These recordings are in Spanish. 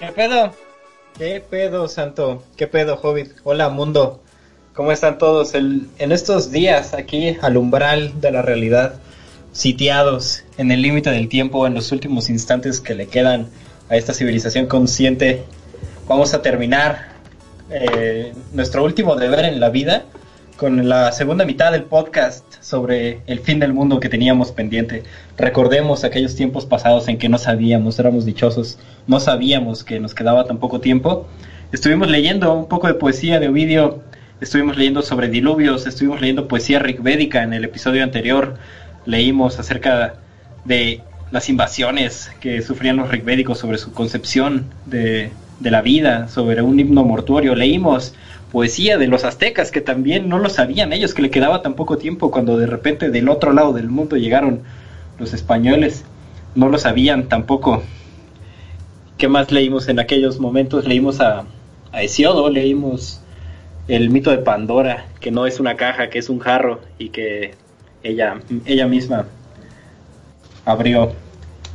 ¿Qué pedo? ¿Qué pedo, Santo? ¿Qué pedo, Hobbit? Hola, mundo. ¿Cómo están todos en estos días aquí al umbral de la realidad? Sitiados en el límite del tiempo, en los últimos instantes que le quedan a esta civilización consciente. Vamos a terminar eh, nuestro último deber en la vida con la segunda mitad del podcast sobre el fin del mundo que teníamos pendiente. Recordemos aquellos tiempos pasados en que no sabíamos, éramos dichosos, no sabíamos que nos quedaba tan poco tiempo. Estuvimos leyendo un poco de poesía de Ovidio, estuvimos leyendo sobre diluvios, estuvimos leyendo poesía rigvédica en el episodio anterior, leímos acerca de las invasiones que sufrían los rigvédicos sobre su concepción de, de la vida, sobre un himno mortuorio, leímos poesía de los aztecas que también no lo sabían ellos, que le quedaba tan poco tiempo cuando de repente del otro lado del mundo llegaron los españoles, no lo sabían tampoco. ¿Qué más leímos en aquellos momentos? Leímos a, a Hesiodo, leímos el mito de Pandora, que no es una caja, que es un jarro y que ella, ella misma abrió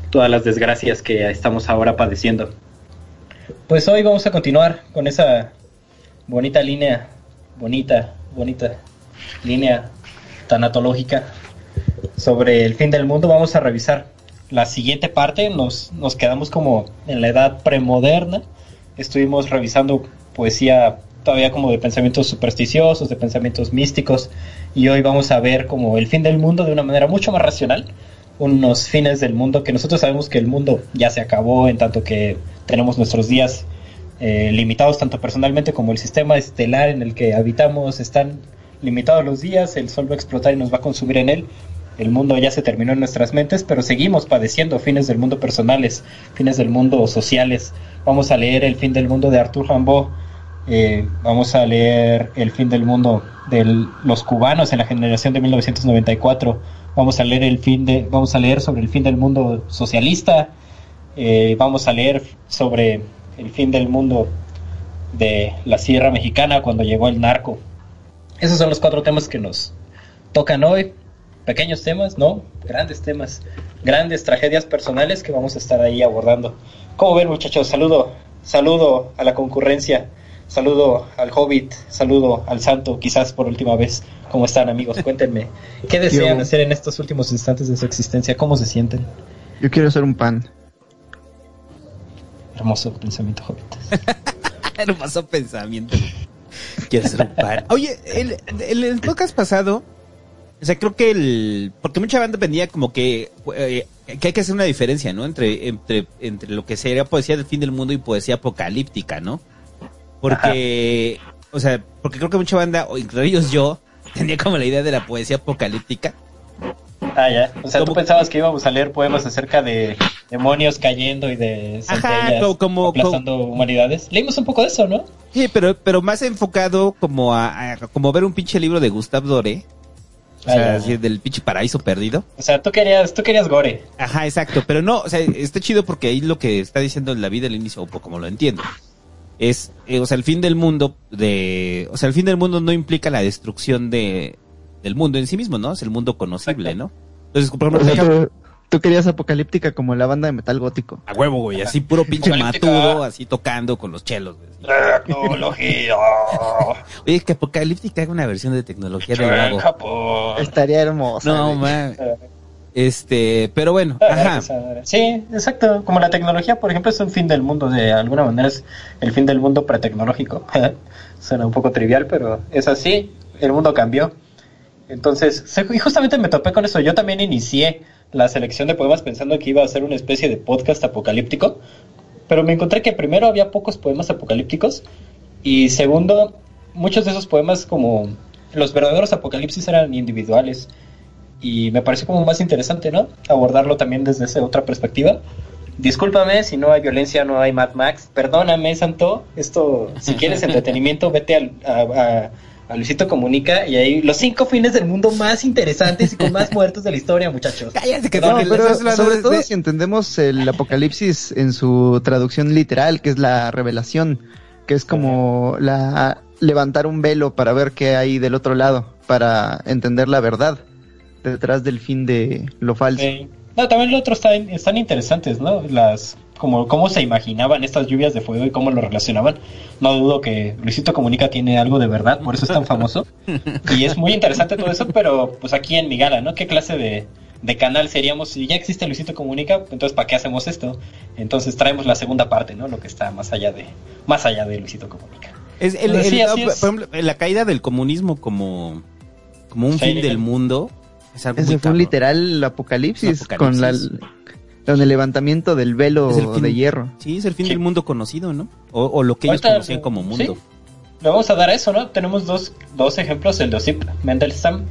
todas las desgracias que estamos ahora padeciendo. Pues hoy vamos a continuar con esa bonita línea, bonita, bonita línea tanatológica sobre el fin del mundo. Vamos a revisar la siguiente parte. Nos, nos quedamos como en la edad premoderna. Estuvimos revisando poesía todavía como de pensamientos supersticiosos, de pensamientos místicos. Y hoy vamos a ver como el fin del mundo de una manera mucho más racional. Unos fines del mundo que nosotros sabemos que el mundo ya se acabó en tanto que tenemos nuestros días eh, limitados tanto personalmente como el sistema estelar en el que habitamos están limitados los días, el sol va a explotar y nos va a consumir en él. El mundo ya se terminó en nuestras mentes, pero seguimos padeciendo fines del mundo personales, fines del mundo sociales. Vamos a leer El fin del mundo de Arthur Rimbaud, eh, vamos a leer El fin del mundo de los cubanos en la generación de 1994. Vamos a leer el fin de, vamos a leer sobre el fin del mundo socialista. Eh, vamos a leer sobre el fin del mundo de la Sierra Mexicana cuando llegó el narco. Esos son los cuatro temas que nos tocan hoy. Pequeños temas, ¿no? Grandes temas. Grandes tragedias personales que vamos a estar ahí abordando. ¿Cómo ven muchachos? Saludo, saludo a la concurrencia. Saludo al Hobbit, saludo al Santo, quizás por última vez. ¿Cómo están amigos? Cuéntenme. ¿Qué desean hacer en estos últimos instantes de su existencia? ¿Cómo se sienten? Yo quiero hacer un pan. Hermoso pensamiento, Hobbit. Hermoso pensamiento. Oye, el, el, podcast pasado, o sea, creo que el. Porque mucha banda vendía como que. Eh, que hay que hacer una diferencia, ¿no? Entre, entre, entre lo que sería poesía del fin del mundo y poesía apocalíptica, ¿no? Porque. O sea, porque creo que mucha banda, o entre ellos yo, tenía como la idea de la poesía apocalíptica Ah, ya. O sea, tú pensabas que íbamos a leer poemas acerca de demonios cayendo y de centellas como, aplastando humanidades. Leímos un poco de eso, ¿no? Sí, pero, pero más enfocado como a, como ver un pinche libro de Gustav Dore. O sea, ah, del pinche paraíso perdido. O sea, tú querías, tú querías gore. Ajá, exacto. Pero no, o sea, está chido porque ahí lo que está diciendo en la vida al inicio, o como lo entiendo, es, eh, o sea, el fin del mundo de, o sea, el fin del mundo no implica la destrucción de, del mundo en sí mismo, ¿no? Es el mundo conocible, ¿no? Entonces, por ejemplo, tú, querías apocalíptica como la banda de metal gótico. A huevo, güey, así puro pinche maturo, así tocando con los chelos, güey. Tecnología. Oye, que apocalíptica haga una versión de tecnología de. Estaría hermoso. No, man. Este, pero bueno, ajá. Sí, exacto. Como la tecnología, por ejemplo, es un fin del mundo. De alguna manera es el fin del mundo pretecnológico. Suena un poco trivial, pero es así. El mundo cambió. Entonces, y justamente me topé con eso. Yo también inicié la selección de poemas pensando que iba a ser una especie de podcast apocalíptico, pero me encontré que primero había pocos poemas apocalípticos y segundo, muchos de esos poemas como los verdaderos apocalipsis eran individuales y me pareció como más interesante, ¿no? Abordarlo también desde esa otra perspectiva. Discúlpame si no hay violencia, no hay Mad Max. Perdóname, Santo. Esto, si quieres entretenimiento, vete al, a a Luisito Comunica y ahí los cinco fines del mundo más interesantes y con más muertos de la historia, muchachos. Cállate que no, pero sobre todo si entendemos el apocalipsis en su traducción literal, que es la revelación, que es como la levantar un velo para ver qué hay del otro lado, para entender la verdad detrás del fin de lo falso. No, también los otros están, están interesantes, ¿no? Las como cómo se imaginaban estas lluvias de fuego y cómo lo relacionaban. No dudo que Luisito Comunica tiene algo de verdad, por eso es tan famoso. Y es muy interesante todo eso, pero pues aquí en mi gala, ¿no? ¿Qué clase de, de canal seríamos? Si ya existe Luisito Comunica, entonces ¿para qué hacemos esto? Entonces traemos la segunda parte, ¿no? Lo que está más allá de, más allá de Luisito Comunica. Es el, por ejemplo, la caída del comunismo como, como un fin del mundo. Es algo fue un literal apocalipsis, con la con el levantamiento del velo de hierro. Sí, es el fin del mundo conocido, ¿no? O, lo que ellos conocían como mundo. ¿sí? Le vamos a dar a eso, ¿no? Tenemos dos, dos ejemplos, el de Osip Mendelstam,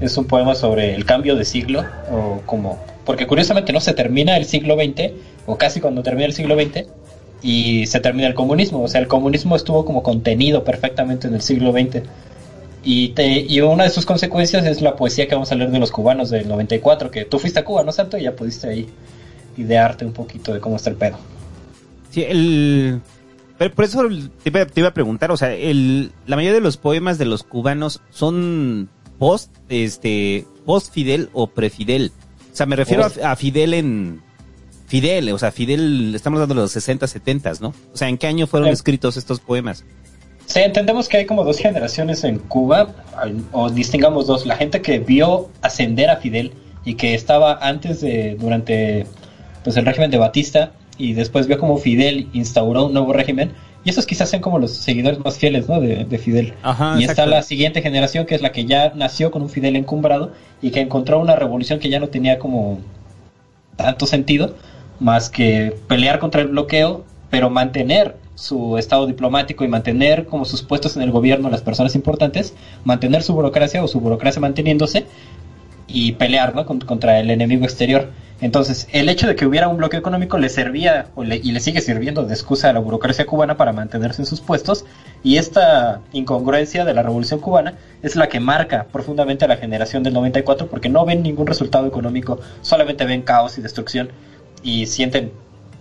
es un poema sobre el cambio de siglo, o como, porque curiosamente no se termina el siglo XX, o casi cuando termina el siglo XX, y se termina el comunismo, o sea, el comunismo estuvo como contenido perfectamente en el siglo XX. Y, te, y una de sus consecuencias es la poesía que vamos a leer de los cubanos del 94, que tú fuiste a Cuba, ¿no, Santo? Y ya pudiste ahí idearte un poquito de cómo está el pedo. Sí, el... Pero por eso te iba, a preguntar, o sea, el, la mayoría de los poemas de los cubanos son post, este, post Fidel o pre-Fidel. O sea, me refiero a, Fidel en, Fidel, o sea, Fidel, estamos hablando de los 60, 70, ¿no? O sea, ¿en qué año fueron escritos estos poemas? Sí, entendemos que hay como dos generaciones en Cuba, o distingamos dos, la gente que vio ascender a Fidel y que estaba antes de, durante pues el régimen de Batista y después vio como Fidel instauró un nuevo régimen y esos quizás sean como los seguidores más fieles ¿no? de, Fidel. y está la siguiente generación que es la que ya nació con un Fidel encumbrado y que encontró una revolución que ya no tenía como tanto sentido más que pelear contra el bloqueo, pero mantener su estado diplomático y mantener como sus puestos en el gobierno las personas importantes, mantener su burocracia o su burocracia manteniéndose y pelear ¿no? contra el enemigo exterior. Entonces, el hecho de que hubiera un bloqueo económico le servía y le sigue sirviendo de excusa a la burocracia cubana para mantenerse en sus puestos y esta incongruencia de la revolución cubana es la que marca profundamente a la generación del 94 porque no ven ningún resultado económico, solamente ven caos y destrucción y sienten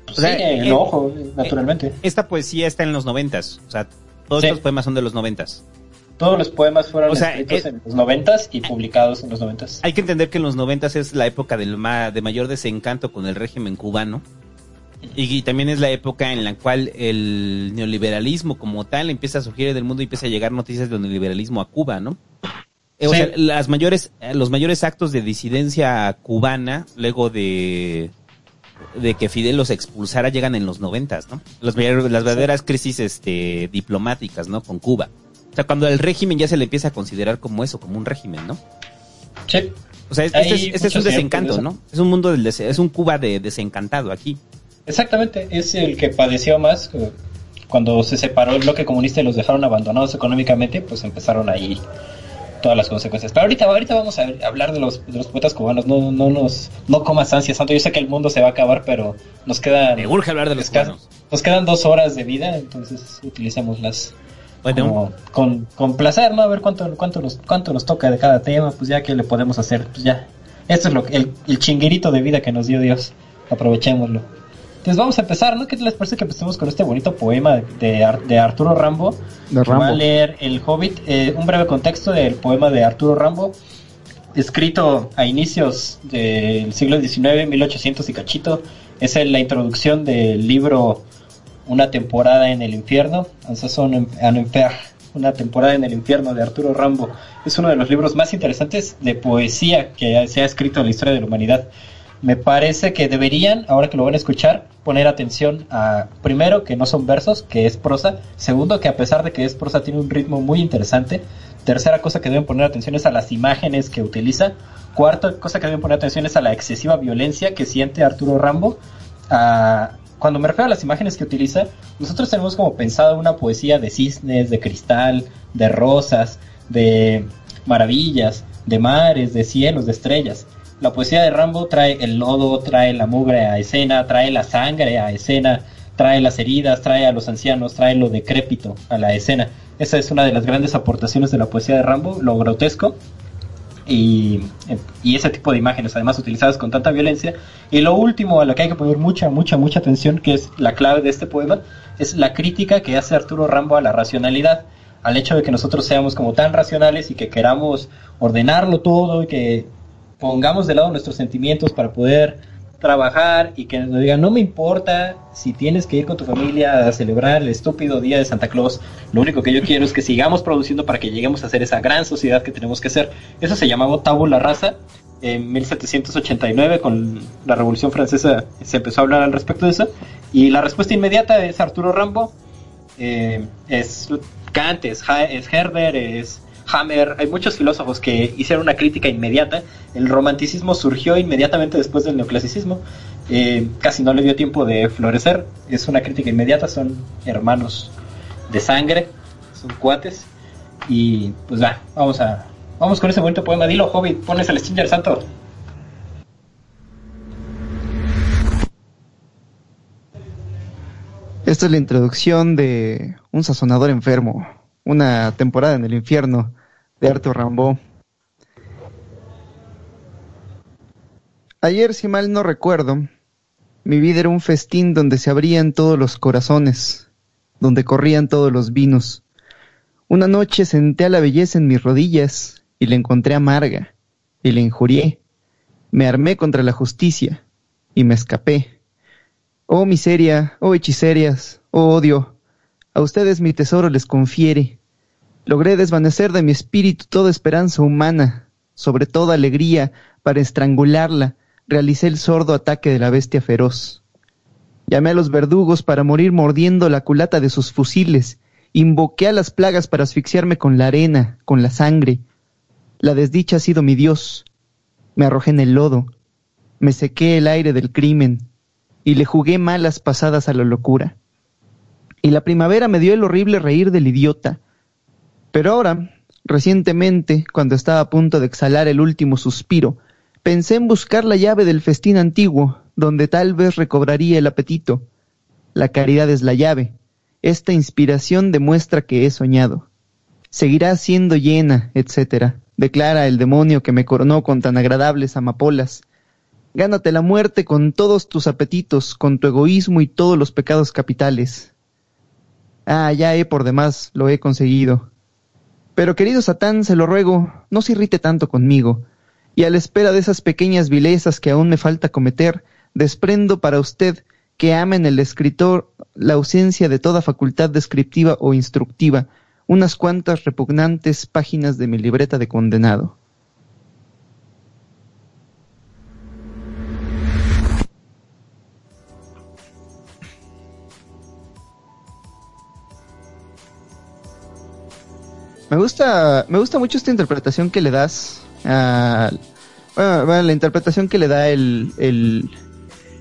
pues, el eh, enojo, naturalmente. Esta poesía está en los noventas, o sea, todos estos poemas son de los noventas. Todos los poemas fueron escritos eh, en los noventas y publicados en los noventas. Hay que entender que en los noventas es la época del de mayor desencanto con el régimen cubano. Y, también es la época en la cual el neoliberalismo como tal empieza a surgir del mundo y empieza a llegar noticias del neoliberalismo a Cuba, ¿no? Eh, o sea, las mayores, eh, los mayores actos de disidencia cubana, luego de, de que Fidel los expulsara, llegan en los noventas, ¿no? las verdaderas crisis este, diplomáticas, ¿no? Con Cuba. O sea, cuando el régimen ya se le empieza a considerar como eso, como un régimen, ¿no? Sí. O sea, este, es, un desencanto, ¿no? Es un mundo del es un Cuba de desencantado aquí. Exactamente, es el que padeció más eh, cuando se separó el bloque comunista y los dejaron abandonados económicamente, pues empezaron ahí todas las consecuencias. Pero ahorita, ahorita vamos a hablar de los, de los poetas cubanos. No, no nos, no comas ansias, Santo. Yo sé que el mundo se va a acabar, pero nos quedan. Me urge hablar de los cubanos. Nos quedan dos horas de vida, entonces las con, con placer, ¿no? A ver cuánto, cuánto, nos, cuánto nos toca de cada tema, pues ya que le podemos hacer, pues ya. Esto es lo el, el chinguerito de vida que nos dio Dios. Aprovechémoslo. Entonces vamos a empezar, ¿no? ¿Qué les parece que empecemos con este bonito poema de, de Arturo Rambo? De Rambo. Va a leer El Hobbit, eh, un breve contexto del poema de Arturo Rambo, escrito a inicios del siglo XIX, 1800 y cachito. Es la introducción del libro una temporada en el infierno, una temporada en el infierno de Arturo Rambo. Es uno de los libros más interesantes de poesía que se ha escrito en la historia de la humanidad. Me parece que deberían, ahora que lo van a escuchar, poner atención a, primero, que no son versos, que es prosa. Segundo, que a pesar de que es prosa, tiene un ritmo muy interesante. Tercera cosa que deben poner atención es a las imágenes que utiliza. Cuarta cosa que deben poner atención es a la excesiva violencia que siente Arturo Rambo. A, cuando me refiero a las imágenes que utiliza, nosotros tenemos como pensado una poesía de cisnes, de cristal, de rosas, de maravillas, de mares, de cielos, de estrellas. La poesía de Rambo trae el lodo, trae la mugre a escena, trae la sangre a escena, trae las heridas, trae a los ancianos, trae lo decrépito a la escena. Esa es una de las grandes aportaciones de la poesía de Rambo, lo grotesco y, ese tipo de imágenes, además utilizadas con tanta violencia. Y lo último a lo que hay que poner mucha, mucha, mucha atención, que es la clave de este poema, es la crítica que hace Arturo Rambo a la racionalidad, al hecho de que nosotros seamos como tan racionales y que queramos ordenarlo todo y que pongamos de lado nuestros sentimientos para poder trabajar y que nos digan, no me importa si tienes que ir con tu familia a celebrar el estúpido día de Santa Claus, lo único que yo quiero es que sigamos produciendo para que lleguemos a ser esa gran sociedad que tenemos que ser. Eso se llamaba tabula rasa. En 1789 con la Revolución Francesa se empezó a hablar al respecto de eso y la respuesta inmediata es Arturo Rambo, eh, es Kant, es, es Herder, es Hammer, hay muchos filósofos que hicieron una crítica inmediata. El romanticismo surgió inmediatamente después del neoclasicismo. Eh, casi no le dio tiempo de florecer. Es una crítica inmediata, son hermanos de sangre, son cuates. Y pues va, vamos a vamos con ese bonito poema. Dilo, Hobbit, pones el Stinger Santo. Esta es la introducción de Un sazonador enfermo una temporada en el infierno de Arthur Rambo. Ayer, si mal no recuerdo, mi vida era un festín donde se abrían todos los corazones, donde corrían todos los vinos. Una noche senté a la belleza en mis rodillas y la encontré amarga, y la injurié. Me armé contra la justicia y me escapé. Oh miseria, oh hechicerias, oh odio, a ustedes mi tesoro les confiere. Logré desvanecer de mi espíritu toda esperanza humana, sobre toda alegría, para estrangularla, realicé el sordo ataque de la bestia feroz. Llamé a los verdugos para morir mordiendo la culata de sus fusiles, invoqué a las plagas para asfixiarme con la arena, con la sangre. La desdicha ha sido mi Dios. Me arrojé en el lodo, me sequé el aire del crimen, y le jugué malas pasadas a la locura y la primavera me dio el horrible reír del idiota. Pero ahora, recientemente, cuando estaba a punto de exhalar el último suspiro, pensé en buscar la llave del festín antiguo, donde tal vez recobraría el apetito. La caridad es la llave. Esta inspiración demuestra que he soñado. Seguirá siendo llena, etc. Declara el demonio que me coronó con tan agradables amapolas. Gánate la muerte con todos tus apetitos, con tu egoísmo y todos los pecados capitales. Ah, ya he por demás, lo he conseguido. Pero querido Satán, se lo ruego, no se irrite tanto conmigo, y a la espera de esas pequeñas vilezas que aún me falta cometer, desprendo para usted que ama en el escritor la ausencia de toda facultad descriptiva o instructiva, unas cuantas repugnantes páginas de mi libreta de condenado. Me gusta, me gusta mucho esta interpretación que le das a, bueno, la interpretación que le da el, el,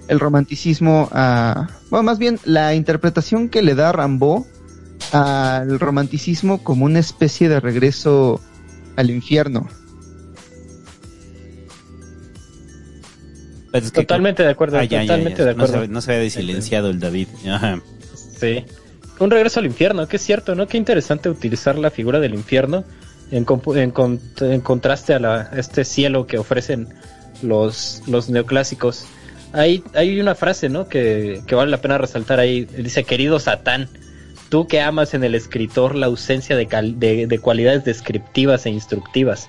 el romanticismo a, bueno, más bien la interpretación que le da Rambo al romanticismo como una especie de regreso al infierno. Pues totalmente de acuerdo, ah, totalmente de acuerdo. No se, había silenciado el David. Sí un regreso al infierno, que es cierto, ¿no? Qué interesante utilizar la figura del infierno en, contraste a, este cielo que ofrecen los, neoclásicos. Hay, una frase, ¿no? Que, vale la pena resaltar ahí. Dice, querido Satán, tú que amas en el escritor la ausencia de, de, cualidades descriptivas e instructivas.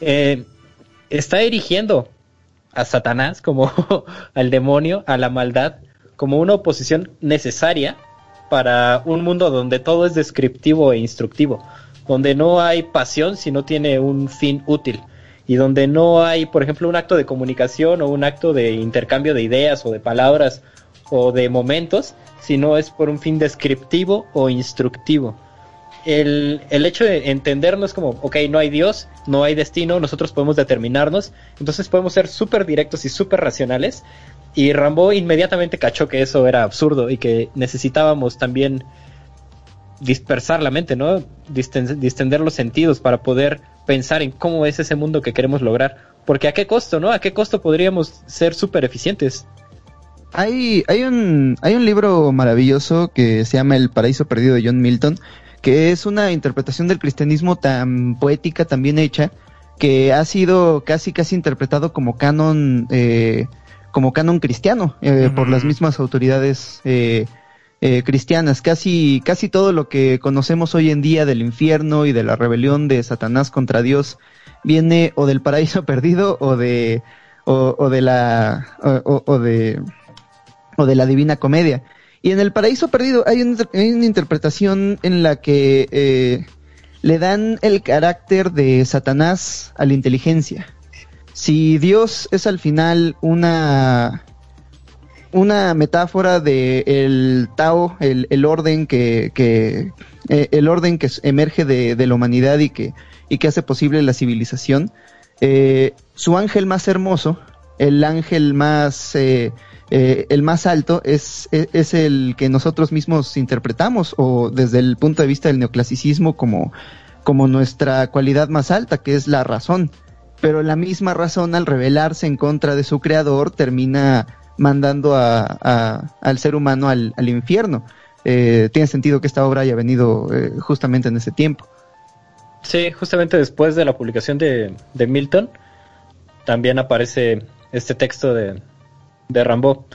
Eh, está erigiendo a Satanás como al demonio, a la maldad, como una oposición necesaria para un mundo donde todo es descriptivo e instructivo, donde no hay pasión si no tiene un fin útil y donde no hay, por ejemplo, un acto de comunicación o un acto de intercambio de ideas o de palabras o de momentos, sino es por un fin descriptivo o instructivo. El, el, hecho de entendernos como, ok, no hay Dios, no hay destino, nosotros podemos determinarnos, entonces podemos ser súper directos y súper racionales, y Rambo inmediatamente cachó que eso era absurdo y que necesitábamos también dispersar la mente, ¿no? Distender los sentidos para poder pensar en cómo es ese mundo que queremos lograr. Porque a qué costo, ¿no? A qué costo podríamos ser súper eficientes. Hay, hay, un, hay un libro maravilloso que se llama El Paraíso Perdido de John Milton, que es una interpretación del cristianismo tan poética, tan bien hecha, que ha sido casi, casi interpretado como canon eh, como canon cristiano eh, por las mismas autoridades eh, eh, cristianas. Casi, casi todo lo que conocemos hoy en día del infierno y de la rebelión de Satanás contra Dios viene o del paraíso perdido o de o, de la o, de o de la Divina Comedia. Y en el Paraíso Perdido hay, una interpretación en la que eh, le dan el carácter de Satanás a la inteligencia. Si Dios es al final una una metáfora de el Tao, el, orden que, que eh, el orden que emerge de, la humanidad y que, y que hace posible la civilización. Eh, su ángel más hermoso, el ángel más eh, el más alto es, es, el que nosotros mismos interpretamos o desde el punto de vista del neoclasicismo como, como nuestra cualidad más alta, que es la razón. Pero la misma razón al rebelarse en contra de su creador termina mandando a, al ser humano al, infierno. Eh, tiene sentido que esta obra haya venido eh, justamente en ese tiempo. Sí, justamente después de la publicación de, Milton, también aparece este texto de, de Rambo.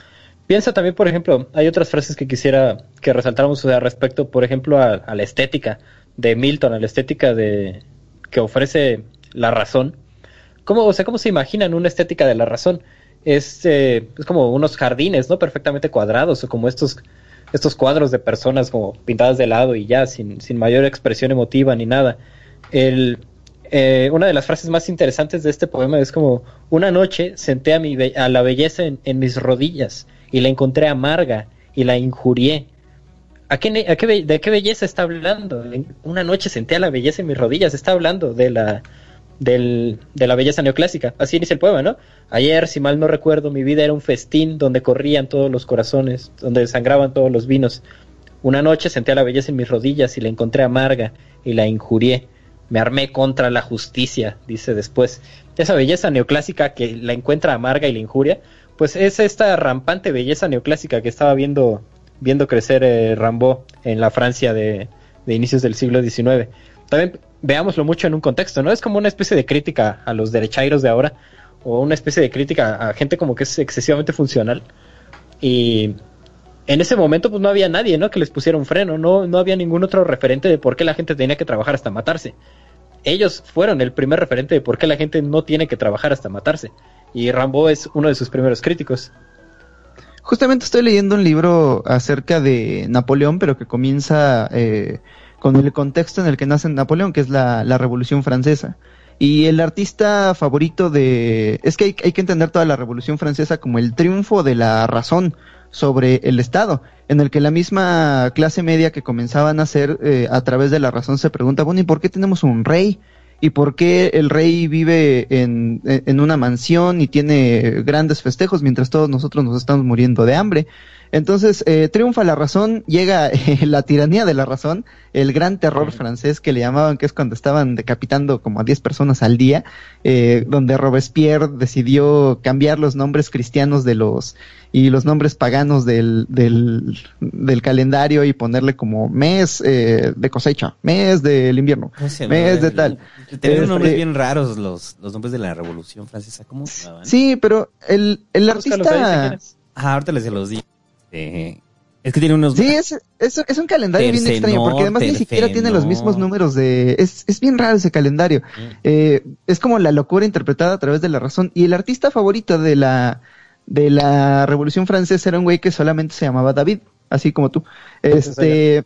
Piensa también, por ejemplo, hay otras frases que quisiera que resaltáramos o respecto, por ejemplo, a, la estética de Milton, a la estética de que ofrece la razón. ¿Cómo, o sea, ¿cómo se imaginan una estética de la razón? es, eh, es como unos jardines, ¿no? Perfectamente cuadrados, o como estos, estos cuadros de personas como pintadas de lado y ya, sin, sin mayor expresión emotiva ni nada. El, eh, una de las frases más interesantes de este poema es como, una noche senté a, mi a la belleza en, mis rodillas y la encontré amarga y la injurié. ¿A ¿De qué belleza está hablando? Una noche senté a la belleza en mis rodillas, está hablando de la, del, de la belleza neoclásica. Así dice el poema, ¿no? Ayer, si mal no recuerdo, mi vida era un festín donde corrían todos los corazones, donde sangraban todos los vinos. Una noche senté a la belleza en mis rodillas y la encontré amarga y la injurié. Me armé contra la justicia, dice después. Esa belleza neoclásica que la encuentra amarga y la injuria, pues es esta rampante belleza neoclásica que estaba viendo, viendo crecer eh, Rambaud en la Francia de, de inicios del siglo XIX. También veámoslo mucho en un contexto, ¿no? Es como una especie de crítica a los derechairos de ahora, o una especie de crítica a gente como que es excesivamente funcional. Y en ese momento pues no había nadie, ¿no? Que les pusiera un freno, no, no había ningún otro referente de por qué la gente tenía que trabajar hasta matarse. Ellos fueron el primer referente de por qué la gente no tiene que trabajar hasta matarse. Y Rambo es uno de sus primeros críticos. Justamente estoy leyendo un libro acerca de Napoleón, pero que comienza eh, con el contexto en el que nace Napoleón, que es la, Revolución Francesa. Y el artista favorito de... Es que hay, que entender toda la Revolución Francesa como el triunfo de la razón sobre el Estado, en el que la misma clase media que comenzaba a nacer eh, a través de la razón se pregunta, bueno, ¿y por qué tenemos un rey? ¿Y por qué el rey vive en, en una mansión y tiene grandes festejos mientras todos nosotros nos estamos muriendo de hambre? Entonces, eh, triunfa la razón, llega eh, la tiranía de la razón, el gran terror francés que le llamaban, que es cuando estaban decapitando como a 10 personas al día, eh, donde Robespierre decidió cambiar los nombres cristianos de los y los nombres paganos del, del, del calendario y ponerle como mes eh, de cosecha, mes del invierno, mes de tal. Tenían nombres este, bien raros los, los nombres de la Revolución Francesa, ¿cómo Sí, pero el, el artista... Ah, ahorita les los digo. Este, es que tiene unos... Sí, es, es, un calendario bien extraño, porque además ni siquiera tiene los mismos números de... Es, es bien raro ese calendario. Mm. Eh, es como la locura interpretada a través de la razón. Y el artista favorito de la, de la Revolución Francesa era un güey que solamente se llamaba David, así como tú. Este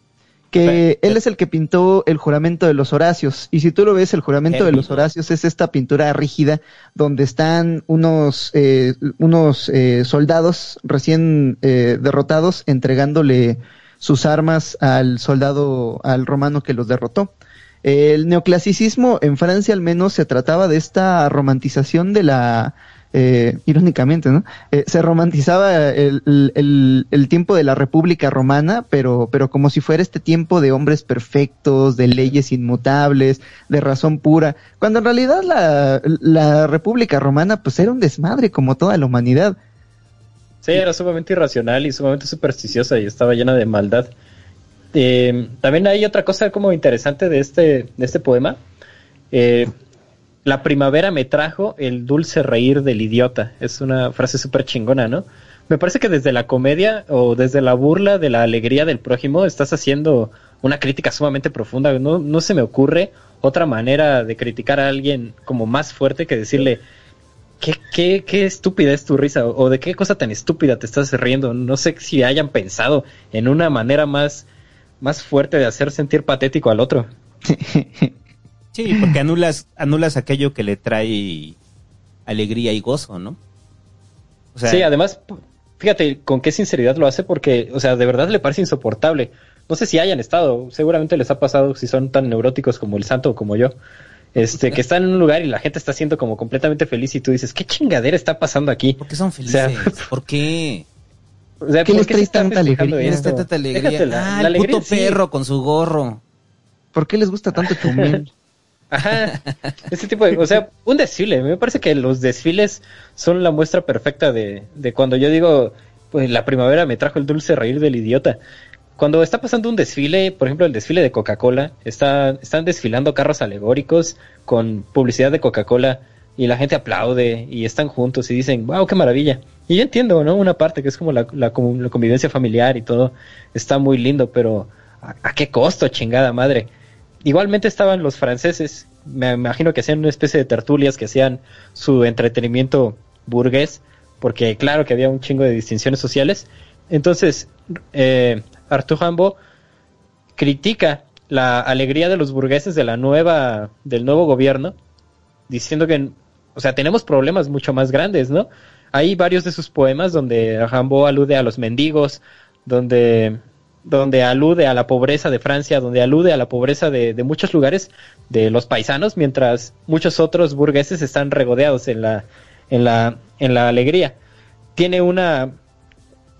que él es el que pintó el juramento de los Horacios. Y si tú lo ves, el juramento de los Horacios es esta pintura rígida donde están unos, eh, unos eh, soldados recién eh, derrotados entregándole sus armas al soldado, al romano que los derrotó. El neoclasicismo en Francia al menos se trataba de esta romantización de la eh, irónicamente, ¿no? Eh, se romantizaba el, el, tiempo de la República Romana, pero, pero como si fuera este tiempo de hombres perfectos, de leyes inmutables, de razón pura, cuando en realidad la, la República Romana pues era un desmadre como toda la humanidad. Sí, era sumamente irracional y sumamente supersticiosa y estaba llena de maldad. Eh, también hay otra cosa como interesante de este, de este poema. Eh, la primavera me trajo el dulce reír del idiota. Es una frase súper chingona, ¿no? Me parece que desde la comedia o desde la burla de la alegría del prójimo estás haciendo una crítica sumamente profunda. No, no se me ocurre otra manera de criticar a alguien como más fuerte que decirle, ¿qué, qué, qué estúpida es tu risa? O de qué cosa tan estúpida te estás riendo. No sé si hayan pensado en una manera más, más fuerte de hacer sentir patético al otro. Sí, porque anulas, anulas aquello que le trae alegría y gozo, ¿no? sí, además, fíjate con qué sinceridad lo hace porque, o sea, de verdad le parece insoportable. No sé si hayan estado, seguramente les ha pasado si son tan neuróticos como el santo o como yo. Este, que están en un lugar y la gente está siendo como completamente feliz y tú dices, ¿qué chingadera está pasando aquí? ¿Por qué son felices? ¿Por qué? O sea, ¿Qué les trae tanta alegría? tanta alegría? ah, el puto perro con su gorro. ¿Por qué les gusta tanto Chumel? Ajá, ese tipo de, o sea, un desfile, me parece que los desfiles son la muestra perfecta de, de cuando yo digo, pues la primavera me trajo el dulce reír del idiota. Cuando está pasando un desfile, por ejemplo el desfile de Coca-Cola, está, están desfilando carros alegóricos con publicidad de Coca-Cola y la gente aplaude y están juntos y dicen, wow, qué maravilla. Y yo entiendo, ¿no? Una parte que es como la, la, convivencia familiar y todo, está muy lindo, pero ¿a qué costo, chingada madre? Igualmente estaban los franceses, me imagino que hacían una especie de tertulias que hacían su entretenimiento burgués, porque claro que había un chingo de distinciones sociales. Entonces, eh, Arthur Rimbaud critica la alegría de los burgueses de la nueva, del nuevo gobierno, diciendo que, o sea, tenemos problemas mucho más grandes, ¿no? Hay varios de sus poemas donde Rimbaud alude a los mendigos, donde donde alude a la pobreza de Francia, donde alude a la pobreza de, muchos lugares de los paisanos, mientras muchos otros burgueses están regodeados en la, en la, en la alegría. Tiene una,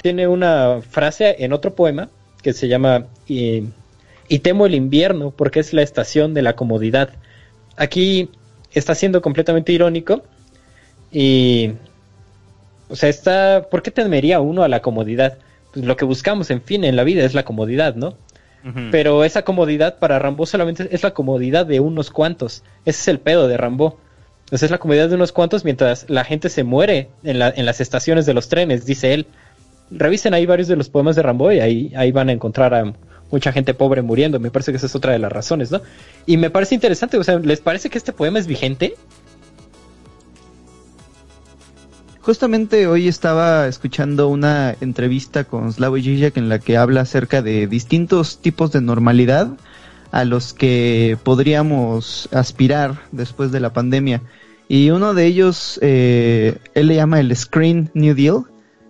tiene una frase en otro poema que se llama y, temo el invierno porque es la estación de la comodidad. Aquí está siendo completamente irónico y o sea, está ¿por qué temería uno a la comodidad? Pues, lo que buscamos, en fin, en la vida es la comodidad, ¿no? Pero esa comodidad para Rambo solamente es la comodidad de unos cuantos. Ese es el pedo de Rambo. Esa es la comodidad de unos cuantos mientras la gente se muere en, la, en las estaciones de los trenes, dice él. Revisen ahí varios de los poemas de Rambo y ahí, ahí van a encontrar a mucha gente pobre muriendo. Me parece que esa es otra de las razones, ¿no? Y me parece interesante, o sea, ¿les parece que este poema es vigente? Justamente hoy estaba escuchando una entrevista con Slavoj Žižek en la que habla acerca de distintos tipos de normalidad a los que podríamos aspirar después de la pandemia. Y uno de ellos, eh, él le llama el Screen New Deal,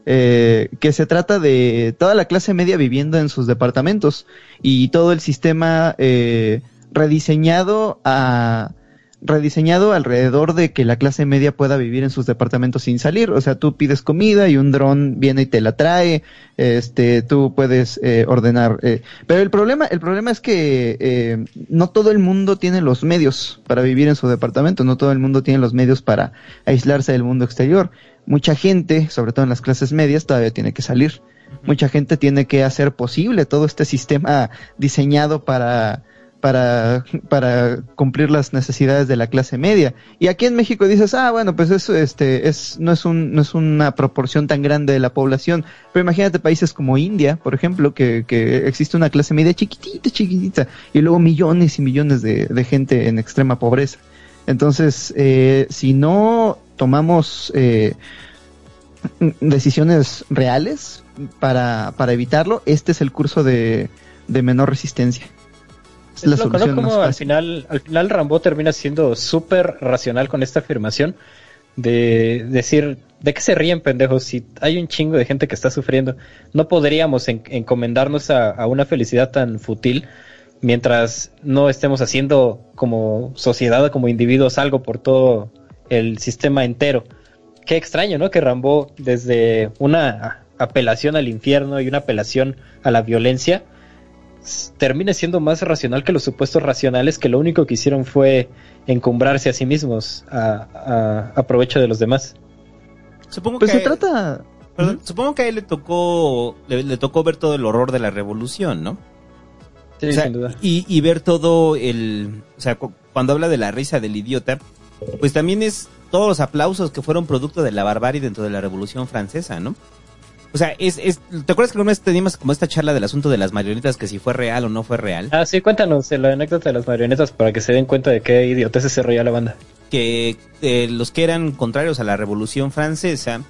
eh, que se trata de toda la clase media viviendo en sus departamentos y todo el sistema eh, rediseñado a rediseñado alrededor de que la clase media pueda vivir en sus departamentos sin salir. O sea, tú pides comida y un dron viene y te la trae. Este, tú puedes eh, ordenar. Eh. Pero el problema, el problema es que eh, no todo el mundo tiene los medios para vivir en su departamento. No todo el mundo tiene los medios para aislarse del mundo exterior. Mucha gente, sobre todo en las clases medias, todavía tiene que salir. Mucha gente tiene que hacer posible todo este sistema diseñado para para, para cumplir las necesidades de la clase media. Y aquí en México dices, ah, bueno, pues eso este, es, no, es un, no es una proporción tan grande de la población. Pero imagínate países como India, por ejemplo, que, que existe una clase media chiquitita, chiquitita, y luego millones y millones de, de gente en extrema pobreza. Entonces, eh, si no tomamos eh, decisiones reales para, para evitarlo, este es el curso de, de menor resistencia es, la solución como al final, al final Rambo termina siendo súper racional con esta afirmación de decir, ¿de qué se ríen pendejos? Si hay un chingo de gente que está sufriendo, no podríamos encomendarnos a, una felicidad tan fútil mientras no estemos haciendo como sociedad o como individuos algo por todo el sistema entero. Qué extraño, ¿no? Que Rambo, desde una apelación al infierno y una apelación a la violencia, termine siendo más racional que los supuestos racionales que lo único que hicieron fue encumbrarse a sí mismos a, a, provecho de los demás. Supongo pues que se trata... Supongo que a él le tocó, le, tocó ver todo el horror de la revolución, ¿no? Sí, sin duda. Y, y ver todo el... O sea, cuando habla de la risa del idiota, pues también es todos los aplausos que fueron producto de la barbarie dentro de la Revolución Francesa, ¿no? O sea, es, es, ¿te acuerdas que alguna vez teníamos como esta charla del asunto de las marionetas, que si fue real o no fue real? Ah, sí, cuéntanos la anécdota de las marionetas para que se den cuenta de qué idiotez se reía la banda. Que eh, los que eran contrarios a la Revolución Francesa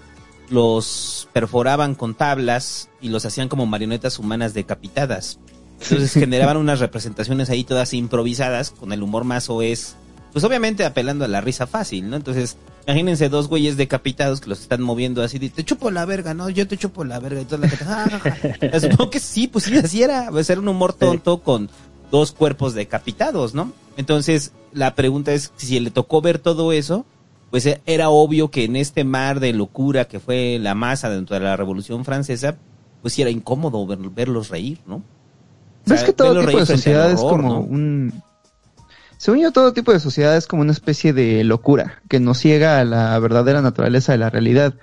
los perforaban con tablas y los hacían como marionetas humanas decapitadas. Entonces generaban unas representaciones ahí todas improvisadas con el humor más o es, pues obviamente apelando a la risa fácil, ¿no? Entonces, imagínense dos güeyes decapitados que los están moviendo así, de, te chupo la verga, ¿no? Yo te chupo la verga y toda la gente, Supongo que sí, pues sí, así era, va a ser un humor tonto con dos cuerpos decapitados, ¿no? Entonces, la pregunta es si le tocó ver todo eso, pues era obvio que en este mar de locura que fue la masa dentro de la Revolución Francesa, pues sí era incómodo verlos reír, ¿no? ¿Ves que todo tipo de sociedad es como un... Según yo, todo tipo de sociedad es como una especie de locura que nos ciega a la verdadera naturaleza de la realidad.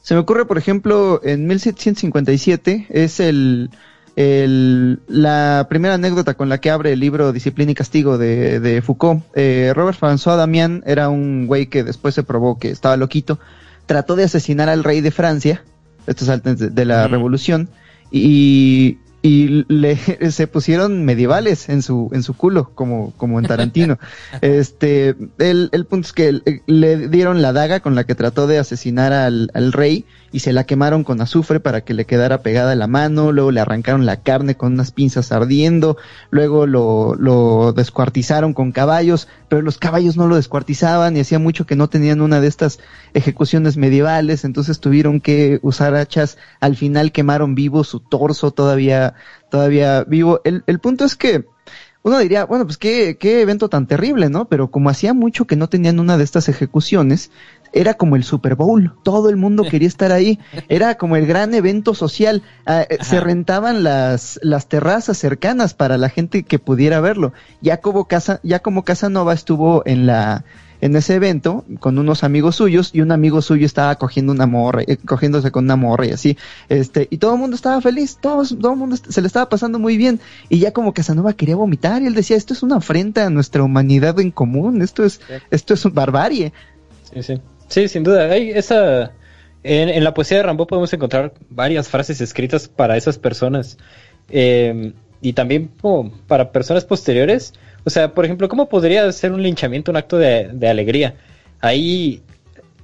Se me ocurre, por ejemplo, en 1757 es el, el, la primera anécdota con la que abre el libro Disciplina y Castigo de, de Foucault. Eh, Robert François Damián era un güey que después se probó que estaba loquito. Trató de asesinar al rey de Francia, esto es antes de, de la revolución, y y le se pusieron medievales en su en su culo como como en Tarantino. Este el, el punto es que le dieron la daga con la que trató de asesinar al, al rey y se la quemaron con azufre para que le quedara pegada la mano, luego le arrancaron la carne con unas pinzas ardiendo, luego lo, lo descuartizaron con caballos, pero los caballos no lo descuartizaban y hacía mucho que no tenían una de estas ejecuciones medievales, entonces tuvieron que usar hachas, al final quemaron vivo su torso todavía, todavía vivo. El, el punto es que uno diría, bueno, pues qué, qué evento tan terrible, ¿no? Pero como hacía mucho que no tenían una de estas ejecuciones, era como el Super Bowl, todo el mundo quería estar ahí, era como el gran evento social, ah, eh, se rentaban las, las terrazas cercanas para la gente que pudiera verlo. Ya como, Casa, ya como Casanova estuvo en la, en ese evento con unos amigos suyos y un amigo suyo estaba cogiendo una morra, eh, cogiéndose con una morra y así, este, y todo el mundo estaba feliz, todo, todo el mundo se le estaba pasando muy bien y ya como Casanova quería vomitar y él decía, esto es una afrenta a nuestra humanidad en común, esto es, esto es barbarie. Sí, sí. Sí, sin duda. Hay esa. En, la poesía de Rambo podemos encontrar varias frases escritas para esas personas. Em, y también para personas posteriores. O sea, por ejemplo, ¿cómo podría ser un linchamiento un acto de, alegría? Ahí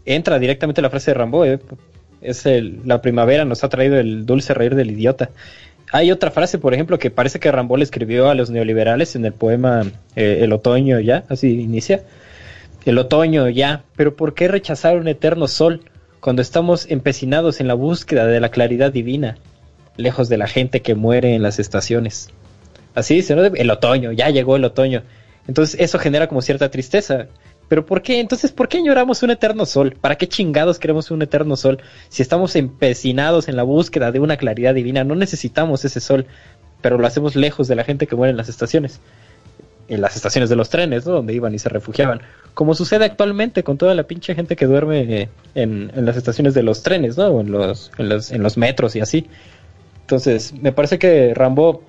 entra directamente la frase de Rambo. ¿eh? Es el, la primavera nos ha traído el dulce reír del idiota. Hay otra frase, por ejemplo, que parece que Rambo le escribió a los neoliberales en el poema eh, El otoño, ya, así inicia el otoño ya, pero ¿por qué rechazar un eterno sol cuando estamos empecinados en la búsqueda de la claridad divina, lejos de la gente que muere en las estaciones? Así dice, ¿no? El otoño, ya llegó el otoño. Entonces eso genera como cierta tristeza. Pero ¿por qué? Entonces, ¿por qué lloramos un eterno sol? ¿Para qué chingados queremos un eterno sol? Si estamos empecinados en la búsqueda de una claridad divina, no necesitamos ese sol, pero lo hacemos lejos de la gente que muere en las estaciones en las estaciones de los trenes, ¿no? Donde iban y se refugiaban. Como sucede actualmente con toda la pinche gente que duerme eh, en, las estaciones de los trenes, ¿no? En los, en los, en los metros y así. Entonces, me parece que Rambo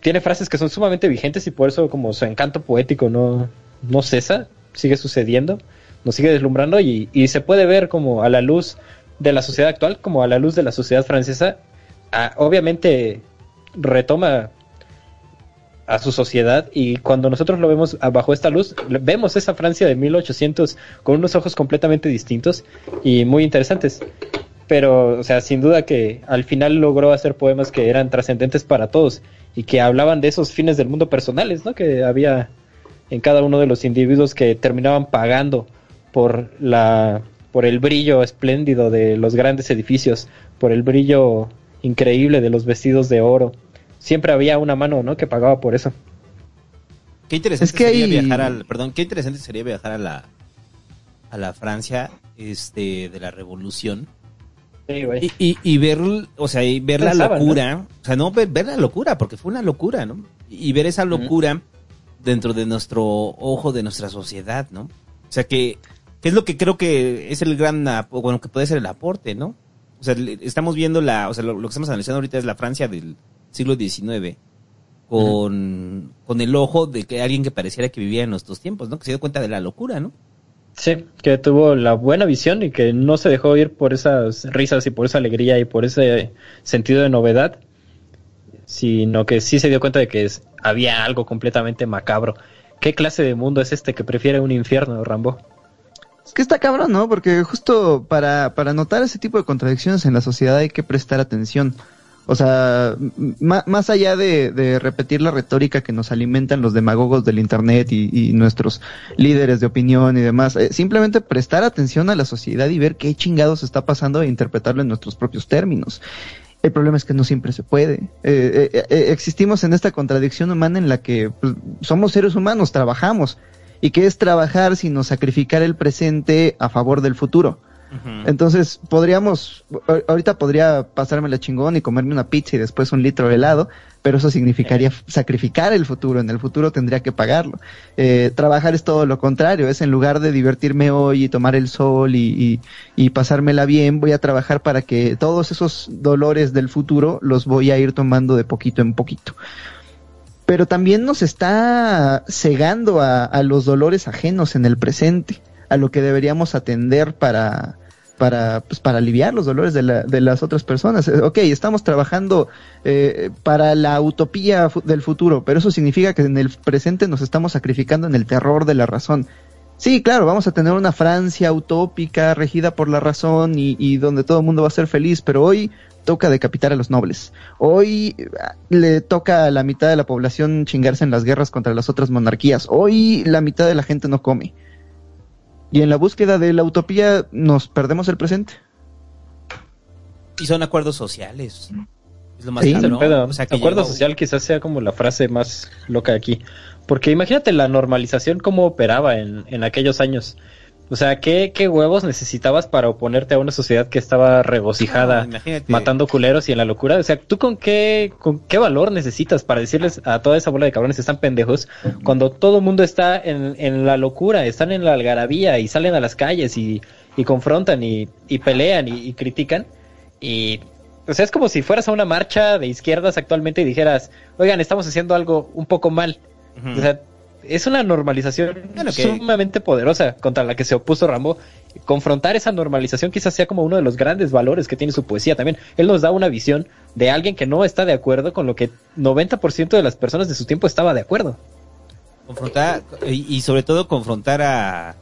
tiene frases que son sumamente vigentes y por eso como su encanto poético no, no cesa, sigue sucediendo, nos sigue deslumbrando y, y se puede ver como a la luz de la sociedad actual, como a la luz de la sociedad francesa, obviamente retoma a su sociedad y cuando nosotros lo vemos bajo esta luz, vemos esa Francia de 1800 con unos ojos completamente distintos y muy interesantes. Pero, o sea, sin duda que al final logró hacer poemas que eran trascendentes para todos y que hablaban de esos fines del mundo personales, ¿no? Que había en cada uno de los individuos que terminaban pagando por la por el brillo espléndido de los grandes edificios, por el brillo increíble de los vestidos de oro, siempre había una mano, ¿no? Que pagaba por eso. Qué interesante sería viajar al, perdón, qué interesante sería viajar a la a la Francia este de la Revolución. Sí, y, y, y, ver, o sea, y ver la locura, o sea, no ver, ver, la locura, porque fue una locura, ¿no? Y ver esa locura dentro de nuestro ojo, de nuestra sociedad, ¿no? O sea, que, que es lo que creo que es el gran, bueno, que puede ser el aporte, ¿no? O sea, estamos viendo la, o sea, lo, lo que estamos analizando ahorita es la Francia del, siglo XIX con, con el ojo de que alguien que pareciera que vivía en nuestros tiempos, ¿no? Que se dio cuenta de la locura, ¿no? Sí, que tuvo la buena visión y que no se dejó ir por esas risas y por esa alegría y por ese sentido de novedad, sino que sí se dio cuenta de que había algo completamente macabro. ¿Qué clase de mundo es este que prefiere un infierno, Rambo? Es que está cabrón, ¿no? Porque justo para, para notar ese tipo de contradicciones en la sociedad hay que prestar atención. O sea, más allá de, repetir la retórica que nos alimentan los demagogos del Internet y, nuestros líderes de opinión y demás, eh, simplemente prestar atención a la sociedad y ver qué chingados está pasando e interpretarlo en nuestros propios términos. El problema es que no siempre se puede. Eh, eh, existimos en esta contradicción humana en la que pues, somos seres humanos, trabajamos. ¿Y qué es trabajar sino sacrificar el presente a favor del futuro? Entonces, podríamos, ahorita podría pasarme la chingón y comerme una pizza y después un litro de helado, pero eso significaría sacrificar el futuro, en el futuro tendría que pagarlo. Eh, trabajar es todo lo contrario, es en lugar de divertirme hoy y tomar el sol y, y, pasármela bien, voy a trabajar para que todos esos dolores del futuro los voy a ir tomando de poquito en poquito. Pero también nos está cegando a, los dolores ajenos en el presente, a lo que deberíamos atender para, para, pues, para aliviar los dolores de, la, de las otras personas. Eh, ok, estamos trabajando eh, para la utopía del futuro, pero eso significa que en el presente nos estamos sacrificando en el terror de la razón. Sí, claro, vamos a tener una Francia utópica regida por la razón y, y donde todo el mundo va a ser feliz, pero hoy toca decapitar a los nobles. Hoy ah, le toca a la mitad de la población chingarse en las guerras contra las otras monarquías. Hoy la mitad de la gente no come. Y en la búsqueda de la utopía nos perdemos el presente. Y son acuerdos sociales. Es lo más sí, acuerdo social quizás sea como la frase más loca aquí. Porque imagínate la normalización cómo operaba en, en aquellos años. O sea, ¿qué, ¿qué, huevos necesitabas para oponerte a una sociedad que estaba regocijada matando culeros y en la locura? O sea, ¿tú con qué, con qué valor necesitas para decirles a toda esa bola de cabrones que están pendejos cuando todo el mundo está en, en, la locura, están en la algarabía y salen a las calles y, y confrontan y, y pelean y, critican? Y, o sea, es como si fueras a una marcha de izquierdas actualmente y dijeras, oigan, estamos haciendo algo un poco mal. O sea, es una normalización sumamente poderosa contra la que se opuso Rambo. Confrontar esa normalización quizás sea como uno de los grandes valores que tiene su poesía también. Él nos da una visión de alguien que no está de acuerdo con lo que 90% de las personas de su tiempo estaba de acuerdo. Confrontar, y, sobre todo confrontar a,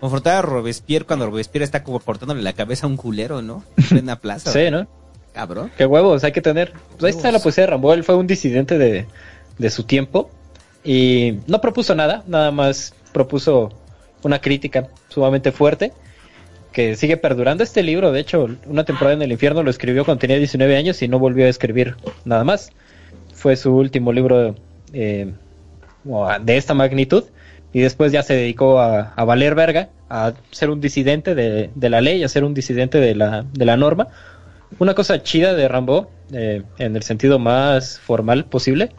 confrontar a Robespierre cuando Robespierre está como cortándole la cabeza a un culero, ¿no? En la plaza. sí, ¿no? Cabrón. Qué huevos hay que tener. Pues ahí está la poesía de Rambo. Él fue un disidente de, de su tiempo y no propuso nada, nada más propuso una crítica sumamente fuerte que sigue perdurando este libro. De hecho, una temporada en el infierno lo escribió cuando tenía 19 años y no volvió a escribir nada más. Fue su último libro eh, de esta magnitud y después ya se dedicó a, valer verga, a ser un disidente de, la ley, a ser un disidente de la, de la norma. Una cosa chida de Rambo, eh, en el sentido más formal posible,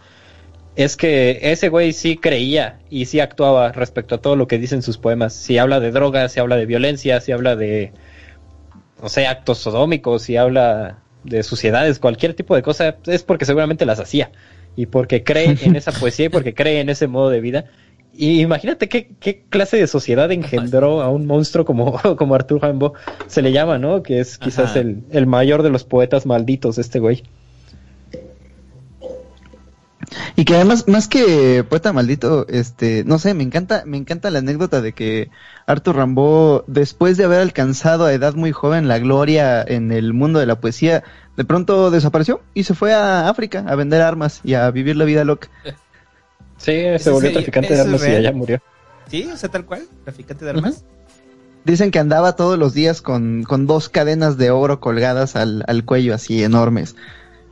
es que ese güey sí creía y sí actuaba respecto a todo lo que dicen sus poemas. Si habla de drogas, si habla de violencia, si habla de, no sé, actos sodómicos, si habla de suciedades, cualquier tipo de cosa, es porque seguramente las hacía. Y porque cree en esa poesía y porque cree en ese modo de vida. Y imagínate qué, qué clase de sociedad engendró a un monstruo como, como Arthur Rimbaud se le llama, ¿no? Que es quizás el, el mayor de los poetas malditos, este güey. Y que además, más que poeta maldito, este, no sé, me encanta, me encanta la anécdota de que Arthur Rimbaud, después de haber alcanzado a edad muy joven la gloria en el mundo de la poesía, de pronto desapareció y se fue a África a vender armas y a vivir la vida loca. Sí, se volvió traficante de armas y allá murió. Sí, o sea, tal cual, traficante de armas. Dicen que andaba todos los días con, con dos cadenas de oro colgadas al, al cuello así enormes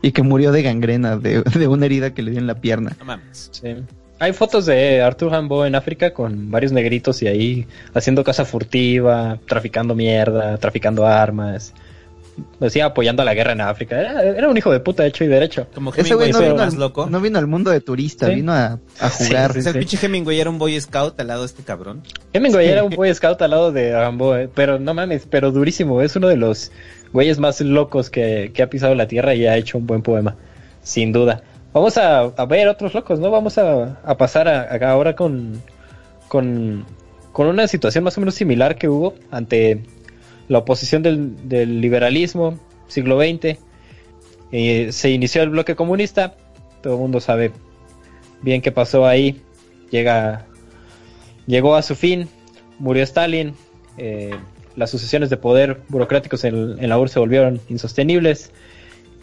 y que murió de gangrena, de, de, una herida que le dio en la pierna. No mames. Sí. Hay fotos de Arthur Hambo en África con varios negritos y ahí haciendo casa furtiva, traficando mierda, traficando armas. Decía apoyando a la guerra en África. Era, un hijo de puta hecho y derecho. Como Ese güey no, vino al, loco. no vino al mundo de turista, vino a, a jugar. Sí, el pinche Hemingway era un boy scout al lado de este cabrón. Hemingway era un boy scout al lado de Rambo, eh, pero no mames, pero durísimo. Es uno de los güeyes más locos que, ha pisado la tierra y ha hecho un buen poema, sin duda. Vamos a, ver otros locos, ¿no? Vamos a, pasar a, ahora con, con con una situación más o menos similar que hubo ante la oposición del, liberalismo, siglo XX. Eh, se inició el bloque comunista, todo el mundo sabe bien qué pasó ahí. Llega, llegó a su fin, murió Stalin, eh, las sucesiones de poder burocráticos en, en la URSS se volvieron insostenibles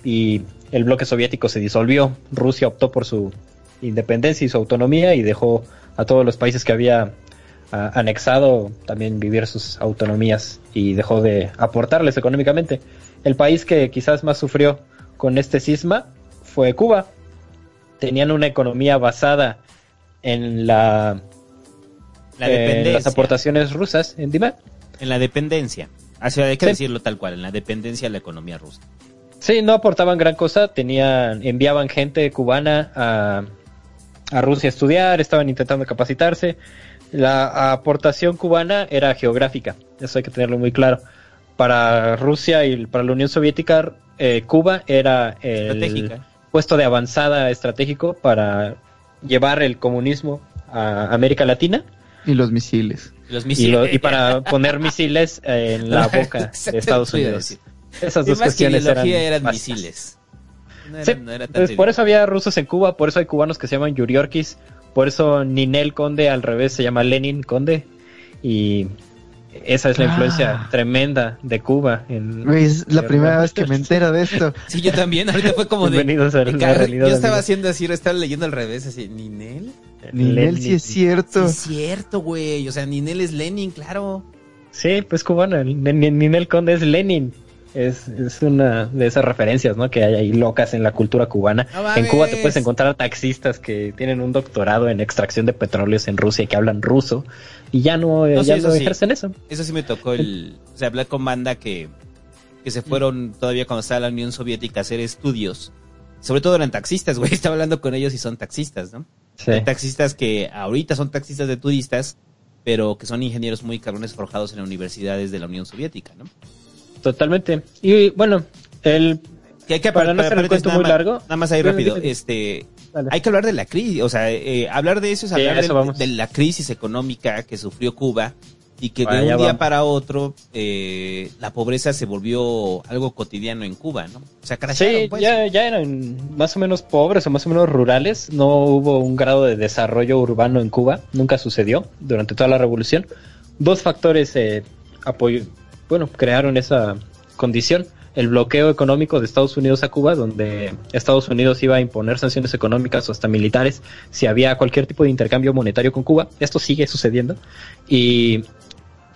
y el bloque soviético se disolvió. Rusia optó por su independencia y su autonomía y dejó a todos los países que había anexado también vivir sus autonomías y dejó de aportarles económicamente. El país que quizás más sufrió con este cisma fue Cuba. Tenían una economía basada en la, las aportaciones rusas en Dime. En la dependencia. Así hay que decirlo tal cual, en la dependencia de la economía rusa. Sí, no aportaban gran cosa, tenían, enviaban gente cubana a, a Rusia a estudiar, estaban intentando capacitarse. La aportación cubana era geográfica, eso hay que tenerlo muy claro. Para Rusia y para la Unión Soviética, eh, Cuba era el puesto de avanzada estratégico para llevar el comunismo a América Latina. Y los misiles. Y, para poner misiles en la boca de Estados Unidos. Esas dos cuestiones eran, misiles. Pues por eso había rusos en Cuba, por eso hay cubanos que se llaman Yuriorkis, por eso Ninel Conde al revés se llama Lenin Conde y esa es la influencia ah. tremenda de Cuba. En, es la primera vez que me entero de esto. Sí, yo también. Ahorita fue como de. Yo estaba haciendo así, estaba leyendo al revés, así. ¿Ninel? Ninel sí es cierto. Sí es cierto, güey. O sea, Ninel es Lenin, claro. Sí, pues cubano. Ninel Conde es Lenin. Es, es, una de esas referencias, ¿no? Que hay ahí locas en la cultura cubana. en Cuba te puedes encontrar taxistas que tienen un doctorado en extracción de petróleos en Rusia y que hablan ruso y ya no, ya no ejercen eso. Eso sí me tocó el, o sea, hablar con banda que, que se fueron todavía cuando estaba la Unión Soviética a hacer estudios. Sobre todo eran taxistas, güey. Estaba hablando con ellos y son taxistas, ¿no? Sí. taxistas que ahorita son taxistas de turistas, pero que son ingenieros muy cabrones forjados en las universidades de la Unión Soviética, ¿no? Totalmente. Y bueno, el que hay que para no hacer el cuento muy largo. Nada más ahí rápido. Este, hay que hablar de la crisis, o sea, eh, hablar de eso es hablar de, la crisis económica que sufrió Cuba y que de un día para otro eh, la pobreza se volvió algo cotidiano en Cuba, ¿no? O sea, sí, pues. ya, ya eran más o menos pobres o más o menos rurales. No hubo un grado de desarrollo urbano en Cuba, nunca sucedió durante toda la revolución. Dos factores eh, apoyo bueno, crearon esa condición. El bloqueo económico de Estados Unidos a Cuba, donde Estados Unidos iba a imponer sanciones económicas o hasta militares si había cualquier tipo de intercambio monetario con Cuba. Esto sigue sucediendo. Y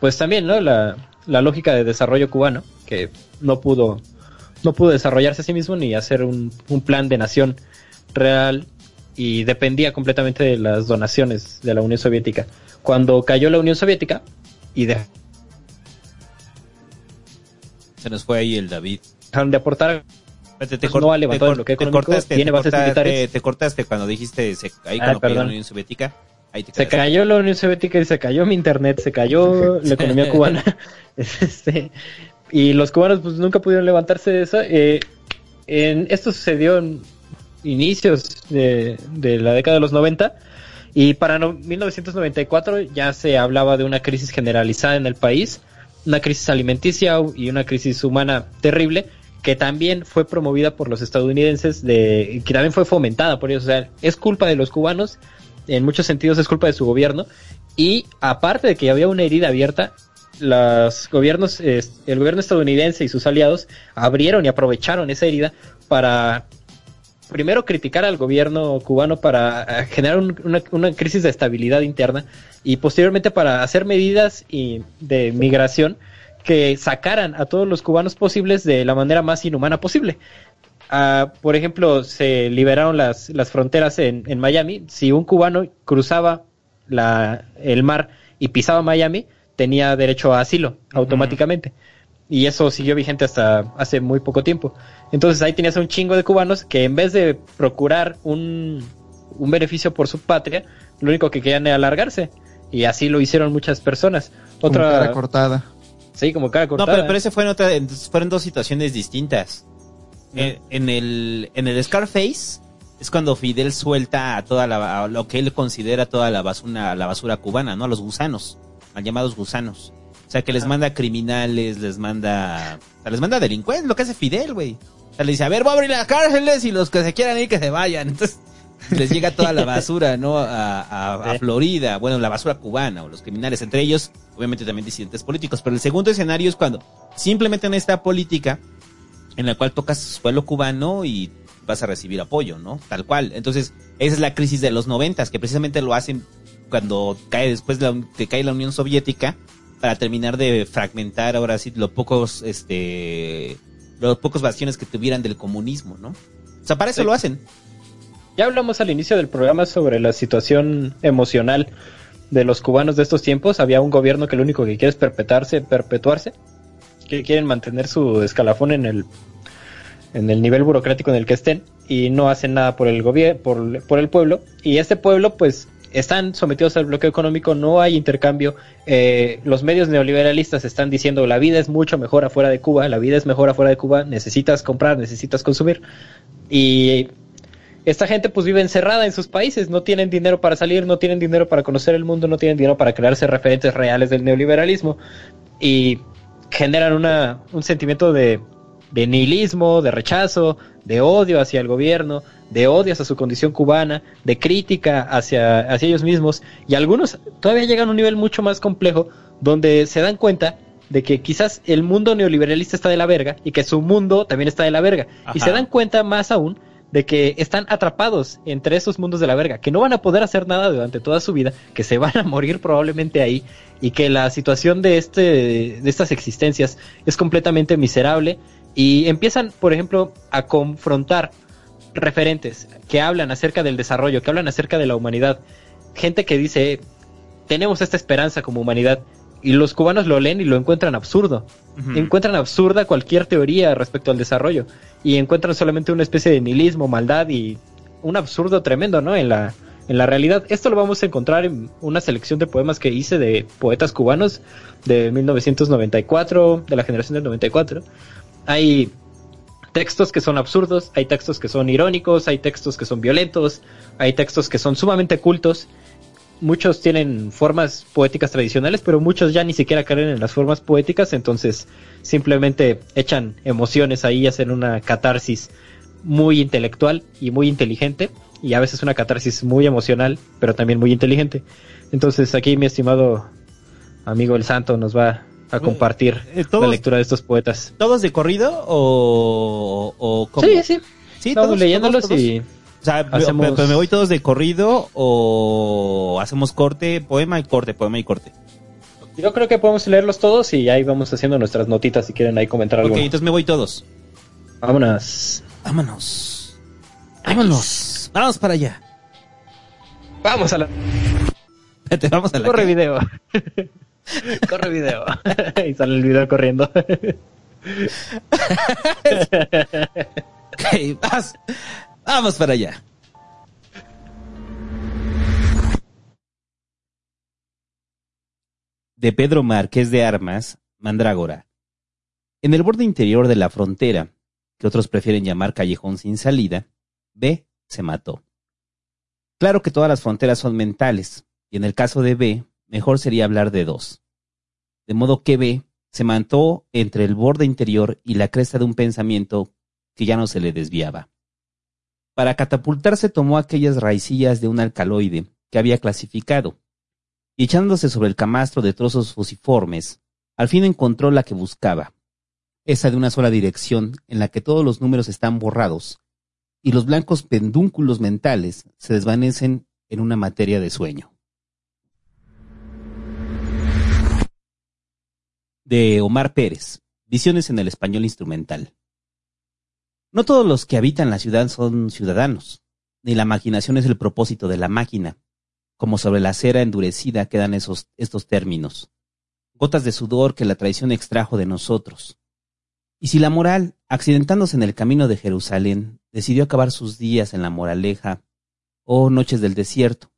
pues también, ¿no? La, lógica de desarrollo cubano, que no pudo, no pudo desarrollarse a sí mismo ni hacer un, un plan de nación real y dependía completamente de las donaciones de la Unión Soviética. Cuando cayó la Unión Soviética y de se nos fue ahí el David. Dejaron de aportar. Te, te, pues lo que te cortaste, tiene bases militares. Te cortaste cuando dijiste se, ahí ah, cuando la Unión Soviética. Ahí te se cayó la Unión Soviética y se cayó mi internet, se cayó la economía cubana. este, y los cubanos pues nunca pudieron levantarse de eso. Eh, en, esto sucedió en inicios de, de la década de los 90 y para no, 1994 ya se hablaba de una crisis generalizada en el país una crisis alimenticia y una crisis humana terrible que también fue promovida por los estadounidenses, de, que también fue fomentada por ellos. O sea, es culpa de los cubanos, en muchos sentidos es culpa de su gobierno. Y aparte de que había una herida abierta, los gobiernos, el gobierno estadounidense y sus aliados abrieron y aprovecharon esa herida para primero criticar al gobierno cubano para eh, generar una, crisis de estabilidad interna y posteriormente para hacer medidas de migración que sacaran a todos los cubanos posibles de la manera más inhumana posible. Ah, por ejemplo, se liberaron las, las fronteras en, en, Miami. Si un cubano cruzaba la, el mar y pisaba Miami, tenía derecho a asilo automáticamente y eso siguió vigente hasta hace muy poco tiempo. Entonces ahí tenías un chingo de cubanos que en vez de procurar un, un beneficio por su patria, lo único que querían era alargarse. Y así lo hicieron muchas personas. Otra como cara cortada. Sí, como cara cortada. No, pero, pero ese fue en otra, fueron dos situaciones distintas. En, el, en el Scarface es cuando Fidel suelta a toda la, lo que él considera toda la basura, la basura cubana, ¿no? A los gusanos. mal llamados gusanos. O sea, que les manda criminales, les manda, o sea, les manda delincuentes, lo que hace Fidel, güey. O sea, le dice, a ver, voy a abrir las cárceles y los que se quieran ir que se vayan. Entonces, les llega toda la basura, ¿no? A, a, Florida, bueno, la basura cubana o los criminales, entre ellos, obviamente también disidentes políticos. Pero el segundo escenario es cuando simplemente en esta política en la cual tocas suelo cubano y vas a recibir apoyo, ¿no? Tal cual. Entonces, esa es la crisis de los noventas, que precisamente lo hacen cuando cae después de que cae la Unión Soviética para terminar de fragmentar ahora sí los pocos, este, los pocos bastiones que tuvieran del comunismo, ¿no? O sea, para eso lo hacen. Ya hablamos al inicio del programa sobre la situación emocional de los cubanos de estos tiempos. Había un gobierno que lo único que quiere es perpetuarse, perpetuarse, que quieren mantener su escalafón en el en el nivel burocrático en el que estén y no hacen nada por el gobierno, por, el pueblo y este pueblo pues están sometidos al bloqueo económico, no hay intercambio. Eh, los medios neoliberalistas están diciendo la vida es mucho mejor afuera de Cuba, la vida es mejor afuera de Cuba, necesitas comprar, necesitas consumir. Y esta gente pues vive encerrada en sus países, no tienen dinero para salir, no tienen dinero para conocer el mundo, no tienen dinero para crearse referentes reales del neoliberalismo y generan una, un sentimiento de de nihilismo, de rechazo, de odio hacia el gobierno, de odio hacia su condición cubana, de crítica hacia, hacia ellos mismos, y algunos todavía llegan a un nivel mucho más complejo donde se dan cuenta de que quizás el mundo neoliberalista está de la verga y que su mundo también está de la verga. Y se dan cuenta más aún de que están atrapados entre esos mundos de la verga, que no van a poder hacer nada durante toda su vida, que se van a morir probablemente ahí y que la situación de este de estas existencias es completamente miserable y empiezan, por ejemplo, a confrontar referentes que hablan acerca del desarrollo, que hablan acerca de la humanidad. Gente que dice, tenemos esta esperanza como humanidad. Y los cubanos lo leen y lo encuentran absurdo. Encuentran absurda cualquier teoría respecto al desarrollo. Y encuentran solamente una especie de nihilismo, maldad y un absurdo tremendo, ¿no? En la, en la realidad. Esto lo vamos a encontrar en una selección de poemas que hice de poetas cubanos de 1994, de la generación del 94 hay textos que son absurdos, hay textos que son irónicos, hay textos que son violentos, hay textos que son sumamente cultos. Muchos tienen formas poéticas tradicionales, pero muchos ya ni siquiera creen en las formas poéticas, entonces simplemente echan emociones ahí, hacen una catarsis muy intelectual y muy inteligente, y a veces una catarsis muy emocional, pero también muy inteligente. Entonces aquí mi estimado amigo el santo nos va a compartir eh, la lectura de estos poetas. ¿Todos de corrido o, o cómo? Sí, sí. Sí, Estamos leyéndolos y... O sea, hacemos... me, voy todos de corrido o hacemos corte, poema y corte, poema y corte. Yo creo que podemos leerlos todos y ahí vamos haciendo nuestras notitas si quieren ahí comentar algo. Ok, entonces me voy todos. Vámonos. Vámonos. Vámonos. Vamos para allá. Vamos a la... vamos a la... Corre video. Corre video. y sale el video corriendo. vamos para allá. De Pedro Marqués de Armas, Mandrágora. En el borde interior de la frontera, que otros prefieren llamar callejón sin salida, B se mató. Claro que todas las fronteras son mentales, y en el caso de B, mejor sería hablar de dos. De modo que B se mantó entre el borde interior y la cresta de un pensamiento que ya no se le desviaba. Para catapultarse tomó aquellas raicillas de un alcaloide que había clasificado, y echándose sobre el camastro de trozos fusiformes, al fin encontró la que buscaba, esa de una sola dirección en la que todos los números están borrados, y los blancos pendúnculos mentales se desvanecen en una materia de sueño. De Omar Pérez, Visiones en el español instrumental. No todos los que habitan la ciudad son ciudadanos, ni la imaginación es el propósito de la máquina, como sobre la cera endurecida quedan esos, estos términos, gotas de sudor que la traición extrajo de nosotros. Y si la moral, accidentándose en el camino de Jerusalén, decidió acabar sus días en la moraleja, oh noches del desierto,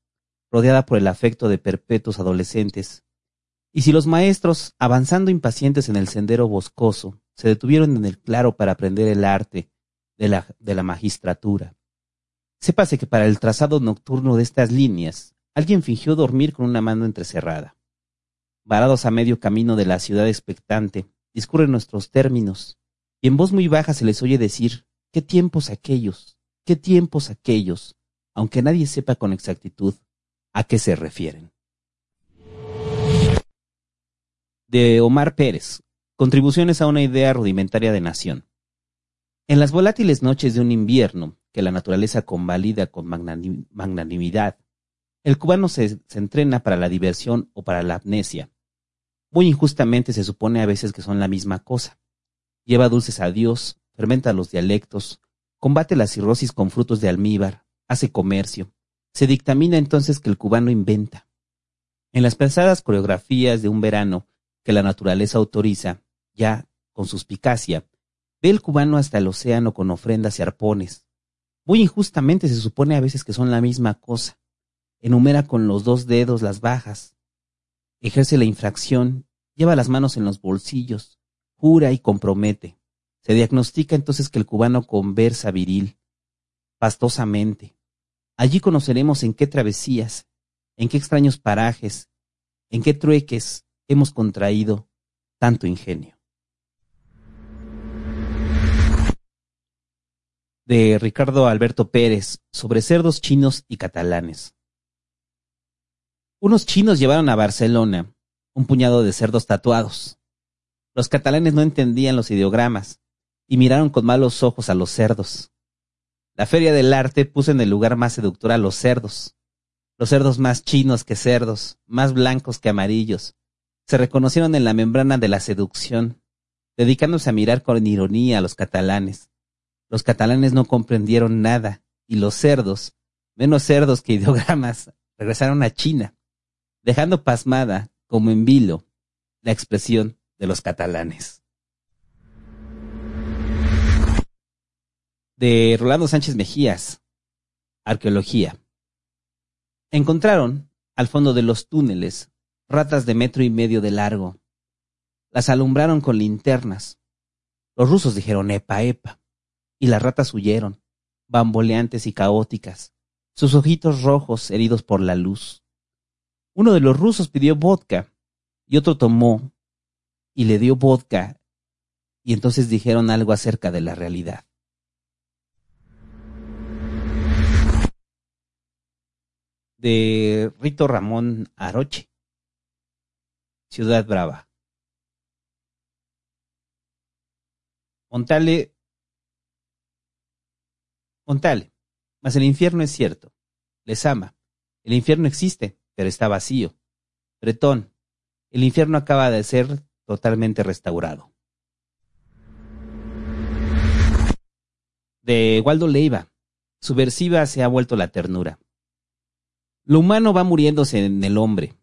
rodeada por el afecto de perpetuos adolescentes, y si los maestros, avanzando impacientes en el sendero boscoso, se detuvieron en el claro para aprender el arte de la, magistratura, sépase que para el trazado nocturno de estas líneas, alguien fingió dormir con una mano entrecerrada. varados a medio camino de la ciudad expectante, discurren nuestros términos, y en voz muy baja se les oye decir, ¿qué tiempos aquellos? ¿Qué tiempos aquellos? Aunque nadie sepa con exactitud a qué se refieren. De Omar Pérez, Contribuciones a una idea rudimentaria de nación. En las volátiles noches de un invierno, que la naturaleza convalida con magnanimidad, el cubano se, entrena para la diversión o para la amnesia. Muy injustamente se supone a veces que son la misma cosa. Lleva dulces a Dios, fermenta los dialectos, combate la cirrosis con frutos de almíbar, hace comercio. Se dictamina entonces que el cubano inventa. En las pesadas coreografías de un verano que la naturaleza autoriza, ya, con suspicacia, ve el cubano hasta el océano con ofrendas y arpones. Muy injustamente se supone a veces que son la misma cosa enumera con los dos dedos las bajas, ejerce la infracción, lleva las manos en los bolsillos, jura y compromete. Se diagnostica entonces que el cubano conversa viril, pastosamente. Allí conoceremos en qué travesías, en qué extraños parajes, en qué trueques hemos contraído tanto ingenio. De Ricardo Alberto Pérez sobre cerdos chinos y catalanes. Unos chinos llevaron a Barcelona un puñado de cerdos tatuados. Los catalanes no entendían los ideogramas y miraron con malos ojos a los cerdos. La feria del arte puso en el lugar más seductor a los cerdos. Los cerdos más chinos que cerdos, más blancos que amarillos, se reconocieron en la membrana de la seducción, dedicándose a mirar con ironía a los catalanes. Los catalanes no comprendieron nada y los cerdos, menos cerdos que ideogramas, regresaron a China dejando pasmada, como en vilo, la expresión de los catalanes. De Rolando Sánchez Mejías, Arqueología. Encontraron, al fondo de los túneles, ratas de metro y medio de largo. Las alumbraron con linternas. Los rusos dijeron epa, epa, y las ratas huyeron, bamboleantes y caóticas, sus ojitos rojos heridos por la luz. Uno de los rusos pidió vodka y otro tomó y le dio vodka y entonces dijeron algo acerca de la realidad. De Rito Ramón Aroche, Ciudad Brava. Montale, Montale, mas el infierno es cierto, les ama, el infierno existe, pero está vacío. Bretón, el infierno acaba de ser totalmente restaurado. De Waldo Leiva, subversiva se ha vuelto la ternura. Lo humano va muriéndose en el hombre.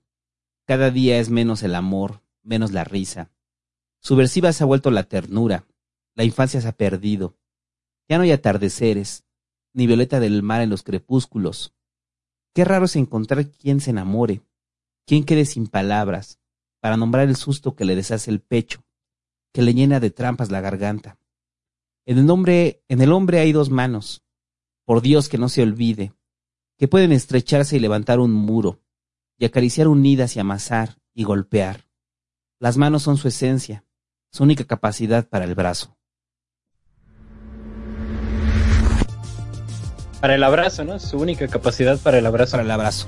Cada día es menos el amor, menos la risa. Subversiva se ha vuelto la ternura. La infancia se ha perdido. Ya no hay atardeceres, ni violeta del mar en los crepúsculos, Qué raro es encontrar quien se enamore, quien quede sin palabras, para nombrar el susto que le deshace el pecho, que le llena de trampas la garganta. En el, hombre, en el hombre hay dos manos, por Dios que no se olvide, que pueden estrecharse y levantar un muro, y acariciar unidas y amasar y golpear. Las manos son su esencia, su única capacidad para el brazo. Para el abrazo, ¿no? Su única capacidad para el abrazo. Para el abrazo.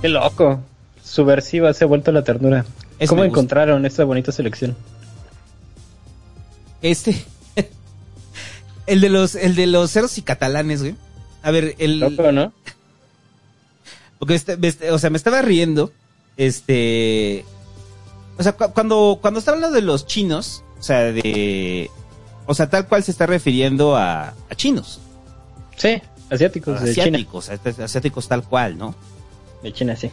Qué loco. Subversiva se ha vuelto la ternura. ¿Cómo encontraron esta bonita selección? Este. el de los, el de los cerdos y catalanes, güey. A ver, el. Loco, ¿no? Porque, este, este, o sea, me estaba riendo. Este. O sea, cuando, cuando está hablando de los chinos, o sea, de. O sea, tal cual se está refiriendo a, a chinos. Sí, asiáticos. Asiáticos, de China. asiáticos tal cual, ¿no? De China, sí.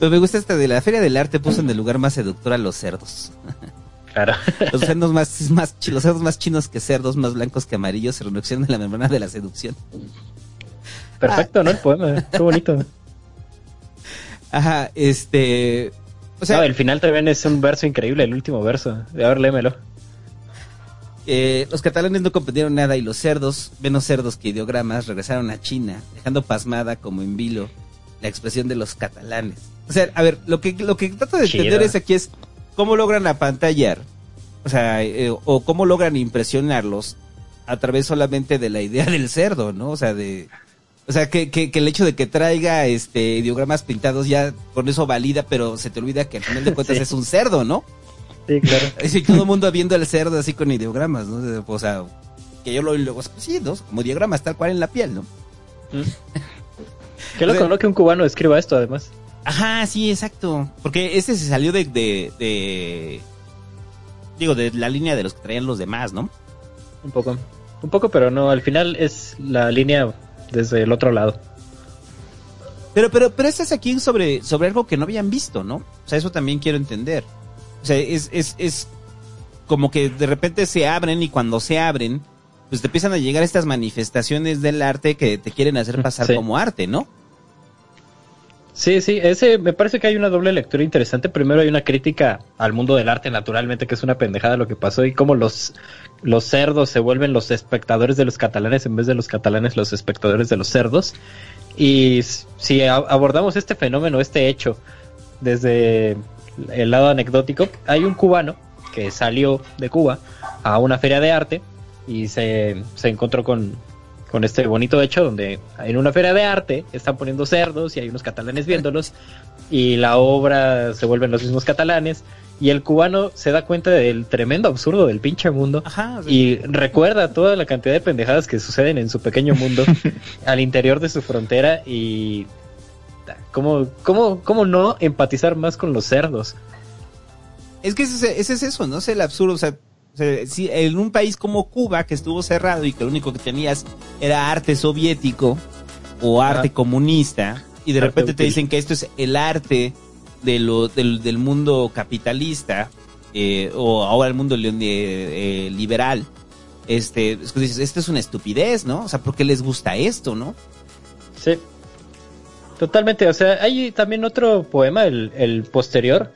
Pero me gusta esta de la Feria del Arte puso en el lugar más seductor a los cerdos. Claro. Los cerdos más, más, los cerdos más chinos que cerdos, más blancos que amarillos, se reducción de la membrana de la seducción. Perfecto, ¿no? El poema, qué bonito. Ajá, este... O sea, el final también es un verso increíble, el último verso. A ver, léemelo. Eh, los catalanes no comprendieron nada y los cerdos, menos cerdos que ideogramas, regresaron a China, dejando pasmada como en vilo la expresión de los catalanes. O sea, a ver, lo que, lo que trato de entender es aquí es cómo logran apantallar, o sea, eh, o cómo logran impresionarlos a través solamente de la idea del cerdo, ¿no? O sea, de, o sea, que, que, el hecho de que traiga este ideogramas pintados ya con eso valida, pero se te olvida que al final de cuentas es un cerdo, ¿no? Sí, claro. Y todo el mundo viendo el cerdo así con ideogramas, ¿no? O sea, que yo lo luego, pues sí, ¿no? Como diagramas tal cual en la piel, ¿no? Mm. Qué loco, ¿no? Que un cubano escriba esto, además. Ajá, sí, exacto. Porque este se salió de, de, de, Digo, de la línea de los que traían los demás, ¿no? Un poco. Un poco, pero no, al final es la línea desde el otro lado. Pero, pero, pero este es aquí sobre, sobre algo que no habían visto, ¿no? O sea, eso también quiero entender. O sea, es, es, es como que de repente se abren y cuando se abren, pues te empiezan a llegar estas manifestaciones del arte que te quieren hacer pasar como arte, ¿no? Sí, sí, ese me parece que hay una doble lectura interesante. Primero hay una crítica al mundo del arte, naturalmente, que es una pendejada lo que pasó y cómo los, los cerdos se vuelven los espectadores de los catalanes en vez de los catalanes los espectadores de los cerdos. Y si abordamos este fenómeno, este hecho, desde el lado anecdótico, hay un cubano que salió de Cuba a una feria de arte y se, se encontró con, con este bonito hecho donde en una feria de arte están poniendo cerdos y hay unos catalanes viéndolos y la obra se vuelven los mismos catalanes y el cubano se da cuenta del tremendo absurdo del pinche mundo y recuerda toda la cantidad de pendejadas que suceden en su pequeño mundo al interior de su frontera y cómo, cómo, cómo no empatizar más con los cerdos. Es que ese, ese es eso, ¿no? Es el absurdo, o sea, si en un país como Cuba, que estuvo cerrado y que lo único que tenías era arte soviético o arte comunista, y de repente te dicen que esto es el arte de lo, del, del mundo capitalista, eh, o ahora el mundo eh, liberal, este, dices, esto es una estupidez, ¿no? O sea, ¿por qué les gusta esto, no? Sí. Totalmente, o sea, hay también otro poema, el, el posterior,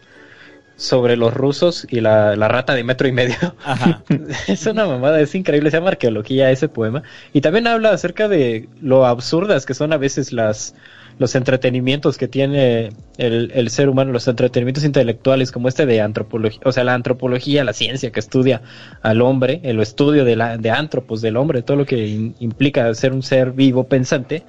sobre los rusos y la, rata de metro y medio. es una mamada, es increíble, se llama arqueología ese poema. Y también habla acerca de lo absurdas que son a veces las los entretenimientos que tiene el, el ser humano, los entretenimientos intelectuales como este de antropología, o sea, la antropología, la ciencia que estudia al hombre, el estudio de, la, de antropos del hombre, todo lo que implica ser un ser vivo, pensante,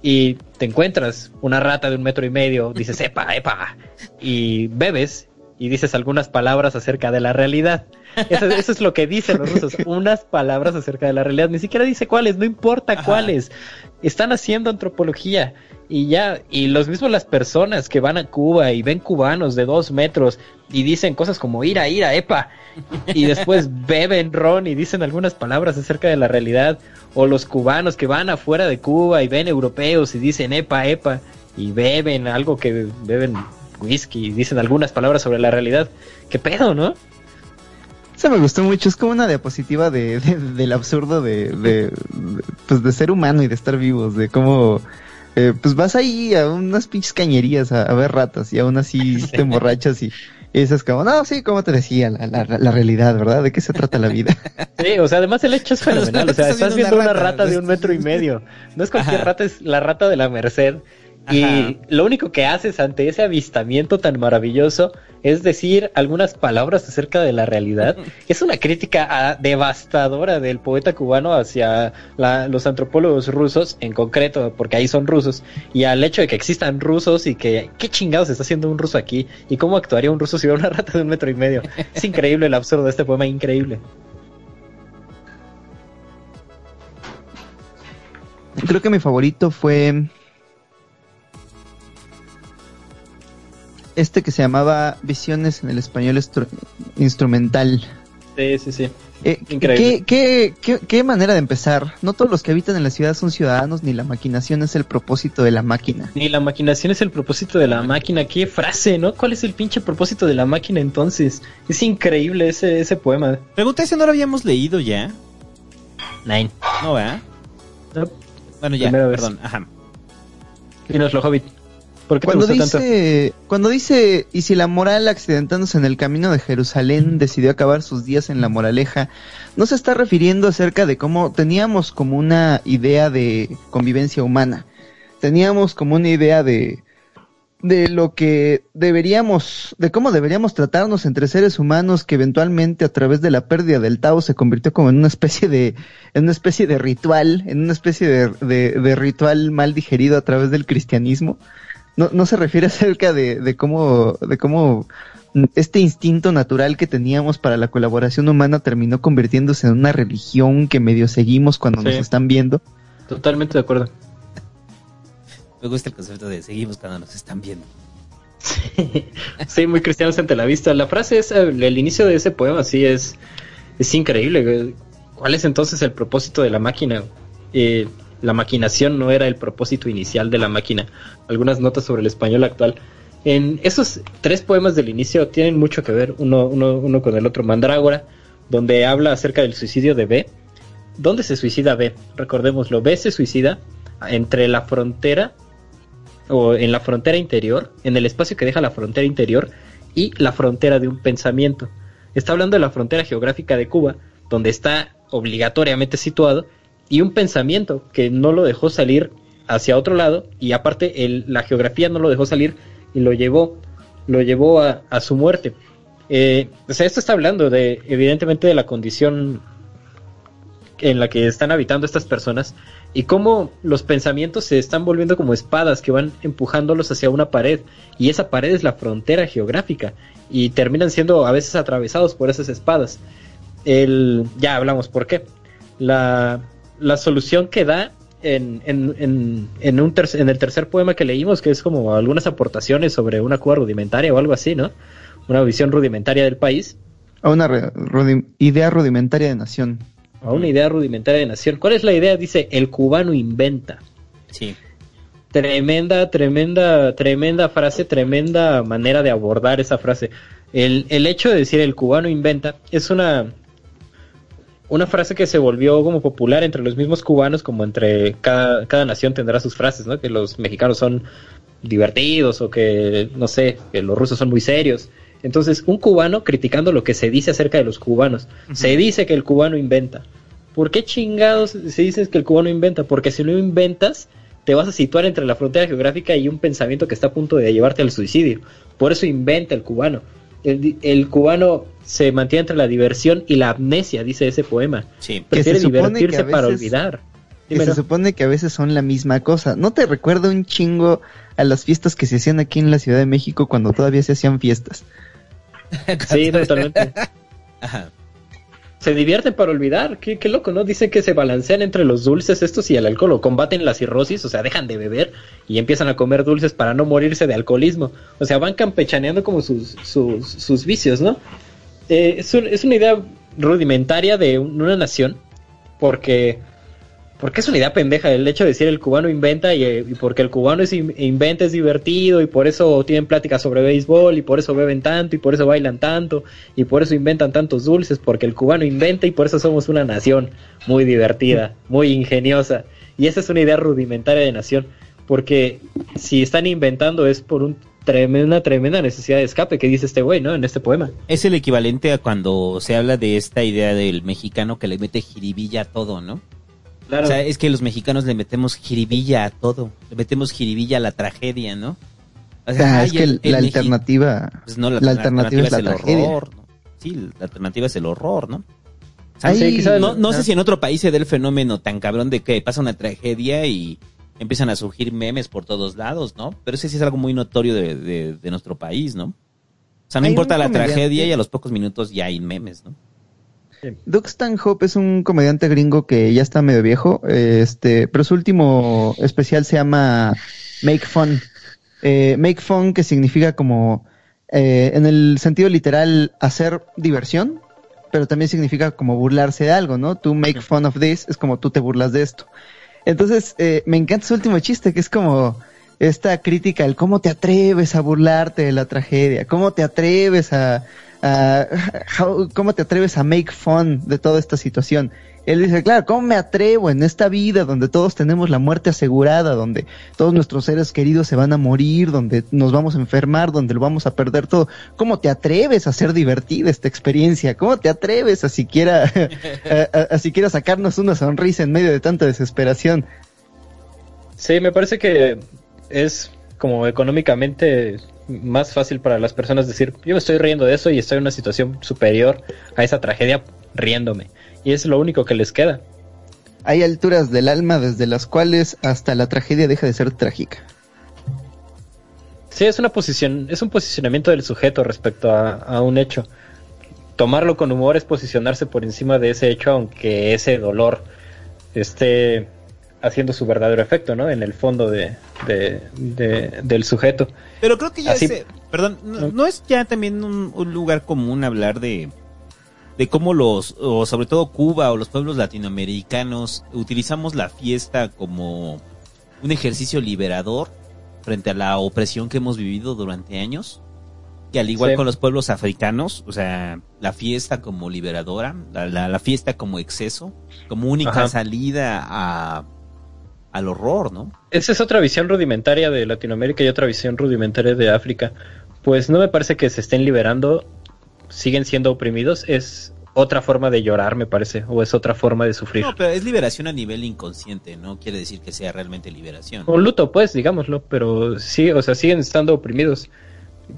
y te encuentras una rata de un metro y medio, dices, epa, epa, y bebes y dices algunas palabras acerca de la realidad. Eso, es lo que dicen los rusos, unas palabras acerca de la realidad. Ni siquiera dice cuáles, no importa cuáles. Están haciendo antropología y ya, y los mismos las personas que van a Cuba y ven cubanos de dos metros y dicen cosas como ira, ira, epa, y después beben ron y dicen algunas palabras acerca de la realidad, o los cubanos que van afuera de Cuba y ven europeos y dicen epa, epa, y beben algo que beben whisky, dicen algunas palabras sobre la realidad. ¿Qué pedo, no? Eso me gustó mucho, es como una diapositiva de, del absurdo de, de, pues de ser humano y de estar vivos, de cómo eh, pues vas ahí a unas pinches cañerías a, ver ratas y aún así te emborrachas y, y es como, no, sí, como te decía, la, la, realidad, ¿verdad? ¿De qué se trata la vida? Sí, o sea, además el hecho es fenomenal, o sea, estás viendo una rata, de un metro y medio, no es cualquier rata, es la rata de la Merced y lo único que haces ante ese avistamiento tan maravilloso es decir algunas palabras acerca de la realidad. es una crítica ah, devastadora del poeta cubano hacia los antropólogos rusos, en concreto, porque ahí son rusos, y al hecho de que existan rusos y que qué chingados está haciendo un ruso aquí y cómo actuaría un ruso si hubiera una rata de un metro y medio. Es increíble el absurdo de este poema, increíble. Creo que mi favorito fue este que se llamaba Visiones en el español instrumental. Sí, sí, sí. Eh, Increíble. ¿qué, qué, qué, manera de empezar? No todos los que habitan en la ciudad son ciudadanos, ni la maquinación es el propósito de la máquina. Ni la maquinación es el propósito de la máquina. Qué frase, ¿no? ¿Cuál es el pinche propósito de la máquina entonces? Es increíble ese, ese poema. Pregunta si no lo habíamos leído ya. Nine. No, ¿verdad? Bueno, ya, perdón. Ajá. Dinoslo, Hobbit cuando dice, Cuando dice, y si la moral accidentándose en el camino de Jerusalén decidió acabar sus días en la moraleja, no se está refiriendo acerca de cómo teníamos como una idea de convivencia humana, teníamos como una idea de, de lo que deberíamos, de cómo deberíamos tratarnos entre seres humanos que eventualmente a través de la pérdida del Tao se convirtió como en una especie de, en una especie de ritual, en una especie de, de, ritual mal digerido a través del cristianismo. No, no se refiere acerca de, de cómo, de cómo este instinto natural que teníamos para la colaboración humana terminó convirtiéndose en una religión que medio seguimos cuando nos están viendo. Totalmente de acuerdo. Me gusta el concepto de seguimos cuando nos están viendo. Sí, muy cristianos ante la vista. La frase es, el inicio de ese poema, sí, es, es increíble. ¿Cuál es entonces el propósito de la máquina? Eh, la maquinación no era el propósito inicial de la máquina. Algunas notas sobre el español actual. En esos tres poemas del inicio tienen mucho que ver uno, con el otro. Mandrágora, donde habla acerca del suicidio de B. ¿Dónde se suicida B? Recordémoslo, B se suicida entre la frontera o en la frontera interior, en el espacio que deja la frontera interior y la frontera de un pensamiento. Está hablando de la frontera geográfica de Cuba, donde está obligatoriamente situado, y un pensamiento que no lo dejó salir hacia otro lado, y aparte el, la geografía no lo dejó salir y lo llevó, lo llevó a, su muerte. Eh, o sea, esto está hablando de, evidentemente, de la condición en la que están habitando estas personas y cómo los pensamientos se están volviendo como espadas que van empujándolos hacia una pared y esa pared es la frontera geográfica y terminan siendo a veces atravesados por esas espadas. El, ya hablamos por qué. La, la solución que da en, en, en, un en el tercer poema que leímos, que es como algunas aportaciones sobre una cuba rudimentaria o algo así, ¿no? Una visión rudimentaria del país. A una idea rudimentaria de nación a una idea rudimentaria de nación. ¿Cuál es la idea? Dice, el cubano inventa. Sí. Tremenda, tremenda, tremenda frase, tremenda manera de abordar esa frase. El, el hecho de decir el cubano inventa es una, una frase que se volvió como popular entre los mismos cubanos, como entre cada, cada nación tendrá sus frases, ¿no? Que los mexicanos son divertidos o que, no sé, que los rusos son muy serios. Entonces, un cubano criticando lo que se dice acerca de los cubanos. Se dice que el cubano inventa. ¿Por qué chingados se dice que el cubano inventa? Porque si no inventas, te vas a situar entre la frontera geográfica y un pensamiento que está a punto de llevarte al suicidio. Por eso inventa el cubano. El, cubano se mantiene entre la diversión y la amnesia, dice ese poema. Sí. Prefiere divertirse para olvidar. se supone que a veces son la misma cosa. ¿No te recuerda un chingo a las fiestas que se hacían aquí en la Ciudad de México cuando todavía se hacían fiestas? sí, totalmente. Se divierten para olvidar, qué, loco, ¿no? Dicen que se balancean entre los dulces estos y el alcohol, o combaten la cirrosis, o sea, dejan de beber y empiezan a comer dulces para no morirse de alcoholismo. O sea, van campechaneando como sus, sus, sus vicios, ¿no? Eh, es, es, una idea rudimentaria de una nación, porque porque es una idea pendeja el hecho de decir el cubano inventa y, porque el cubano es inventa es divertido y por eso tienen pláticas sobre béisbol y por eso beben tanto y por eso bailan tanto y por eso inventan tantos dulces porque el cubano inventa y por eso somos una nación muy divertida, muy ingeniosa y esa es una idea rudimentaria de nación porque si están inventando es por un una tremenda necesidad de escape que dice este güey, ¿no? En este poema. Es el equivalente a cuando se habla de esta idea del mexicano que le mete jiribilla a todo, ¿no? O sea, es que los mexicanos le metemos jiribilla a todo, le metemos jiribilla a la tragedia, ¿no? O sea, es que la alternativa, pues no, la, alternativa, es, el horror, ¿no? Sí, la alternativa es el horror, ¿no? no, no sé si en otro país se da el fenómeno tan cabrón de que pasa una tragedia y empiezan a surgir memes por todos lados, ¿no? Pero ese sí es algo muy notorio de, de, nuestro país, ¿no? O sea, no importa la tragedia y a los pocos minutos ya hay memes, ¿no? Doug Stanhope es un comediante gringo que ya está medio viejo, este, pero su último especial se llama Make Fun. Eh, make Fun que significa como, eh, en el sentido literal, hacer diversión, pero también significa como burlarse de algo, ¿no? Tú make fun of this es como tú te burlas de esto. Entonces, eh, me encanta su último chiste, que es como esta crítica, el cómo te atreves a burlarte de la tragedia, cómo te atreves a, ¿cómo te atreves a make fun de toda esta situación? Él dice, claro, ¿cómo me atrevo en esta vida donde todos tenemos la muerte asegurada, donde todos nuestros seres queridos se van a morir, donde nos vamos a enfermar, donde lo vamos a perder todo? ¿Cómo te atreves a hacer divertida esta experiencia? ¿Cómo te atreves a siquiera, a, siquiera sacarnos una sonrisa en medio de tanta desesperación? Sí, me parece que es como económicamente más fácil para las personas decir, yo me estoy riendo de eso y estoy en una situación superior a esa tragedia riéndome. Y es lo único que les queda. Hay alturas del alma desde las cuales hasta la tragedia deja de ser trágica. Sí, es una posición, es un posicionamiento del sujeto respecto a, a un hecho. Tomarlo con humor es posicionarse por encima de ese hecho, aunque ese dolor esté haciendo su verdadero efecto, ¿no? En el fondo de, del sujeto. Pero creo que ya Así, perdón, no, es ya también un, lugar común hablar de, de cómo los, o sobre todo Cuba o los pueblos latinoamericanos utilizamos la fiesta como un ejercicio liberador frente a la opresión que hemos vivido durante años. Que al igual con los pueblos africanos, o sea, la fiesta como liberadora, la, fiesta como exceso, como única salida a al horror, ¿no? Esa es otra visión rudimentaria de Latinoamérica y otra visión rudimentaria de África. Pues no me parece que se estén liberando, siguen siendo oprimidos, es otra forma de llorar, me parece, o es otra forma de sufrir. No, pero es liberación a nivel inconsciente, no quiere decir que sea realmente liberación. Un luto, pues, digámoslo, pero sí, o sea, siguen estando oprimidos.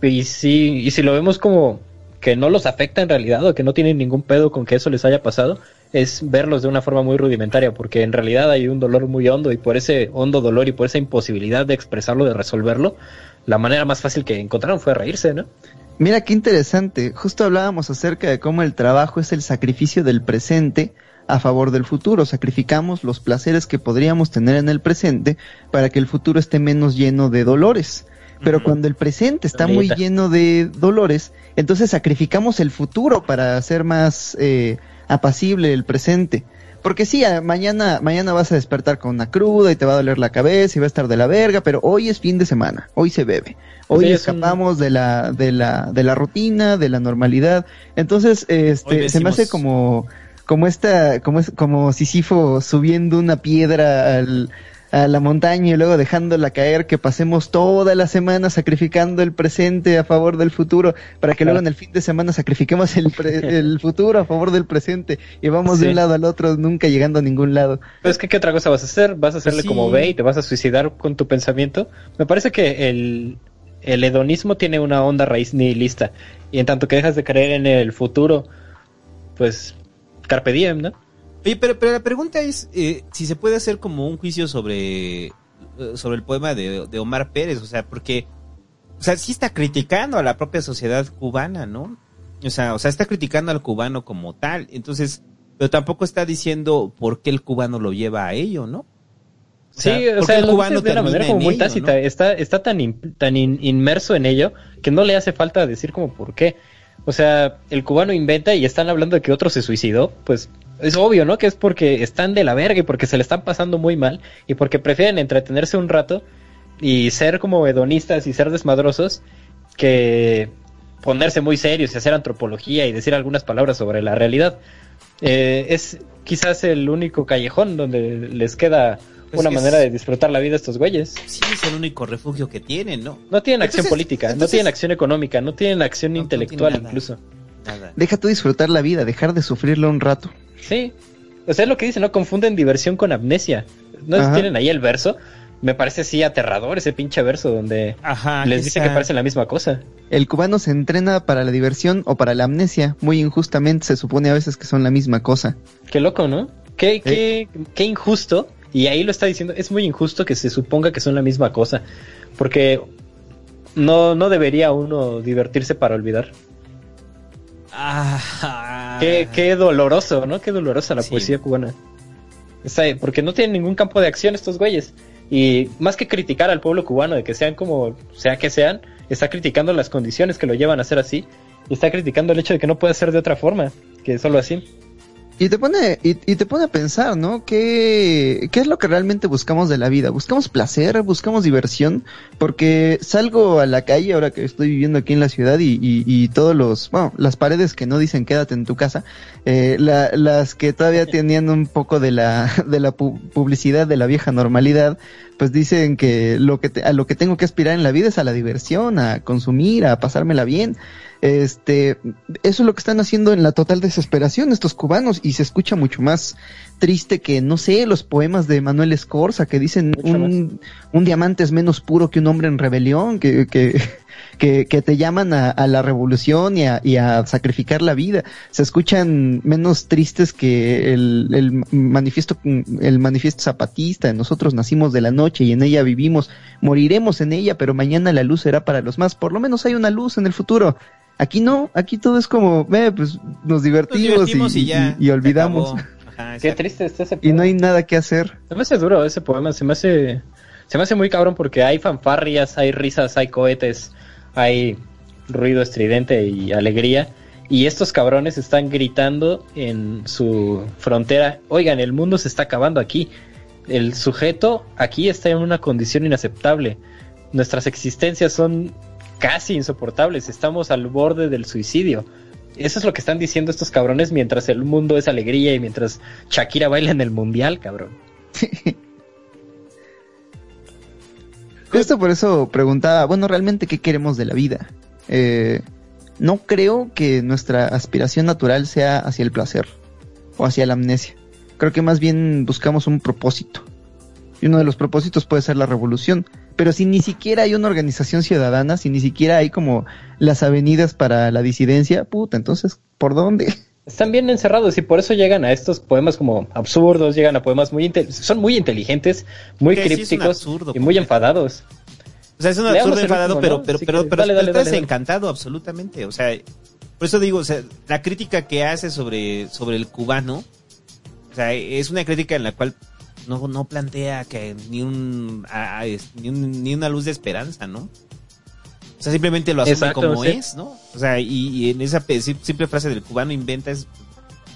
Y sí, y si lo vemos como que no los afecta en realidad o que no tienen ningún pedo con que eso les haya pasado, es verlos de una forma muy rudimentaria, porque en realidad hay un dolor muy hondo y por ese hondo dolor y por esa imposibilidad de expresarlo, de resolverlo, la manera más fácil que encontraron fue reírse, ¿no? Mira qué interesante, justo hablábamos acerca de cómo el trabajo es el sacrificio del presente a favor del futuro, sacrificamos los placeres que podríamos tener en el presente para que el futuro esté menos lleno de dolores. Pero cuando el presente está muy lleno de dolores, entonces sacrificamos el futuro para hacer más eh, apacible el presente. Porque sí, mañana, mañana vas a despertar con una cruda y te va a doler la cabeza y va a estar de la verga, pero hoy es fin de semana, hoy se bebe, hoy escapamos de la, de la, de la rutina, de la normalidad. Entonces, este, se me hace como, como esta, como es, como Sisifo subiendo una piedra al, a la montaña y luego dejándola caer, que pasemos toda la semana sacrificando el presente a favor del futuro, para que luego en el fin de semana sacrifiquemos el, el futuro a favor del presente y vamos de un lado al otro, nunca llegando a ningún lado. Pero es que, ¿qué otra cosa vas a hacer? ¿Vas a hacerle como ve y te vas a suicidar con tu pensamiento? Me parece que el, el hedonismo tiene una onda raíz nihilista y en tanto que dejas de creer en el futuro, pues carpe diem, ¿no? Oye, pero, pero la pregunta es eh, si se puede hacer como un juicio sobre, eh, sobre el poema de, Omar Pérez, o sea, porque, o sea, sí está criticando a la propia sociedad cubana, ¿no? O sea, o sea, está criticando al cubano como tal, entonces, pero tampoco está diciendo por qué el cubano lo lleva a ello, ¿no? sí, o sea, el cubano de una manera como muy tácita, está, está tan, tan inmerso en ello que no le hace falta decir como por qué. O sea, el cubano inventa y están hablando de que otro se suicidó, pues es obvio, ¿no? Que es porque están de la verga y porque se le están pasando muy mal y porque prefieren entretenerse un rato y ser como hedonistas y ser desmadrosos que ponerse muy serios y hacer antropología y decir algunas palabras sobre la realidad. Eh, es quizás el único callejón donde les queda pues una manera de disfrutar la vida a estos güeyes. Sí, es el único refugio que tienen, ¿no? No tienen acción política, no tienen acción económica, no tienen acción intelectual incluso. Deja tú disfrutar la vida, dejar de sufrirlo un rato. Sí. O sea, es lo que dicen, ¿no? Confunden diversión con amnesia. ¿No tienen ahí el verso? Me parece así aterrador ese pinche verso donde les dice que parecen la misma cosa. El cubano se entrena para la diversión o para la amnesia. Muy injustamente se supone a veces que son la misma cosa. Qué loco, ¿no? Qué, qué, qué injusto. Y ahí lo está diciendo. Es muy injusto que se suponga que son la misma cosa. Porque no, no debería uno divertirse para olvidar. Ah, qué, doloroso, ¿no? Qué dolorosa la poesía cubana. porque no tienen ningún campo de acción estos güeyes. Y más que criticar al pueblo cubano de que sean como sea que sean, está criticando las condiciones que lo llevan a ser así. Y está criticando el hecho de que no puede ser de otra forma, que solo así. Y te pone, y, te pone a pensar, ¿no? ¿Qué, ¿Qué es lo que realmente buscamos de la vida? ¿Buscamos placer? ¿Buscamos diversión? Porque salgo a la calle ahora que estoy viviendo aquí en la ciudad y, y, todos los, bueno, las paredes que no dicen quédate en tu casa, eh, las que todavía tenían un poco de la, de la publicidad de la vieja normalidad, pues dicen que lo que a lo que tengo que aspirar en la vida es a la diversión, a consumir, a pasármela bien. Este, eso es lo que están haciendo en la total desesperación estos cubanos y se escucha mucho más triste que, no sé, los poemas de Manuel Escorza que dicen un, un, diamante es menos puro que un hombre en rebelión, que, que, que, te llaman a, la revolución y a, y a, sacrificar la vida. Se escuchan menos tristes que el, el manifiesto, el manifiesto zapatista. Nosotros nacimos de la noche y en ella vivimos. Moriremos en ella, pero mañana la luz será para los más. Por lo menos hay una luz en el futuro. Aquí no, aquí todo es como, eh, pues nos divertimos, y, y, olvidamos. Qué triste está ese poema. Y no hay nada que hacer. Se me hace duro ese poema, se me hace, se me hace muy cabrón porque hay fanfarrias, hay risas, hay cohetes, hay ruido estridente y alegría. Y estos cabrones están gritando en su frontera, oigan, el mundo se está acabando aquí. El sujeto aquí está en una condición inaceptable. Nuestras existencias son casi insoportables, estamos al borde del suicidio. Eso es lo que están diciendo estos cabrones mientras el mundo es alegría y mientras Shakira baila en el mundial, cabrón. Justo por eso preguntaba, bueno, realmente, ¿qué queremos de la vida? Eh, no creo que nuestra aspiración natural sea hacia el placer o hacia la amnesia. Creo que más bien buscamos un propósito. Y uno de los propósitos puede ser la revolución. Pero si ni siquiera hay una organización ciudadana, si ni siquiera hay como las avenidas para la disidencia, puta, entonces, ¿por dónde? Están bien encerrados y por eso llegan a estos poemas como absurdos, llegan a poemas muy son muy inteligentes, muy crípticos y muy enfadados. O sea, es un absurdo enfadado, pero, pero, pero, pero, estás encantado absolutamente. O sea, por eso digo, o sea, la crítica que hace sobre, sobre el cubano, o sea, es una crítica en la cual no, no plantea que ni un, ni una luz de esperanza, ¿no? O sea, simplemente lo asume como es, ¿no? O sea, y, en esa simple frase del cubano inventa es,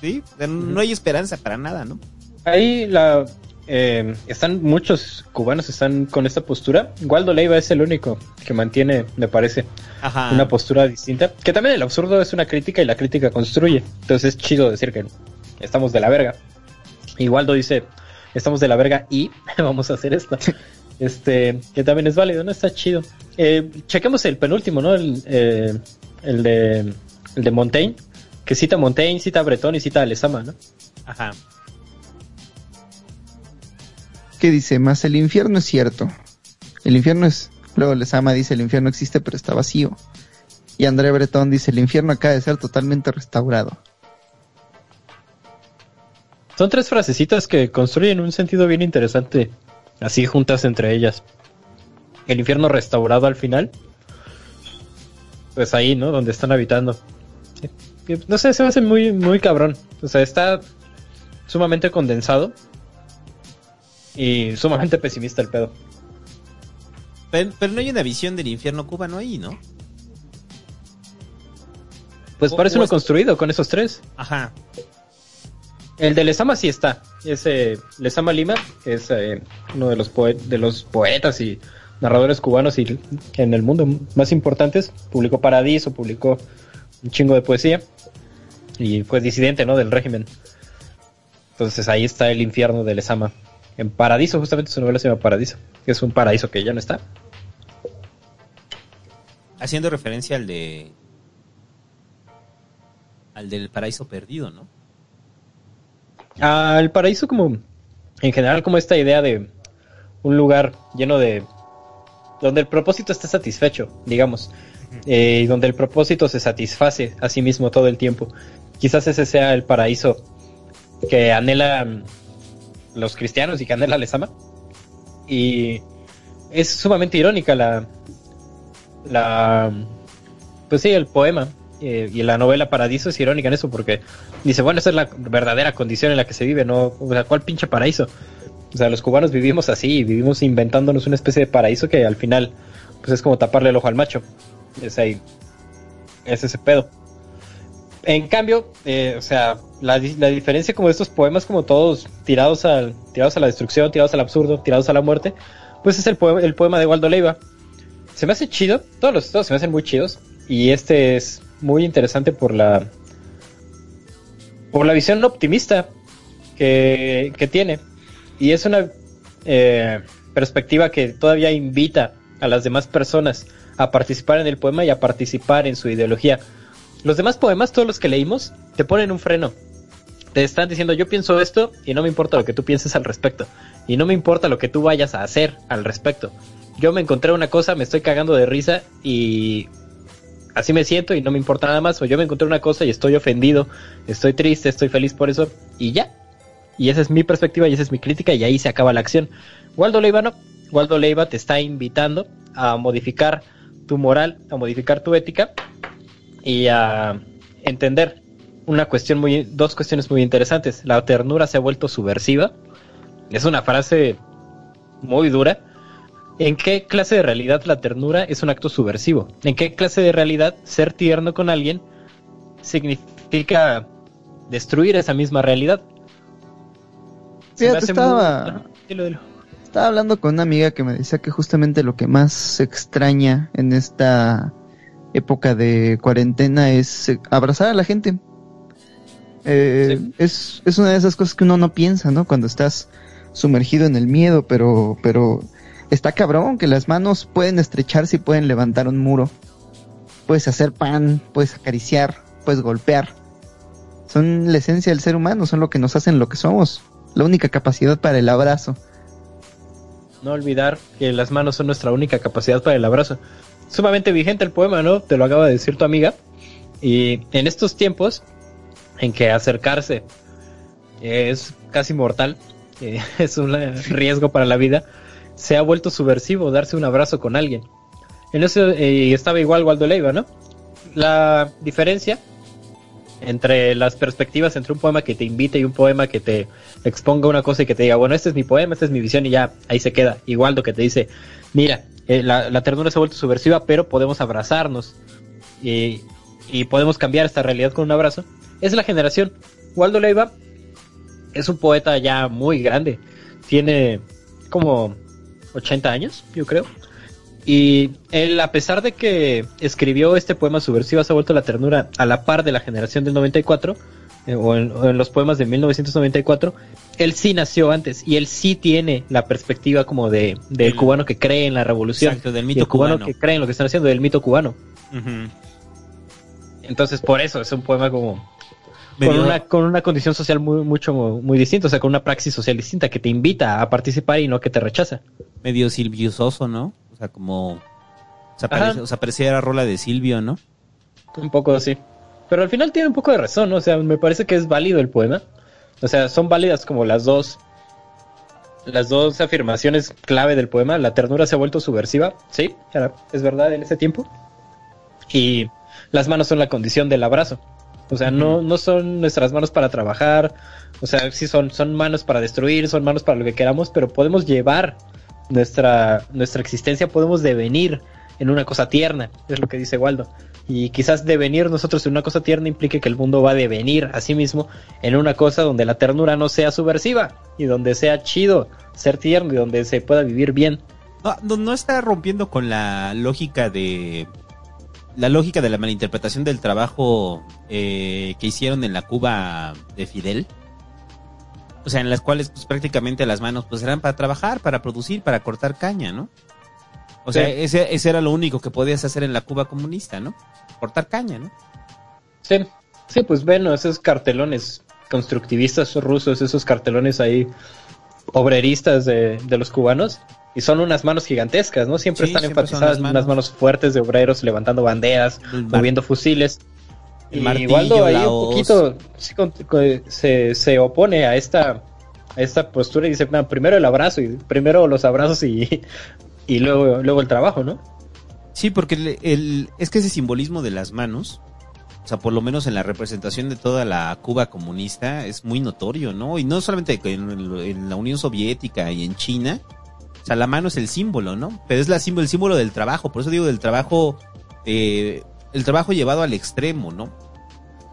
sí, no hay esperanza para nada, ¿no? Ahí la, eh, están muchos cubanos están con esta postura. Waldo Leiva es el único que mantiene, me parece, una postura distinta. Que también el absurdo es una crítica y la crítica construye. Entonces es chido decir que estamos de la verga. Y Waldo dice, estamos de la verga y vamos a hacer esto. Este, que también es válido, ¿no? Está chido. Eh, chequemos el penúltimo, ¿no? El, eh, el de el de Montaigne, que cita Montaigne, cita a Breton y cita a Lezama, ¿no? Ajá. ¿Qué dice? Más el infierno es cierto. El infierno es. Luego Lezama dice: el infierno existe, pero está vacío. Y André Breton dice: el infierno acaba de ser totalmente restaurado. Son tres frasecitas que construyen un sentido bien interesante, así juntas entre ellas. El infierno restaurado al final. Pues ahí, ¿no? Donde están habitando. No sé, se me hace muy, muy cabrón. O sea, está sumamente condensado. Y sumamente pesimista el pedo. Pero, no hay una visión del infierno cubano ahí, ¿no? Pues parece uno construido con esos tres. Ajá. El de Lesama sí está. Ese Lesama Lima, que es eh, uno de los, de los poetas y narradores cubanos y en el mundo más importantes. Publicó Paradiso, publicó un chingo de poesía. Y fue disidente, ¿no? Del régimen. Entonces ahí está el infierno de Lesama. En Paradiso, justamente su novela se llama Paradiso. Que es un paraíso que ya no está. Haciendo referencia al de. Al del paraíso perdido, ¿no? Al paraíso como en general como esta idea de un lugar lleno de donde el propósito está satisfecho, digamos, eh, y donde el propósito se satisface a sí mismo todo el tiempo. Quizás ese sea el paraíso que anhelan los cristianos y que anhela les ama. Y es sumamente irónica la, la, pues sí, el poema eh, y la novela Paradiso es irónica en eso porque dice, bueno, esa es la verdadera condición en la que se vive, ¿no? O sea, ¿cuál pinche paraíso? O sea, los cubanos vivimos así, vivimos inventándonos una especie de paraíso que al final, pues es como taparle el ojo al macho. Es ahí, es ese pedo. En cambio, eh, o sea, la, diferencia como de estos poemas como todos tirados, al, tirados a la destrucción, tirados al absurdo, tirados a la muerte, pues es el poema, el poema de Waldo Leiva. Se me hace chido, todos los todos se me hacen muy chidos, y este es muy interesante por la por la visión optimista que, tiene. Y es una... Eh, perspectiva que todavía invita a las demás personas a participar en el poema y a participar en su ideología. Los demás poemas, todos los que leímos, te ponen un freno. Te están diciendo yo pienso esto y no me importa lo que tú pienses al respecto. Y no me importa lo que tú vayas a hacer al respecto. Yo me encontré una cosa, me estoy cagando de risa y así me siento y no me importa nada más. O yo me encontré una cosa y estoy ofendido, estoy triste, estoy feliz por eso y ya. Y esa es mi perspectiva y esa es mi crítica y ahí se acaba la acción. Waldo Leiva no. Waldo Leiva te está invitando a modificar tu moral, a modificar tu ética y a entender una cuestión muy, dos cuestiones muy interesantes. La ternura se ha vuelto subversiva. Es una frase muy dura. ¿En qué clase de realidad la ternura es un acto subversivo? ¿En qué clase de realidad ser tierno con alguien significa destruir esa misma realidad? Fíjate, estaba, estaba hablando con una amiga que me decía que justamente lo que más se extraña en esta época de cuarentena es eh, abrazar a la gente. Eh, es, es una de esas cosas que uno no piensa, ¿no? Cuando estás sumergido en el miedo, pero, pero está cabrón que las manos pueden estrecharse y pueden levantar un muro. Puedes hacer pan, puedes acariciar, puedes golpear. Son la esencia del ser humano, son lo que nos hacen lo que somos. La única capacidad para el abrazo. No olvidar que las manos son nuestra única capacidad para el abrazo. Sumamente vigente el poema, ¿no? Te lo acaba de decir tu amiga. Y en estos tiempos en que acercarse es casi mortal, eh, es un riesgo para la vida, se ha vuelto subversivo darse un abrazo con alguien. En eso eh, estaba igual Waldo Leiva, ¿no? La diferencia entre las perspectivas entre un poema que te invite y un poema que te exponga una cosa y que te diga, bueno, este es mi poema, esta es mi visión y ya ahí se queda. Igual lo que te dice, mira, eh, la, ternura se ha vuelto subversiva, pero podemos abrazarnos y, y podemos cambiar esta realidad con un abrazo. Es la generación. Waldo Leiva es un poeta ya muy grande. Tiene como 80 años, yo creo. Y él, a pesar de que escribió este poema subversivo, se ha vuelto la ternura a la par de la generación del 94, eh, o, en, los poemas de 1994, él sí nació antes y él sí tiene la perspectiva como de del cubano que cree en la revolución. del mito cubano. que cree en lo que están haciendo, del mito cubano. Entonces, por eso es un poema como con una, con una condición social muy, mucho, muy distinta, o sea, con una praxis social distinta que te invita a participar y no que te rechaza. Medio silvioso, ¿no? O sea, como, o sea, parecía la rola de Silvio, ¿no? Un poco así. Pero al final tiene un poco de razón, ¿no? O sea, me parece que es válido el poema. O sea, son válidas como las dos, las dos afirmaciones clave del poema. La ternura se ha vuelto subversiva, sí, es verdad en ese tiempo. Y las manos son la condición del abrazo. O sea, no, no son nuestras manos para trabajar, o sea, sí son, son manos para destruir, son manos para lo que queramos, pero podemos llevar nuestra, nuestra existencia, podemos devenir en una cosa tierna, es lo que dice Waldo. Y quizás devenir nosotros en una cosa tierna implique que el mundo va a devenir a sí mismo en una cosa donde la ternura no sea subversiva y donde sea chido ser tierno y donde se pueda vivir bien. No, no está rompiendo con la lógica de la lógica de la malinterpretación del trabajo eh, que hicieron en la Cuba de Fidel. O sea, en las cuales pues, prácticamente las manos pues eran para trabajar, para producir, para cortar caña, ¿no? O sea, ese, ese, era lo único que podías hacer en la Cuba comunista, ¿no? Cortar caña, ¿no? Sí, sí, pues bueno, esos cartelones constructivistas rusos, esos cartelones ahí obreristas de, de los cubanos, y son unas manos gigantescas, ¿no? Siempre están enfatizadas manos. unas manos fuertes de obreros levantando banderas, moviendo fusiles. y Waldo ahí un poquito se, se, opone a esta, a esta postura y dice, primero el abrazo, y primero los abrazos y, y luego, luego el trabajo, ¿no? Sí, porque el, es que ese simbolismo de las manos, o sea, por lo menos en la representación de toda la Cuba comunista, es muy notorio, ¿no? Y no solamente en, en la Unión Soviética y en China, o sea, la mano es el símbolo, ¿no? Pero es la símbolo, el símbolo del trabajo. Por eso digo del trabajo, eh, el trabajo llevado al extremo, ¿no?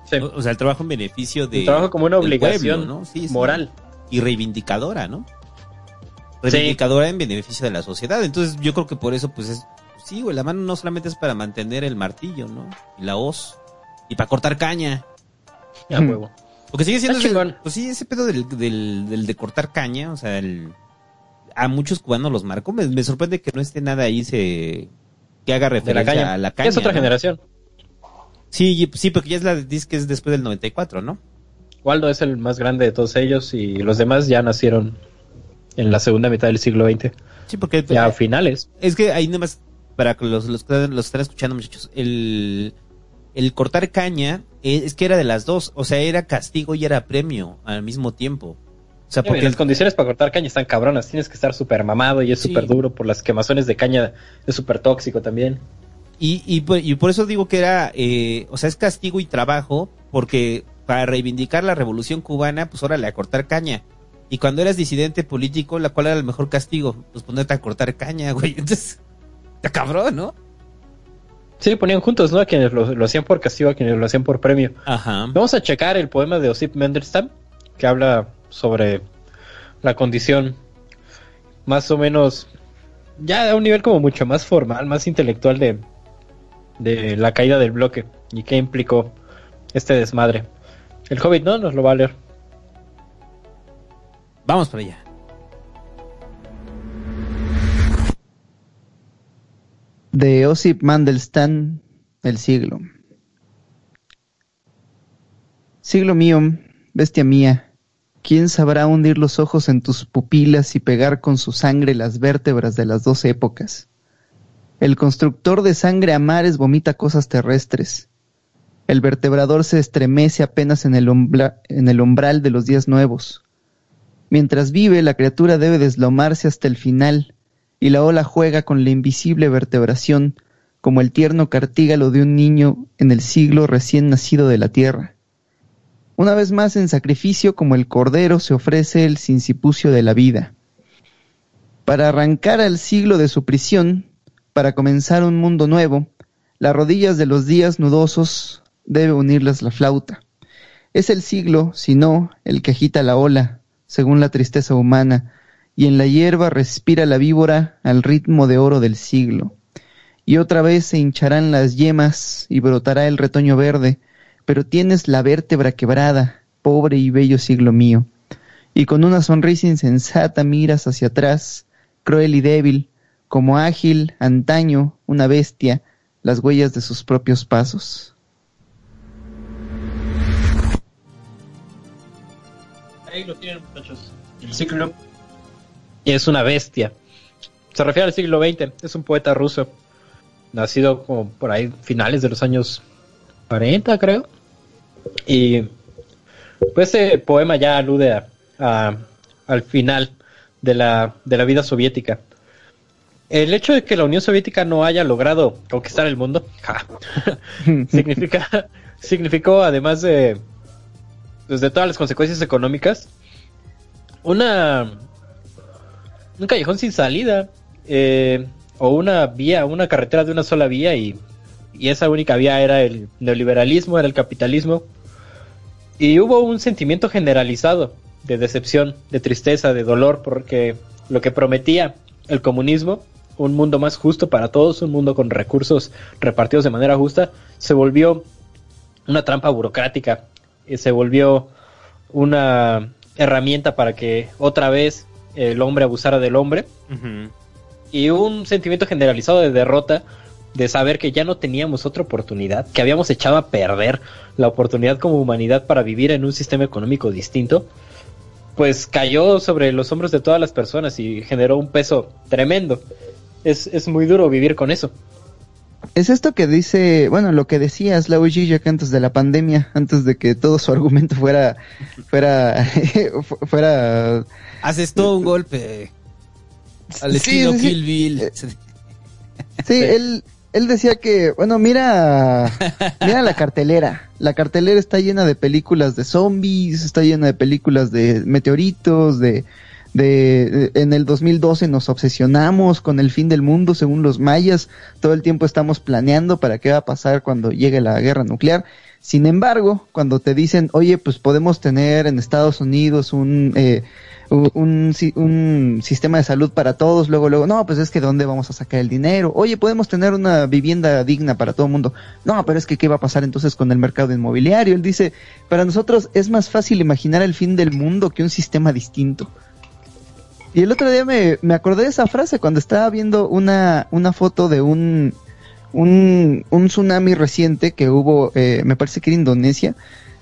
Sí. O, sea, el trabajo en beneficio de. El trabajo como una obligación ¿no? sí, moral. Y reivindicadora, ¿no? Reivindicadora en beneficio de la sociedad. Entonces, yo creo que por eso, pues es. Sí, güey, la mano no solamente es para mantener el martillo, ¿no? Y la hoz. Y para cortar caña. Ya, huevo. Porque sigue siendo. Ese, pues sí, ese pedo del, del, del de cortar caña, o sea, el a muchos cubanos los marcó. Me, sorprende que no esté nada ahí se que haga referencia a la caña. Es otra generación. Sí, sí, porque ya es la dice que es después del 94, ¿no? Waldo es el más grande de todos ellos y los demás ya nacieron en la segunda mitad del siglo XX. Sí, porque ya a finales. Es que ahí nada más para que los, los, los están escuchando, muchachos, el, el cortar caña es que era de las dos, o sea, era castigo y era premio al mismo tiempo. O sea, porque las condiciones para cortar caña están cabronas, tienes que estar súper mamado y es súper duro por las quemazones de caña, es súper tóxico también. Y, y, y, por eso digo que era, eh, o sea, es castigo y trabajo, porque para reivindicar la revolución cubana, pues órale, a cortar caña. Y cuando eras disidente político, la cual era el mejor castigo, pues ponerte a cortar caña, güey. Entonces, está cabrón, ¿no? Sí, ponían juntos, ¿no? A quienes lo, hacían por castigo, a quienes lo hacían por premio. Ajá. Vamos a checar el poema de Osip Mendelstam, que habla sobre la condición más o menos, ya a un nivel como mucho más formal, más intelectual de, de la caída del bloque y qué implicó este desmadre. El Hobbit, ¿no? Nos lo va a leer. Vamos para allá. de Osip Mandelstam, El siglo. Siglo mío, bestia mía, ¿quién sabrá hundir los ojos en tus pupilas y pegar con su sangre las vértebras de las dos épocas? El constructor de sangre a mares vomita cosas terrestres. El vertebrador se estremece apenas en el, en el umbral de los días nuevos. Mientras vive, la criatura debe deslomarse hasta el final, y la ola juega con la invisible vertebración, como el tierno cartígalo de un niño en el siglo recién nacido de la tierra. Una vez más en sacrificio como el cordero se ofrece el sincipucio de la vida. Para arrancar al siglo de su prisión, para comenzar un mundo nuevo, las rodillas de los días nudosos debe unirlas la flauta. Es el siglo, si no, el que agita la ola, según la tristeza humana, y en la hierba respira la víbora al ritmo de oro del siglo. Y otra vez se hincharán las yemas y brotará el retoño verde, pero tienes la vértebra quebrada, pobre y bello siglo mío. Y con una sonrisa insensata miras hacia atrás, cruel y débil, como ágil, antaño, una bestia, las huellas de sus propios pasos. Ahí lo tienen, muchachos. El ciclo y es una bestia. Se refiere al siglo XX, es un poeta ruso, nacido como por ahí finales de los años 40 creo. Y pues ese poema ya alude a, al final de la, de la vida soviética. El hecho de que la Unión Soviética no haya logrado conquistar el mundo significa, significó, además de, pues, de todas las consecuencias económicas, una, un callejón sin salida. Eh, o una vía, una carretera de una sola vía y, esa única vía era el neoliberalismo, era el capitalismo. Y hubo un sentimiento generalizado de decepción, de tristeza, de dolor, porque lo que prometía el comunismo, un mundo más justo para todos, un mundo con recursos repartidos de manera justa, se volvió una trampa burocrática, y se volvió una herramienta para que otra vez el hombre abusara del hombre. Y un sentimiento generalizado de derrota, de saber que ya no teníamos otra oportunidad, que habíamos echado a perder la oportunidad como humanidad para vivir en un sistema económico distinto, pues cayó sobre los hombros de todas las personas y generó un peso tremendo. Es, es muy duro vivir con eso. Es esto que dice, bueno, lo que decía Slavoj Žižek antes de la pandemia, antes de que todo su argumento fuera, fuera, fuera haces todo un golpe al estilo Kill Bill. Eh, sí, él, él decía que, bueno, mira, mira la cartelera. La cartelera está llena de películas de zombies, está llena de películas de meteoritos, de, de, en el 2012 nos obsesionamos con el fin del mundo según los mayas. Todo el tiempo estamos planeando para qué va a pasar cuando llegue la guerra nuclear. Sin embargo, cuando te dicen, oye, pues podemos tener en Estados Unidos un eh, un, un, sistema de salud para todos, luego, luego, no, pues es que ¿dónde vamos a sacar el dinero? Oye, podemos tener una vivienda digna para todo el mundo. No, pero es que ¿qué va a pasar entonces con el mercado inmobiliario? Él dice, para nosotros es más fácil imaginar el fin del mundo que un sistema distinto. Y el otro día me, me acordé de esa frase cuando estaba viendo una, una foto de un, un, un tsunami reciente que hubo, eh, me parece que era Indonesia,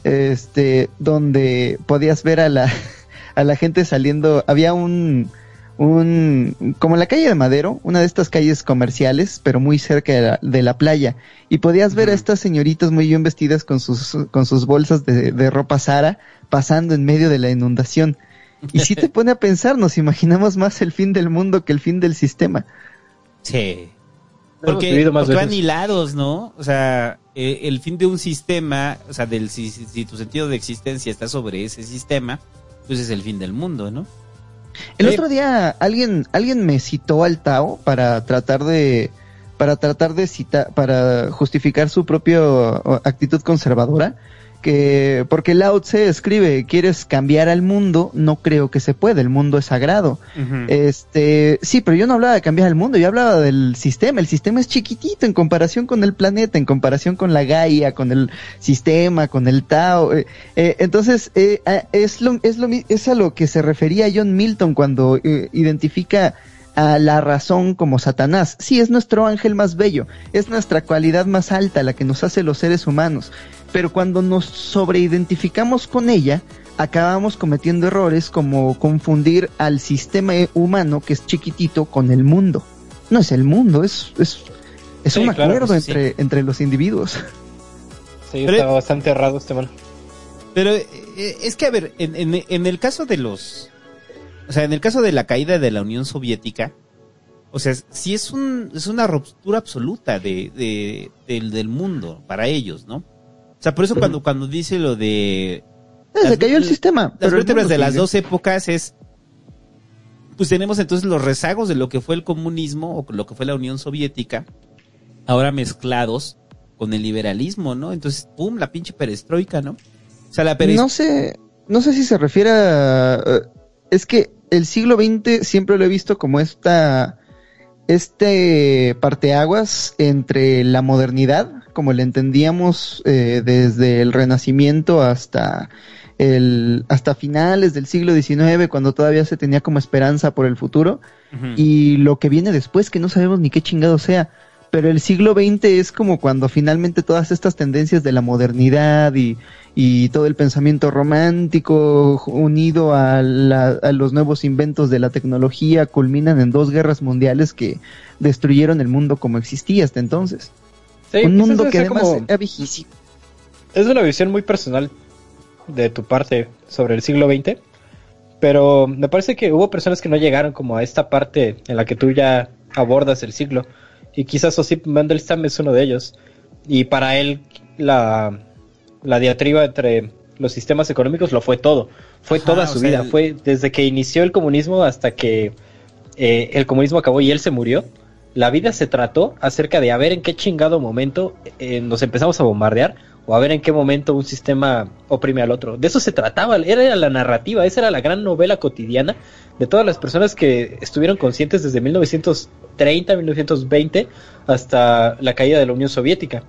este, donde podías ver a la, a la gente saliendo, había un, un, como la calle de Madero, una de estas calles comerciales, pero muy cerca de la, playa, y podías ver a estas señoritas muy bien vestidas con sus, con sus bolsas de, de ropa Sara pasando en medio de la inundación. Y si te pone a pensar, nos imaginamos más el fin del mundo que el fin del sistema. Sí. Porque, porque van hilados, ¿no? O sea, eh, el fin de un sistema, o sea, del, si, tu sentido de existencia está sobre ese sistema, pues es el fin del mundo, ¿no? El otro día alguien, alguien me citó al Tao para tratar de, para tratar de citar, para justificar su propia actitud conservadora que porque Lao Tse escribe quieres cambiar al mundo no creo que se pueda el mundo es sagrado este sí pero yo no hablaba de cambiar el mundo yo hablaba del sistema el sistema es chiquitito en comparación con el planeta en comparación con la Gaia con el sistema con el Tao eh, eh, entonces eh, es lo es lo es a lo que se refería John Milton cuando identifica a la razón como Satanás. Sí, es nuestro ángel más bello, es nuestra cualidad más alta, la que nos hace los seres humanos. Pero cuando nos sobreidentificamos con ella, acabamos cometiendo errores como confundir al sistema humano, que es chiquitito, con el mundo. No es el mundo, es, es, es un acuerdo entre, entre los individuos. Sí, está bastante errado este man. Pero eh, es que, a ver, en, en, en el caso de los o sea, en el caso de la caída de la Unión Soviética, o sea, sí es, un, es una ruptura absoluta de, del, mundo para ellos, ¿no? O sea, por eso cuando, cuando dice lo de... Eh, se cayó el sistema. Las vértebras de las dos épocas es... Pues tenemos entonces los rezagos de lo que fue el comunismo o lo que fue la Unión Soviética, ahora mezclados con el liberalismo, ¿no? Entonces, ¡pum! La pinche perestroika, ¿no? O sea, la perestroika... No sé, no sé si se refiere a... Es que el siglo XX siempre lo he visto como esta este parteaguas entre la modernidad, como le entendíamos eh, desde el Renacimiento hasta el hasta finales del siglo XIX, cuando todavía se tenía como esperanza por el futuro, y lo que viene después, que no sabemos ni qué chingado sea. Pero el siglo XX es como cuando finalmente todas estas tendencias de la modernidad y, y todo el pensamiento romántico unido a, los nuevos inventos de la tecnología culminan en dos guerras mundiales que destruyeron el mundo como existía hasta entonces. Un pues mundo que además era viejísimo. Es una visión muy personal de tu parte sobre el siglo XX, pero me parece que hubo personas que no llegaron como a esta parte en la que tú ya abordas el siglo, y quizás Osip Mandelstam es uno de ellos, y para él la la diatriba entre los sistemas económicos lo fue todo. Fue toda su vida. Fue desde que inició el comunismo hasta que eh, el comunismo acabó y él se murió. La vida se trató acerca de a ver en qué chingado momento eh, nos empezamos a bombardear o a ver en qué momento un sistema oprime al otro. De eso se trataba, era la narrativa, esa era la gran novela cotidiana de todas las personas que estuvieron conscientes desde 1930, 1920 hasta la caída de la Unión Soviética.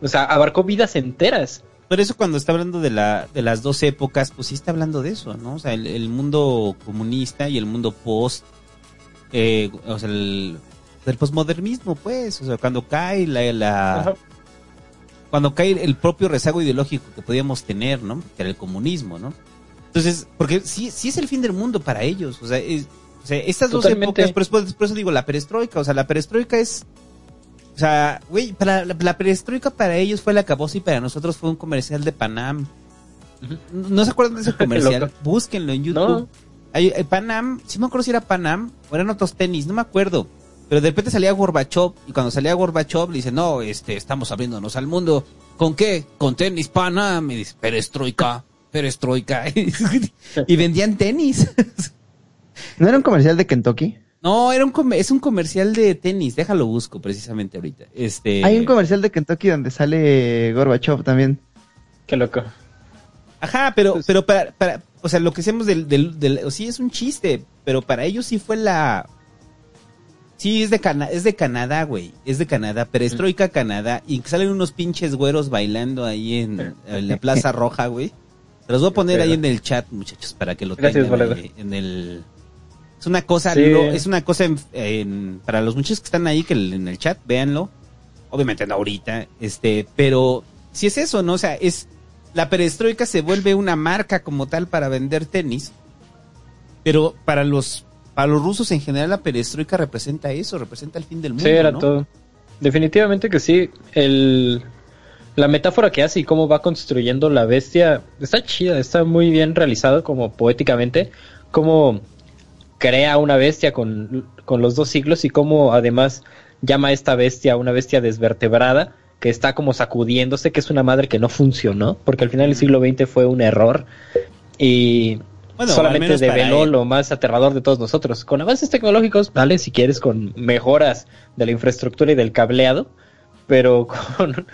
O sea, abarcó vidas enteras. Por eso cuando está hablando de, la, de las dos épocas, pues sí está hablando de eso, ¿no? O sea, el, mundo comunista y el mundo post, eh, o sea, el, del posmodernismo, pues, o sea, cuando cae la, la cuando cae el propio rezago ideológico que podíamos tener, ¿no? Que era el comunismo, ¿no? Entonces, porque sí, sí es el fin del mundo para ellos, o sea, o sea estas dos épocas, por eso, por eso digo la perestroika, o sea, la perestroika es o sea, güey, para la, perestroika para ellos fue la cabosa y para nosotros fue un comercial de Panam. ¿No se acuerdan de ese comercial? Búsquenlo en YouTube. Hay, eh, Panam, si me acuerdo si era Panam o eran otros tenis, no me acuerdo. Pero de repente salía Gorbachev y cuando salía Gorbachev le dice, no, este, estamos abriéndonos al mundo. ¿Con qué? Con tenis Panam. Y dice, perestroika, perestroika. y vendían tenis. ¿No era un comercial de Kentucky? No, era un es un comercial de tenis, déjalo busco precisamente ahorita. Este Hay un comercial de Kentucky donde sale Gorbachev también. Qué loco. Ajá, pero pues pero para, para o sea, lo que hacemos del, del, sí es un chiste, pero para ellos sí fue la Sí, es de Canadá, es de Canadá, güey. Es de Canadá, perestroika Canadá y salen unos pinches güeros bailando ahí en, la Plaza Roja, güey. Se los voy a poner ahí en el chat, muchachos, para que lo tengan en el Es una cosa, es una cosa en, para los muchachos que están ahí, que en el chat, véanlo. Obviamente no ahorita, este, pero si es eso, ¿no? O sea, es, la perestroika se vuelve una marca como tal para vender tenis, pero para los, para los rusos en general la perestroika representa eso, representa el fin del mundo. Sí, era todo. Definitivamente que sí. El, la metáfora que hace y cómo va construyendo la bestia está chida, está muy bien realizado como poéticamente, cómo crea una bestia con, los dos siglos y cómo además llama a esta bestia una bestia desvertebrada que está como sacudiéndose, que es una madre que no funcionó, porque al final del siglo XX fue un error y solamente develó lo más aterrador de todos nosotros. Con avances tecnológicos, vale, si quieres, con mejoras de la infraestructura y del cableado, pero con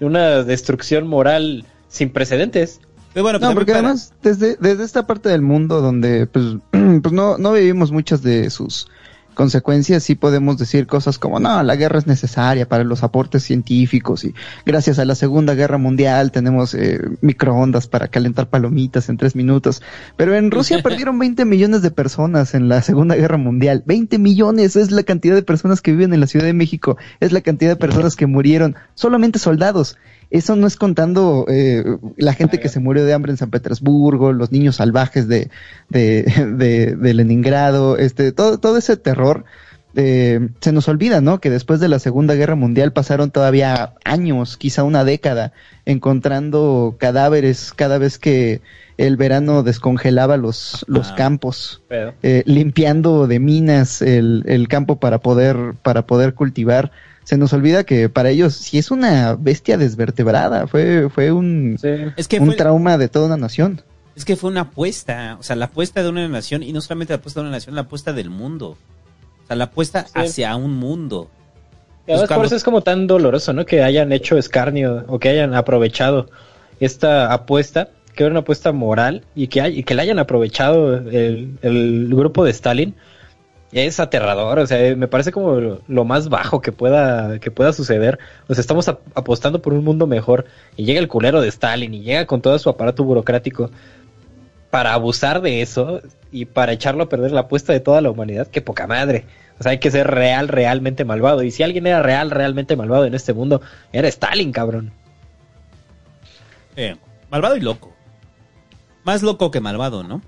una destrucción moral sin precedentes. bueno, pues no, porque además desde, desde esta parte del mundo donde pues, pues no, no vivimos muchas de sus consecuencias sí podemos decir cosas como no, la guerra es necesaria para los aportes científicos y gracias a la Segunda Guerra Mundial tenemos eh, microondas para calentar palomitas en tres minutos. Pero en Rusia perdieron 20 millones de personas en la Segunda Guerra Mundial. 20 millones es la cantidad de personas que viven en la Ciudad de México, es la cantidad de personas que murieron, solamente soldados. Eso no es contando eh, la gente que se murió de hambre en San Petersburgo, los niños salvajes de, de, de, Leningrado, este, todo, todo ese terror. Eh, se nos olvida, ¿no? Que después de la Segunda Guerra Mundial pasaron todavía años, quizá una década, encontrando cadáveres cada vez que el verano descongelaba los, los ah, campos, eh, limpiando de minas el, el campo para poder, para poder cultivar se nos olvida que para ellos sí es una bestia desvertebrada, fue, fue un, un trauma de toda una nación. Es que fue una apuesta, o sea, la apuesta de una nación, y no solamente la apuesta de una nación, la apuesta del mundo. O sea, la apuesta hacia un mundo. Y además por eso es como tan doloroso, ¿no? Que hayan hecho escarnio o que hayan aprovechado esta apuesta, que era una apuesta moral, y que, hay, y que la hayan aprovechado el, el grupo de Stalin es aterrador, o sea, me parece como lo más bajo que pueda, que pueda suceder. O sea, estamos apostando por un mundo mejor y llega el culero de Stalin y llega con todo su aparato burocrático para abusar de eso y para echarlo a perder la apuesta de toda la humanidad. Qué poca madre. O sea, hay que ser real, realmente malvado. Y si alguien era real, realmente malvado en este mundo, era Stalin, cabrón. Eh, malvado y loco. Más loco que malvado, ¿no?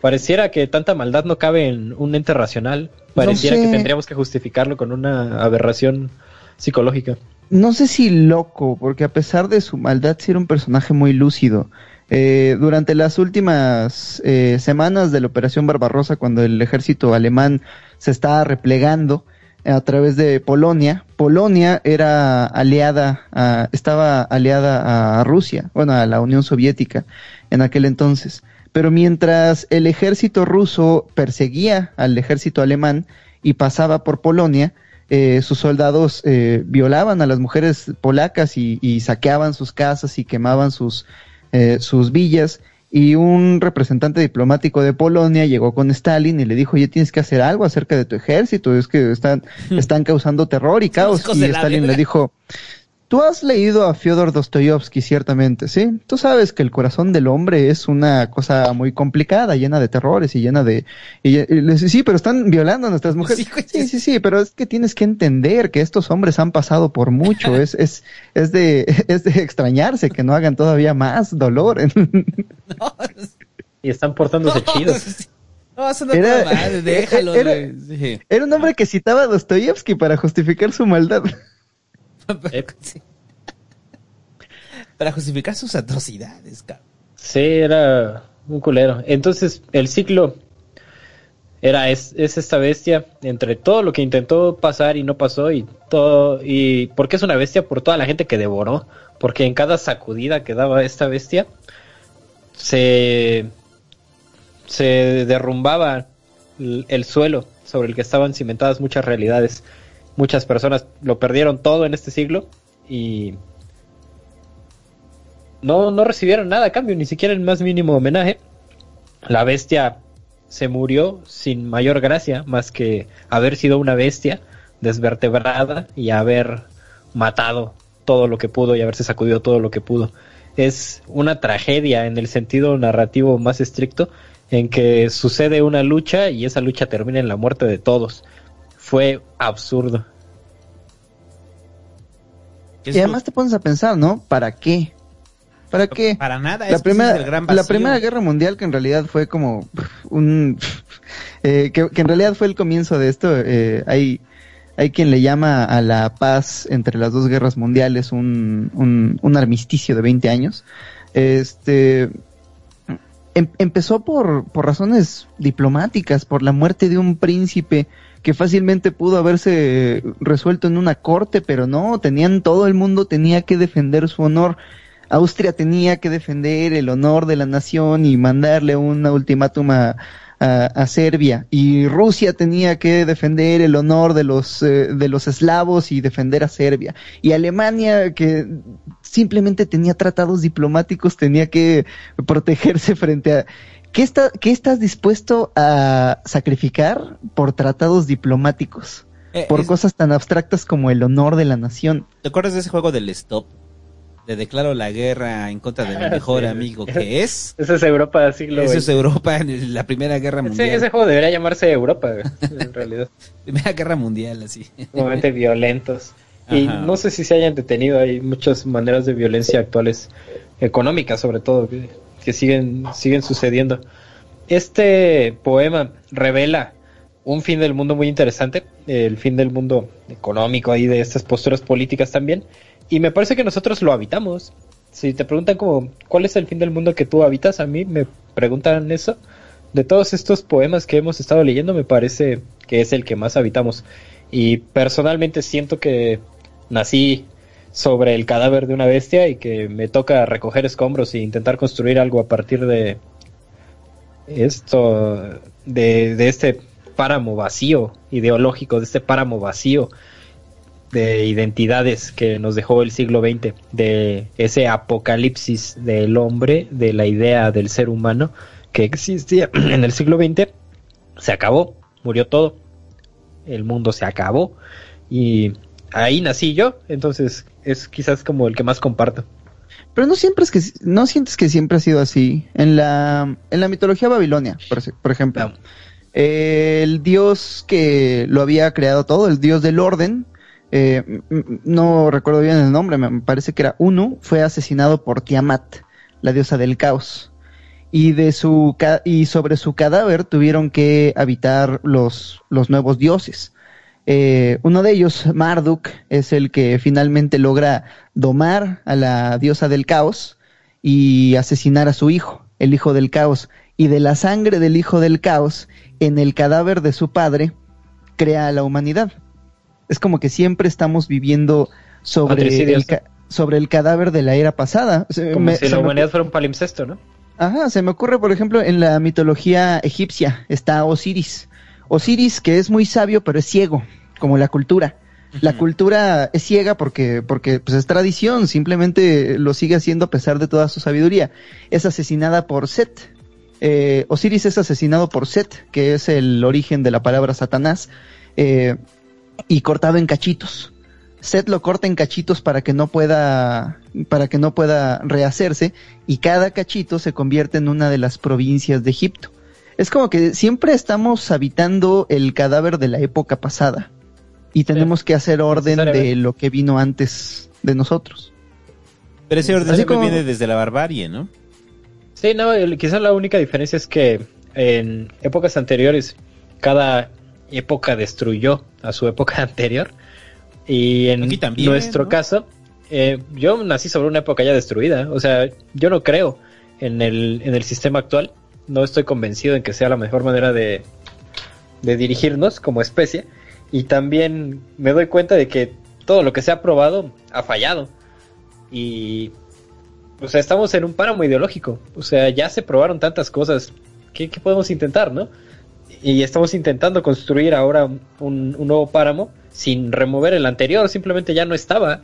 Pareciera que tanta maldad no cabe en un ente racional. Pareciera que tendríamos que justificarlo con una aberración psicológica. No sé si loco, porque a pesar de su maldad, sí era un personaje muy lúcido. Eh, durante las últimas eh, semanas de la Operación Barbarossa, cuando el ejército alemán se estaba replegando a través de Polonia, Polonia era aliada, a, estaba aliada a Rusia, bueno, a la Unión Soviética en aquel entonces. Pero mientras el ejército ruso perseguía al ejército alemán y pasaba por Polonia, eh, sus soldados eh, violaban a las mujeres polacas y, saqueaban sus casas y quemaban sus, eh, sus villas. Y un representante diplomático de Polonia llegó con Stalin y le dijo, oye, tienes que hacer algo acerca de tu ejército, es que están, están causando terror y caos. Y Stalin le dijo, Tú has leído a Fyodor Dostoyevsky, ciertamente, ¿sí? Tú sabes que el corazón del hombre es una cosa muy complicada, llena de terrores y llena de... Y, sí, pero están violando a nuestras mujeres. Sí, sí, sí, pero es que tienes que entender que estos hombres han pasado por mucho. es, es, es, de, es de extrañarse que no hagan todavía más dolor. y están portándose chidos. No, eso no era, déjalo. Era, era, un hombre que citaba a Dostoyevsky para justificar su maldad. Para justificar sus atrocidades, cabrón. Sí, era un culero. Entonces, el ciclo era es, esta bestia entre todo lo que intentó pasar y no pasó y todo y porque es una bestia por toda la gente que devoró, porque en cada sacudida que daba esta bestia se se derrumbaba el suelo sobre el que estaban cimentadas muchas realidades muchas personas lo perdieron todo en este siglo y no, no recibieron nada a cambio, ni siquiera el más mínimo homenaje. La bestia se murió sin mayor gracia, más que haber sido una bestia desvertebrada y haber matado todo lo que pudo y haberse sacudido todo lo que pudo. Es una tragedia en el sentido narrativo más estricto en que sucede una lucha y esa lucha termina en la muerte de todos. Fue absurdo. Y además te pones a pensar, ¿no? ¿Para qué? ¿Para qué? Para nada. La, primera, la primera guerra mundial que en realidad fue como un... Eh, que, en realidad fue el comienzo de esto. Eh, hay, hay quien le llama a la paz entre las dos guerras mundiales un, un, un armisticio de 20 años. Este, em, empezó por, por razones diplomáticas, por la muerte de un príncipe que fácilmente pudo haberse resuelto en una corte, pero no, tenían todo el mundo tenía que defender su honor. Austria tenía que defender el honor de la nación y mandarle un ultimátum a, a, Serbia y Rusia tenía que defender el honor de los eh, de los eslavos y defender a Serbia y Alemania que simplemente tenía tratados diplomáticos tenía que protegerse frente a ¿Qué, está, ¿Qué estás dispuesto a sacrificar por tratados diplomáticos? Eh, por cosas tan abstractas como el honor de la nación. ¿Te acuerdas de ese juego del stop? Le declaro la guerra en contra de mi mejor amigo, que es... Eso es Europa siglo Eso es Europa en la Primera Guerra Mundial. Sí, ese juego debería llamarse Europa, en realidad. Primera Guerra Mundial, así. Momentos violentos. Y no sé si se hayan detenido, hay muchas maneras de violencia actuales, económicas sobre todo, que, siguen, siguen sucediendo. Este poema revela un fin del mundo muy interesante, el fin del mundo económico ahí de estas posturas políticas también, y me parece que nosotros lo habitamos. Si te preguntan como, ¿cuál es el fin del mundo que tú habitas? A mí me preguntan eso. De todos estos poemas que hemos estado leyendo, me parece que es el que más habitamos. Y personalmente siento que nací sobre el cadáver de una bestia y que me toca recoger escombros e intentar construir algo a partir de esto, de, de este páramo vacío ideológico, de este páramo vacío de identidades que nos dejó el siglo XX, de ese apocalipsis del hombre, de la idea del ser humano que existía en el siglo XX, se acabó, murió todo, el mundo se acabó y ahí nací yo, entonces es quizás como el que más comparto. Pero no siempre es que no sientes que siempre ha sido así. En la en la mitología babilonia, por, ejemplo, el dios que lo había creado todo, el dios del orden, eh, no recuerdo bien el nombre, me parece que era Unu, fue asesinado por Tiamat, la diosa del caos. Y, de su, y sobre su cadáver tuvieron que habitar los, los nuevos dioses. Eh, uno de ellos, Marduk, es el que finalmente logra domar a la diosa del caos y asesinar a su hijo, el hijo del caos. Y de la sangre del hijo del caos, en el cadáver de su padre, crea a la humanidad es como que siempre estamos viviendo sobre el, sobre el cadáver de la era pasada. Como si la humanidad fuera un palimpsesto, ¿no? Ajá, se me ocurre, por ejemplo, en la mitología egipcia está Osiris. Osiris, que es muy sabio, pero es ciego, como la cultura. La cultura es ciega porque, porque pues es tradición, simplemente lo sigue haciendo a pesar de toda su sabiduría. Es asesinada por Set. Eh, Osiris es asesinado por Set, que es el origen de la palabra Satanás. Eh, y cortado en cachitos. Seth lo corta en cachitos para que no pueda para que no pueda rehacerse y cada cachito se convierte en una de las provincias de Egipto. Es como que siempre estamos habitando el cadáver de la época pasada y tenemos que hacer orden de lo que vino antes de nosotros. Pero ese orden siempre viene desde la barbarie, ¿no? Sí, no, quizás la única diferencia es que en épocas anteriores cada época destruyó a su época anterior. Y en nuestro caso, eh, yo nací sobre una época ya destruida. O sea, yo no creo en el, en el sistema actual. No estoy convencido en que sea la mejor manera de, de dirigirnos como especie. Y también me doy cuenta de que todo lo que se ha probado ha fallado. Y o sea, estamos en un páramo ideológico. O sea, ya se probaron tantas cosas. ¿Qué, qué podemos intentar, no? y estamos intentando construir ahora un, nuevo páramo sin remover el anterior, simplemente ya no estaba.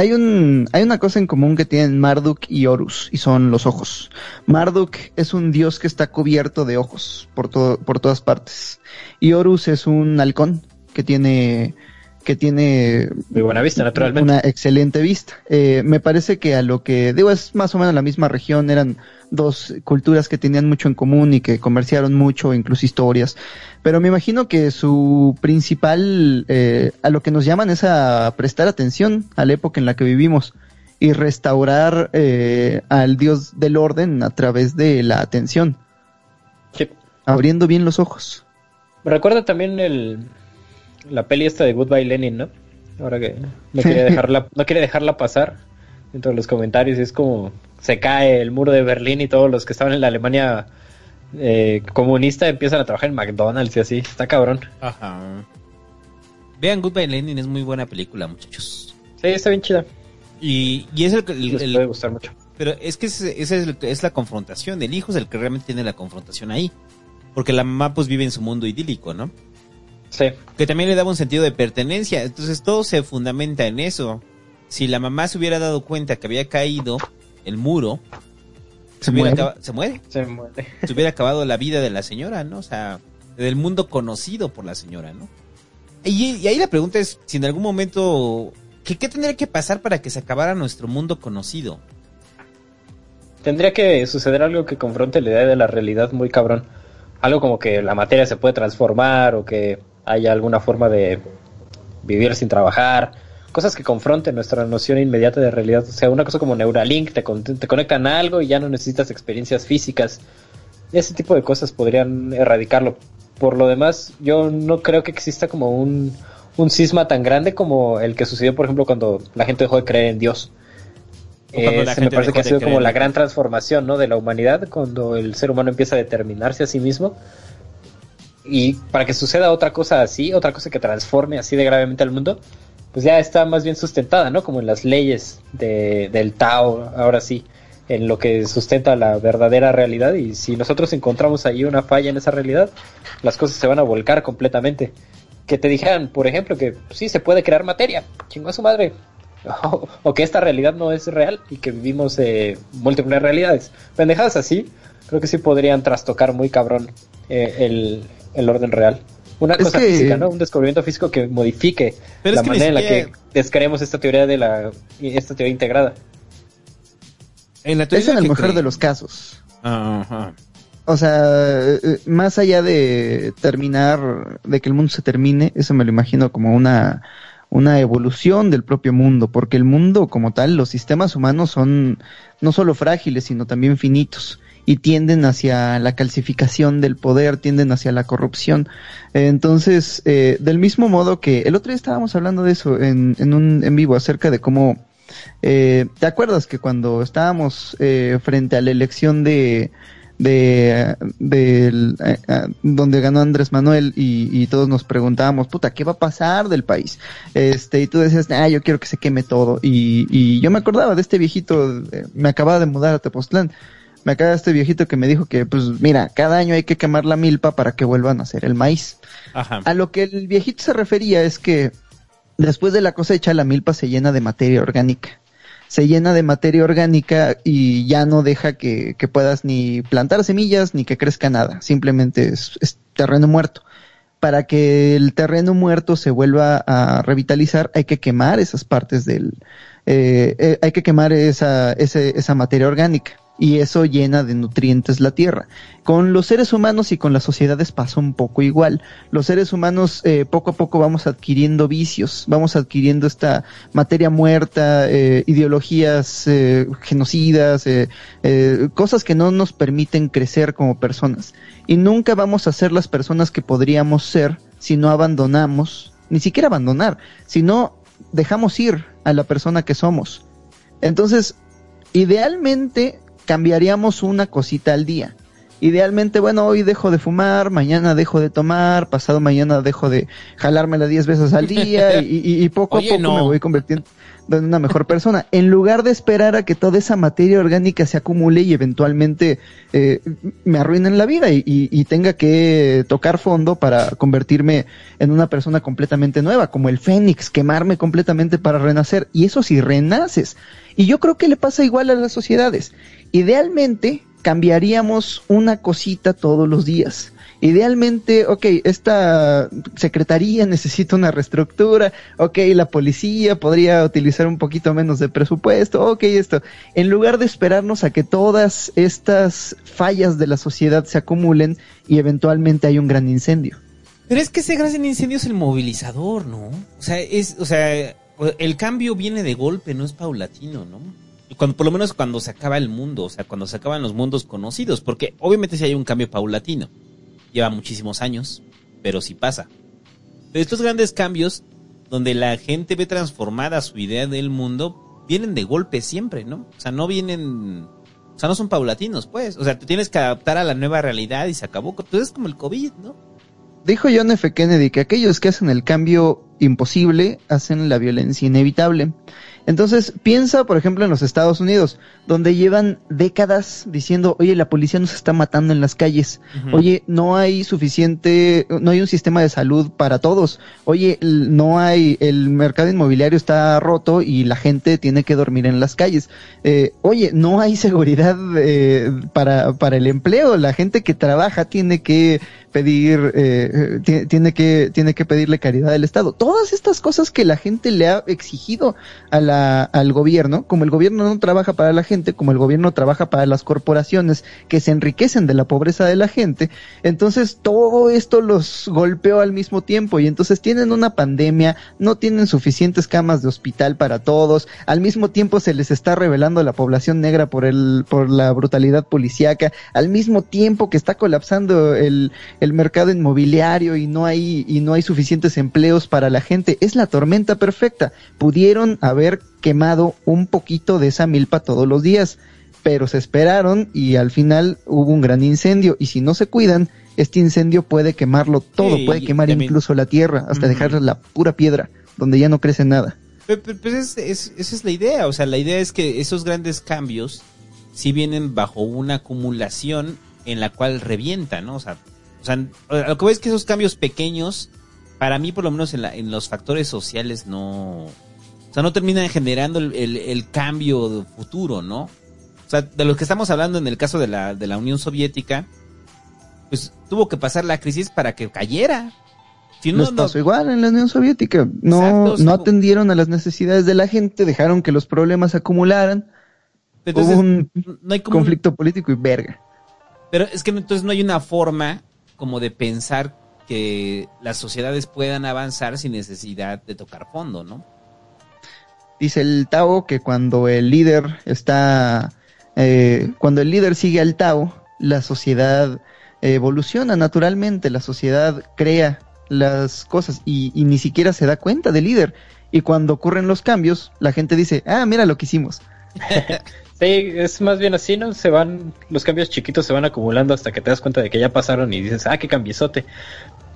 Hay, un, hay una cosa en común que tienen Marduk y Horus, y son los ojos. Marduk es un dios que está cubierto de ojos por, por todas partes. Y Horus es un halcón que tiene que tiene muy buena vista, naturalmente. Una excelente vista. Eh, me parece que a lo que digo es más o menos la misma región, eran dos culturas que tenían mucho en común y que comerciaron mucho, incluso historias. Pero me imagino que su principal, eh, a lo que nos llaman es a prestar atención a la época en la que vivimos y restaurar eh, al Dios del orden a través de la atención. Abriendo bien los ojos. Me recuerda también el, la peli esta de Goodbye Lenin, ¿no? Ahora que no quiere dejarla, no quiere dejarla pasar entre los comentarios, es como se cae el muro de Berlín y todos los que estaban en la Alemania eh, comunista empiezan a trabajar en McDonald's y así, está cabrón. Ajá. Vean Goodbye Lenin, es muy buena película, muchachos. Sí, está bien chida. Y, y es el que... Les puede gustar mucho. Pero es que esa es, es, la confrontación, el hijo es el que realmente tiene la confrontación ahí. Porque la mamá pues vive en su mundo idílico, ¿no? Sí. Que también le daba un sentido de pertenencia. Entonces todo se fundamenta en eso. Si la mamá se hubiera dado cuenta que había caído el muro, se, muere. se muere. Se muere. Se hubiera acabado la vida de la señora, ¿no? O sea, del mundo conocido por la señora, ¿no? Y, ahí la pregunta es si en algún momento, ¿qué, ¿qué tendría que pasar para que se acabara nuestro mundo conocido? Tendría que suceder algo que confronte la idea de la realidad muy cabrón. Algo como que la materia se puede transformar o que haya alguna forma de vivir sin trabajar, cosas que confronten nuestra noción inmediata de realidad. O sea, una cosa como Neuralink, te, te conectan a algo y ya no necesitas experiencias físicas. Ese tipo de cosas podrían erradicarlo. Por lo demás, yo no creo que exista como un, un cisma tan grande como el que sucedió, por ejemplo, cuando la gente dejó de creer en Dios. Eh, me parece que ha sido como la gran transformación ¿no? de la humanidad cuando el ser humano empieza a determinarse a sí mismo y para que suceda otra cosa así, otra cosa que transforme así de gravemente al mundo, pues ya está más bien sustentada, ¿no? Como en las leyes de, del Tao, ahora sí, en lo que sustenta la verdadera realidad. Y si nosotros encontramos ahí una falla en esa realidad, las cosas se van a volcar completamente. Que te dijeran, por ejemplo, que sí se puede crear materia, chingo a su madre. O, que esta realidad no es real y que vivimos eh, múltiples realidades. Pendejadas así, creo que sí podrían trastocar muy cabrón eh, el, el orden real. Una cosa física, ¿no? Un descubrimiento físico que modifique la manera en la que descreemos esta teoría de la esta teoría integrada. En la es en el mejor de los casos. O sea, eh, más allá de terminar, de que el mundo se termine, eso me lo imagino como una, una evolución del propio mundo, porque el mundo como tal, los sistemas humanos son no solo frágiles, sino también finitos y tienden hacia la calcificación del poder, tienden hacia la corrupción. entonces, eh, del mismo modo que el otro día estábamos hablando de eso en, en un en vivo acerca de cómo, eh, ¿te acuerdas que cuando estábamos eh, frente a la elección de de, de, donde ganó Andrés Manuel y, y, todos nos preguntábamos, puta, ¿qué va a pasar del país? Este, y tú decías, ah, yo quiero que se queme todo. Y, y yo me acordaba de este viejito, me acababa de mudar a Tepoztlán me acaba este viejito que me dijo que, pues, mira, cada año hay que quemar la milpa para que vuelvan a hacer el maíz. A lo que el viejito se refería es que después de la cosecha la milpa se llena de materia orgánica. Se llena de materia orgánica y ya no deja que, que puedas ni plantar semillas ni que crezca nada. Simplemente es, terreno muerto. Para que el terreno muerto se vuelva a revitalizar hay que quemar esas partes del, eh, eh, hay que quemar esa, esa materia orgánica y eso llena de nutrientes la tierra. Con los seres humanos y con las sociedades pasa un poco igual. Los seres humanos eh, poco a poco vamos adquiriendo vicios, vamos adquiriendo esta materia muerta, eh, ideologías eh, genocidas, cosas que no nos permiten crecer como personas. Y nunca vamos a ser las personas que podríamos ser si no abandonamos, ni siquiera abandonar, si no dejamos ir a la persona que somos. Entonces, idealmente cambiaríamos una cosita al día. Idealmente, bueno, hoy dejo de fumar, mañana dejo de tomar, pasado mañana dejo de jalármela 10 veces al día y, poco a poco me voy convirtiendo en una mejor persona. En lugar de esperar a que toda esa materia orgánica se acumule y eventualmente eh, me arruinen la vida y, y, tenga que tocar fondo para convertirme en una persona completamente nueva, como el Fénix, quemarme completamente para renacer. Y eso si renaces. Y yo creo que le pasa igual a las sociedades. Idealmente cambiaríamos una cosita todos los días. Idealmente, ok, esta secretaría necesita una reestructura, ok, la policía podría utilizar un poquito menos de presupuesto, ok, esto. En lugar de esperarnos a que todas estas fallas de la sociedad se acumulen y eventualmente hay un gran incendio. Pero es que ese gran incendio es el movilizador, ¿no? O sea, es, o sea, el cambio viene de golpe, no es paulatino, ¿no? Cuando, por lo menos cuando se acaba el mundo, o sea, cuando se acaban los mundos conocidos, porque obviamente si hay un cambio paulatino, lleva muchísimos años, pero sí pasa. Pero estos grandes cambios, donde la gente ve transformada su idea del mundo, vienen de golpe siempre, ¿no? O sea, no vienen, o sea, no son paulatinos, pues. O sea, te tienes que adaptar a la nueva realidad y se acabó. Entonces es como el COVID, ¿no? Dijo John F. Kennedy que aquellos que hacen el cambio imposible hacen la violencia inevitable. Entonces, piensa, por ejemplo, en los Estados Unidos, donde llevan décadas diciendo, oye, la policía nos está matando en las calles, oye, no hay suficiente, no hay un sistema de salud para todos, oye, no hay, el mercado inmobiliario está roto y la gente tiene que dormir en las calles, eh, oye, no hay seguridad eh, para, para el empleo, la gente que trabaja tiene que pedir, eh, tiene que, tiene que pedirle caridad al Estado. Todas estas cosas que la gente le ha exigido a la, al gobierno, como el gobierno no trabaja para la gente, como el gobierno trabaja para las corporaciones que se enriquecen de la pobreza de la gente, entonces todo esto los golpeó al mismo tiempo y entonces tienen una pandemia, no tienen suficientes camas de hospital para todos, al mismo tiempo se les está revelando la población negra por el, por la brutalidad policíaca, al mismo tiempo que está colapsando el, el mercado inmobiliario y no hay y no hay suficientes empleos para la gente. Es la tormenta perfecta. Pudieron haber quemado un poquito de esa milpa todos los días, pero se esperaron y al final hubo un gran incendio y si no se cuidan, este incendio puede quemarlo todo, puede quemar incluso la tierra, hasta dejar la pura piedra, donde ya no crece nada. Pues esa es la idea, o sea, la idea es que esos grandes cambios si vienen bajo una acumulación en la cual revienta, ¿no? O sea, o sea, lo que ves es que esos cambios pequeños, para mí por lo menos en, la, en los factores sociales no... O sea, no terminan generando el, el, cambio futuro, ¿no? O sea, de lo que estamos hablando en el caso de la, de la Unión Soviética, pues tuvo que pasar la crisis para que cayera. Si no, pasó igual en la Unión Soviética. No, no atendieron a las necesidades de la gente, dejaron que los problemas acumularan. Entonces, Hubo un no hay conflicto político y verga. Pero es que entonces no hay una forma como de pensar que las sociedades puedan avanzar sin necesidad de tocar fondo, ¿no? Dice el Tao que cuando el líder está, eh, cuando el líder sigue al Tao, la sociedad evoluciona naturalmente, la sociedad crea las cosas y, y, ni siquiera se da cuenta del líder. Y cuando ocurren los cambios, la gente dice, ah, mira lo que hicimos. Sí, es más bien así, ¿no? Se van, los cambios chiquitos se van acumulando hasta que te das cuenta de que ya pasaron y dices, ah, qué cambiezote.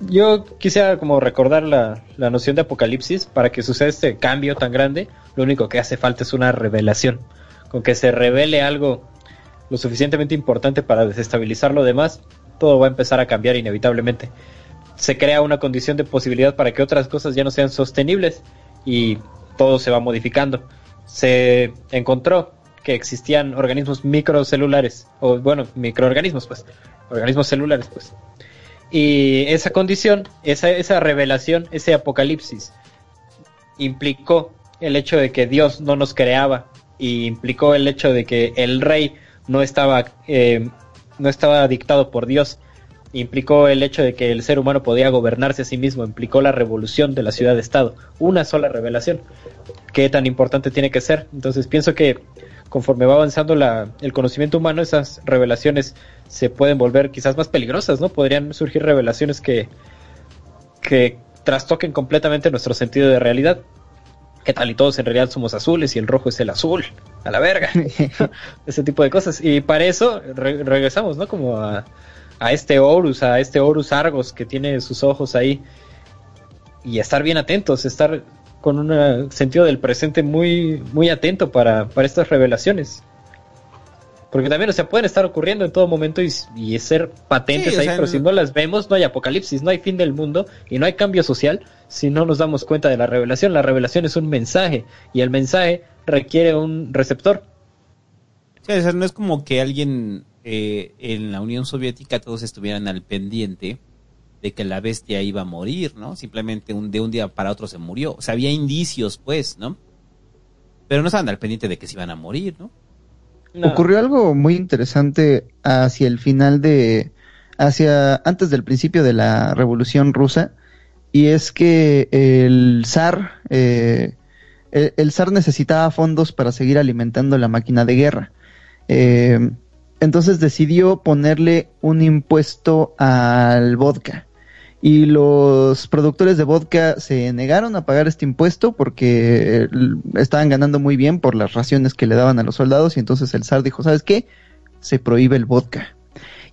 Yo quisiera como recordar la, la noción de apocalipsis para que suceda este cambio tan grande. Lo único que hace falta es una revelación. Con que se revele algo lo suficientemente importante para desestabilizar lo demás, todo va a empezar a cambiar inevitablemente. Se crea una condición de posibilidad para que otras cosas ya no sean sostenibles y todo se va modificando. Se encontró que existían organismos microcelulares, o bueno, microorganismos, pues, organismos celulares, pues. Y esa condición, esa, esa revelación, ese apocalipsis, implicó el hecho de que Dios no nos creaba, y implicó el hecho de que el rey no estaba, eh, no estaba dictado por Dios, implicó el hecho de que el ser humano podía gobernarse a sí mismo, implicó la revolución de la ciudad-estado, una sola revelación. ¿Qué tan importante tiene que ser? Entonces pienso que conforme va avanzando la, el conocimiento humano, esas revelaciones se pueden volver quizás más peligrosas, ¿no? Podrían surgir revelaciones que, que trastoquen completamente nuestro sentido de realidad. ¿Qué tal? Y todos en realidad somos azules y el rojo es el azul. A la verga. Ese tipo de cosas. Y para eso regresamos, ¿no? Como a, a este Horus, a este Horus Argos que tiene sus ojos ahí. Y estar bien atentos, estar con un sentido del presente muy, muy atento para, estas revelaciones. Porque también, o sea, pueden estar ocurriendo en todo momento y, ser patentes ahí, pero si no las vemos, no hay apocalipsis, no hay fin del mundo y no hay cambio social si no nos damos cuenta de la revelación. La revelación es un mensaje y el mensaje requiere un receptor. Sí, o sea, no es como que alguien eh, en la Unión Soviética todos estuvieran al pendiente de que la bestia iba a morir, ¿no? Simplemente un, de un día para otro se murió. O sea, había indicios, pues, ¿no? Pero no estaban al pendiente de que se iban a morir, ¿no? Ocurrió algo muy interesante hacia el final de, hacia, antes del principio de la Revolución Rusa, y es que el zar, eh, el, zar necesitaba fondos para seguir alimentando la máquina de guerra. Eh, entonces decidió ponerle un impuesto al vodka y los productores de vodka se negaron a pagar este impuesto porque eh, estaban ganando muy bien por las raciones que le daban a los soldados y entonces el zar dijo, ¿sabes qué? Se prohíbe el vodka.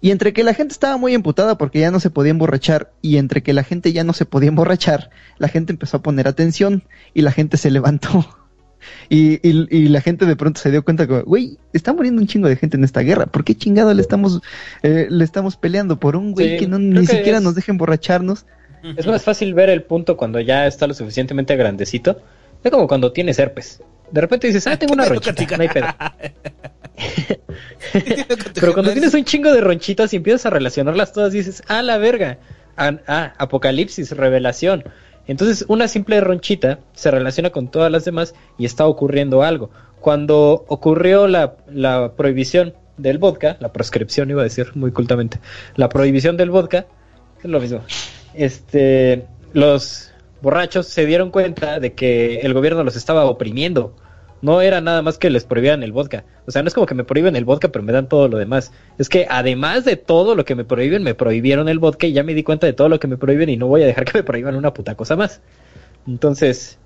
Y entre que la gente estaba muy emputada porque ya no se podía emborrachar y entre que la gente ya no se podía emborrachar, la gente empezó a poner atención y la gente se levantó. Y, y, la gente de pronto se dio cuenta que, güey, está muriendo un chingo de gente en esta guerra. ¿Por qué chingado le estamos, eh, le estamos peleando por un güey que no, ni siquiera nos deja emborracharnos? Es más fácil ver el punto cuando ya está lo suficientemente grandecito. Es como cuando tienes herpes. De repente dices, ah, tengo una ronchita, no hay pedo. Pero cuando tienes un chingo de ronchitas y empiezas a relacionarlas todas, dices, ah, la verga. Ah, ah apocalipsis, revelación. Entonces, una simple ronchita se relaciona con todas las demás y está ocurriendo algo. Cuando ocurrió la, prohibición del vodka, la proscripción iba a decir muy cultamente, la prohibición del vodka, es lo mismo. Este, los borrachos se dieron cuenta de que el gobierno los estaba oprimiendo no era nada más que les prohibieran el vodka. O sea, no es como que me prohíben el vodka, pero me dan todo lo demás. Es que además de todo lo que me prohíben, me prohibieron el vodka y ya me di cuenta de todo lo que me prohíben y no voy a dejar que me prohíban una puta cosa más. Entonces,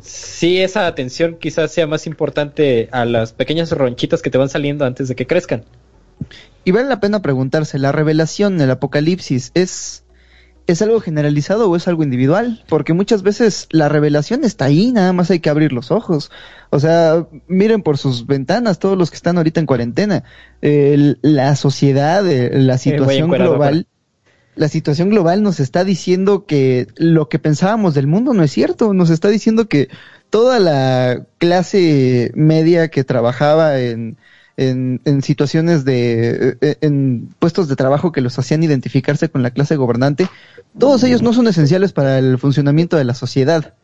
sí, esa atención quizás sea más importante a las pequeñas ronchitas que te van saliendo antes de que crezcan. Y vale la pena preguntarse, ¿la revelación, el apocalipsis, es ¿Es algo generalizado o es algo individual? Porque muchas veces la revelación está ahí, nada más hay que abrir los ojos. O sea, miren por sus ventanas todos los que están ahorita en cuarentena. la sociedad, la situación global, la situación global nos está diciendo que lo que pensábamos del mundo no es cierto. Nos está diciendo que toda la clase media que trabajaba en en, en situaciones de, eh, en puestos de trabajo que los hacían identificarse con la clase gobernante, todos ellos no son esenciales para el funcionamiento de la sociedad.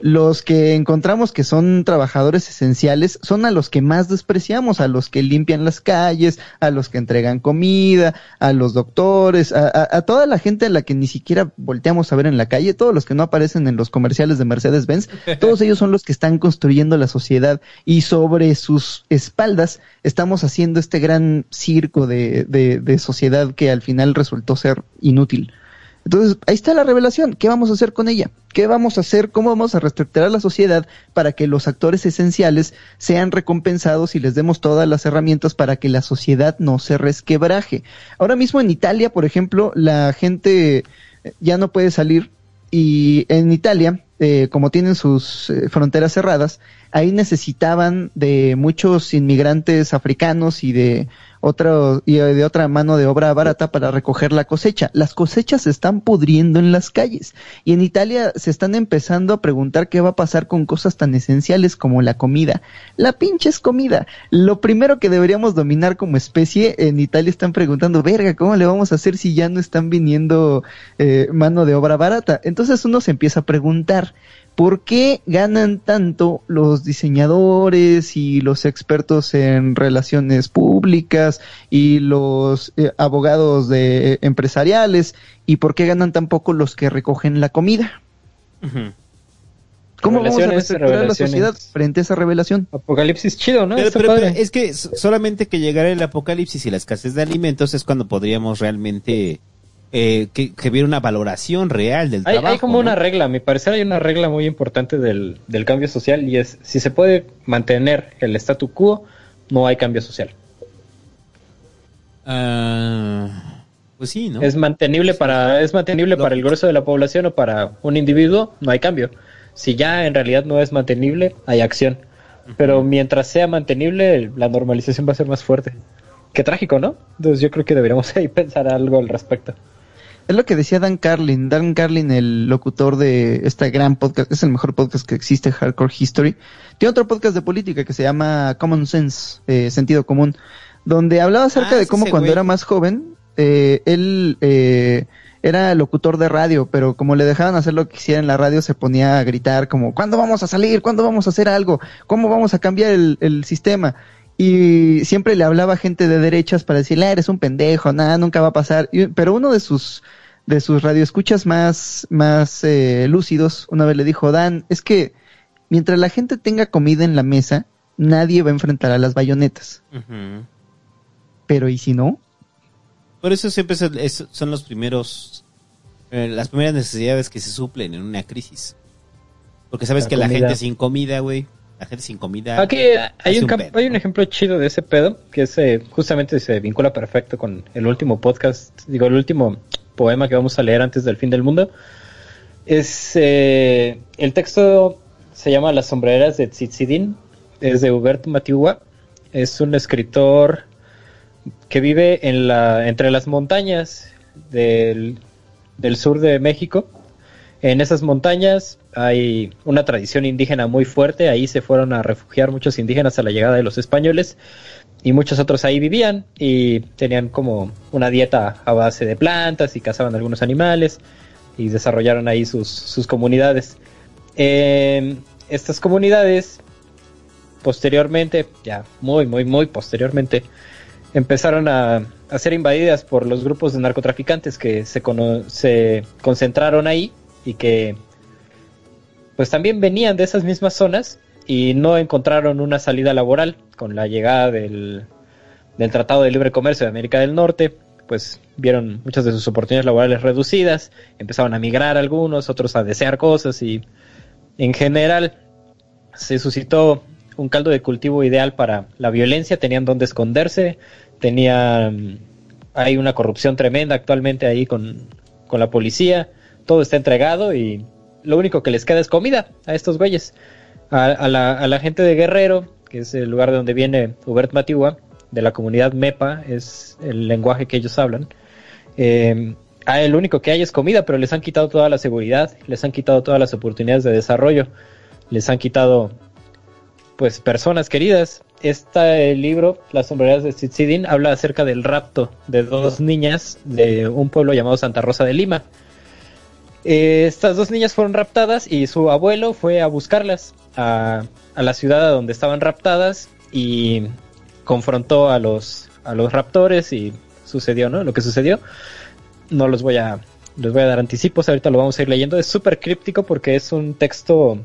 Los que encontramos que son trabajadores esenciales son a los que más despreciamos, a los que limpian las calles, a los que entregan comida, a los doctores, a, toda la gente a la que ni siquiera volteamos a ver en la calle, todos los que no aparecen en los comerciales de Mercedes-Benz, todos ellos son los que están construyendo la sociedad y sobre sus espaldas estamos haciendo este gran circo de, de sociedad que al final resultó ser inútil. Entonces, ahí está la revelación. ¿Qué vamos a hacer con ella? ¿Qué vamos a hacer? ¿Cómo vamos a reestructurar la sociedad para que los actores esenciales sean recompensados y les demos todas las herramientas para que la sociedad no se resquebraje? Ahora mismo en Italia, por ejemplo, la gente ya no puede salir y en Italia, eh, como tienen sus eh, fronteras cerradas, ahí necesitaban de muchos inmigrantes africanos y de otra, y de otra mano de obra barata para recoger la cosecha. Las cosechas se están pudriendo en las calles y en Italia se están empezando a preguntar qué va a pasar con cosas tan esenciales como la comida. La pinche es comida. Lo primero que deberíamos dominar como especie, en Italia están preguntando, verga, ¿cómo le vamos a hacer si ya no están viniendo eh, mano de obra barata? Entonces uno se empieza a preguntar, ¿Por qué ganan tanto los diseñadores y los expertos en relaciones públicas y los eh, abogados de eh, empresariales? ¿Y por qué ganan tan poco los que recogen la comida? ¿Cómo vamos a reestructurar la sociedad frente a esa revelación? Apocalipsis chido, ¿no? Pero, es que solamente que llegara el apocalipsis y la escasez de alimentos es cuando podríamos realmente eh, que, que hubiera una valoración real del trabajo. Hay como una regla, a mi parecer hay una regla muy importante del, cambio social y es si se puede mantener el statu quo, no hay cambio social. Ah, pues sí, ¿no? Es mantenible para es mantenible para el grueso de la población o para un individuo, no hay cambio. Si ya en realidad no es mantenible, hay acción. Pero mientras sea mantenible, la normalización va a ser más fuerte. Qué trágico, ¿no? Entonces yo creo que deberíamos ahí pensar algo al respecto. Es lo que decía Dan Carlin. Dan Carlin, el locutor de este gran podcast, es el mejor podcast que existe, Hardcore History. Tiene otro podcast de política que se llama Common Sense, eh, Sentido Común, donde hablaba acerca ah, de cómo cuando era más joven, eh, él eh, era locutor de radio, pero como le dejaban hacer lo que quisiera en la radio, se ponía a gritar como, ¿cuándo vamos a salir? ¿Cuándo vamos a hacer algo? ¿Cómo vamos a cambiar el, el sistema? Y siempre le hablaba a gente de derechas para decirle, ah, eres un pendejo, nada, nunca va a pasar. pero uno de sus, de sus radioescuchas más, más eh, lúcidos, una vez le dijo, Dan, es que mientras la gente tenga comida en la mesa, nadie va a enfrentar a las bayonetas. Pero ¿y si no? Por eso siempre son los primeros, eh, las primeras necesidades que se suplen en una crisis. Porque sabes que la gente sin comida, güey, la gente sin comida. Aquí hay un, hay un ejemplo chido de ese pedo, que es, eh, justamente se vincula perfecto con el último podcast, digo, el último poema que vamos a leer antes del fin del mundo. Es, eh, el texto se llama Las sombreras de Tzitzidin, es de Hubert Matiua, es un escritor que vive en la, entre las montañas del, sur de México. En esas montañas hay una tradición indígena muy fuerte, ahí se fueron a refugiar muchos indígenas a la llegada de los españoles y muchos otros ahí vivían y tenían como una dieta a base de plantas y cazaban algunos animales y desarrollaron ahí sus, comunidades. estas comunidades posteriormente, ya muy, muy, muy posteriormente, empezaron a, ser invadidas por los grupos de narcotraficantes que se, se concentraron ahí y que pues también venían de esas mismas zonas y no encontraron una salida laboral. Con la llegada del, del Tratado de Libre Comercio de América del Norte, pues vieron muchas de sus oportunidades laborales reducidas, empezaron a migrar algunos, otros a desear cosas y en general se suscitó un caldo de cultivo ideal para la violencia, tenían donde esconderse, tenía, hay una corrupción tremenda actualmente ahí con, la policía, todo está entregado y lo único que les queda es comida a estos güeyes. A, la, gente de Guerrero, que es el lugar de donde viene Hubert Matiwa, de la comunidad MEPA, es el lenguaje que ellos hablan. Eh, a el único que hay es comida, pero les han quitado toda la seguridad, les han quitado todas las oportunidades de desarrollo, les han quitado pues personas queridas. Este libro, Las sombreras de Tzitzidin, habla acerca del rapto de dos niñas de un pueblo llamado Santa Rosa de Lima. Eh, estas dos niñas fueron raptadas y su abuelo fue a buscarlas a, la ciudad donde estaban raptadas y confrontó a los, a los raptores y sucedió, ¿no? Lo que sucedió. No los voy a, les voy a dar anticipos, ahorita lo vamos a ir leyendo. Es súper críptico porque es un texto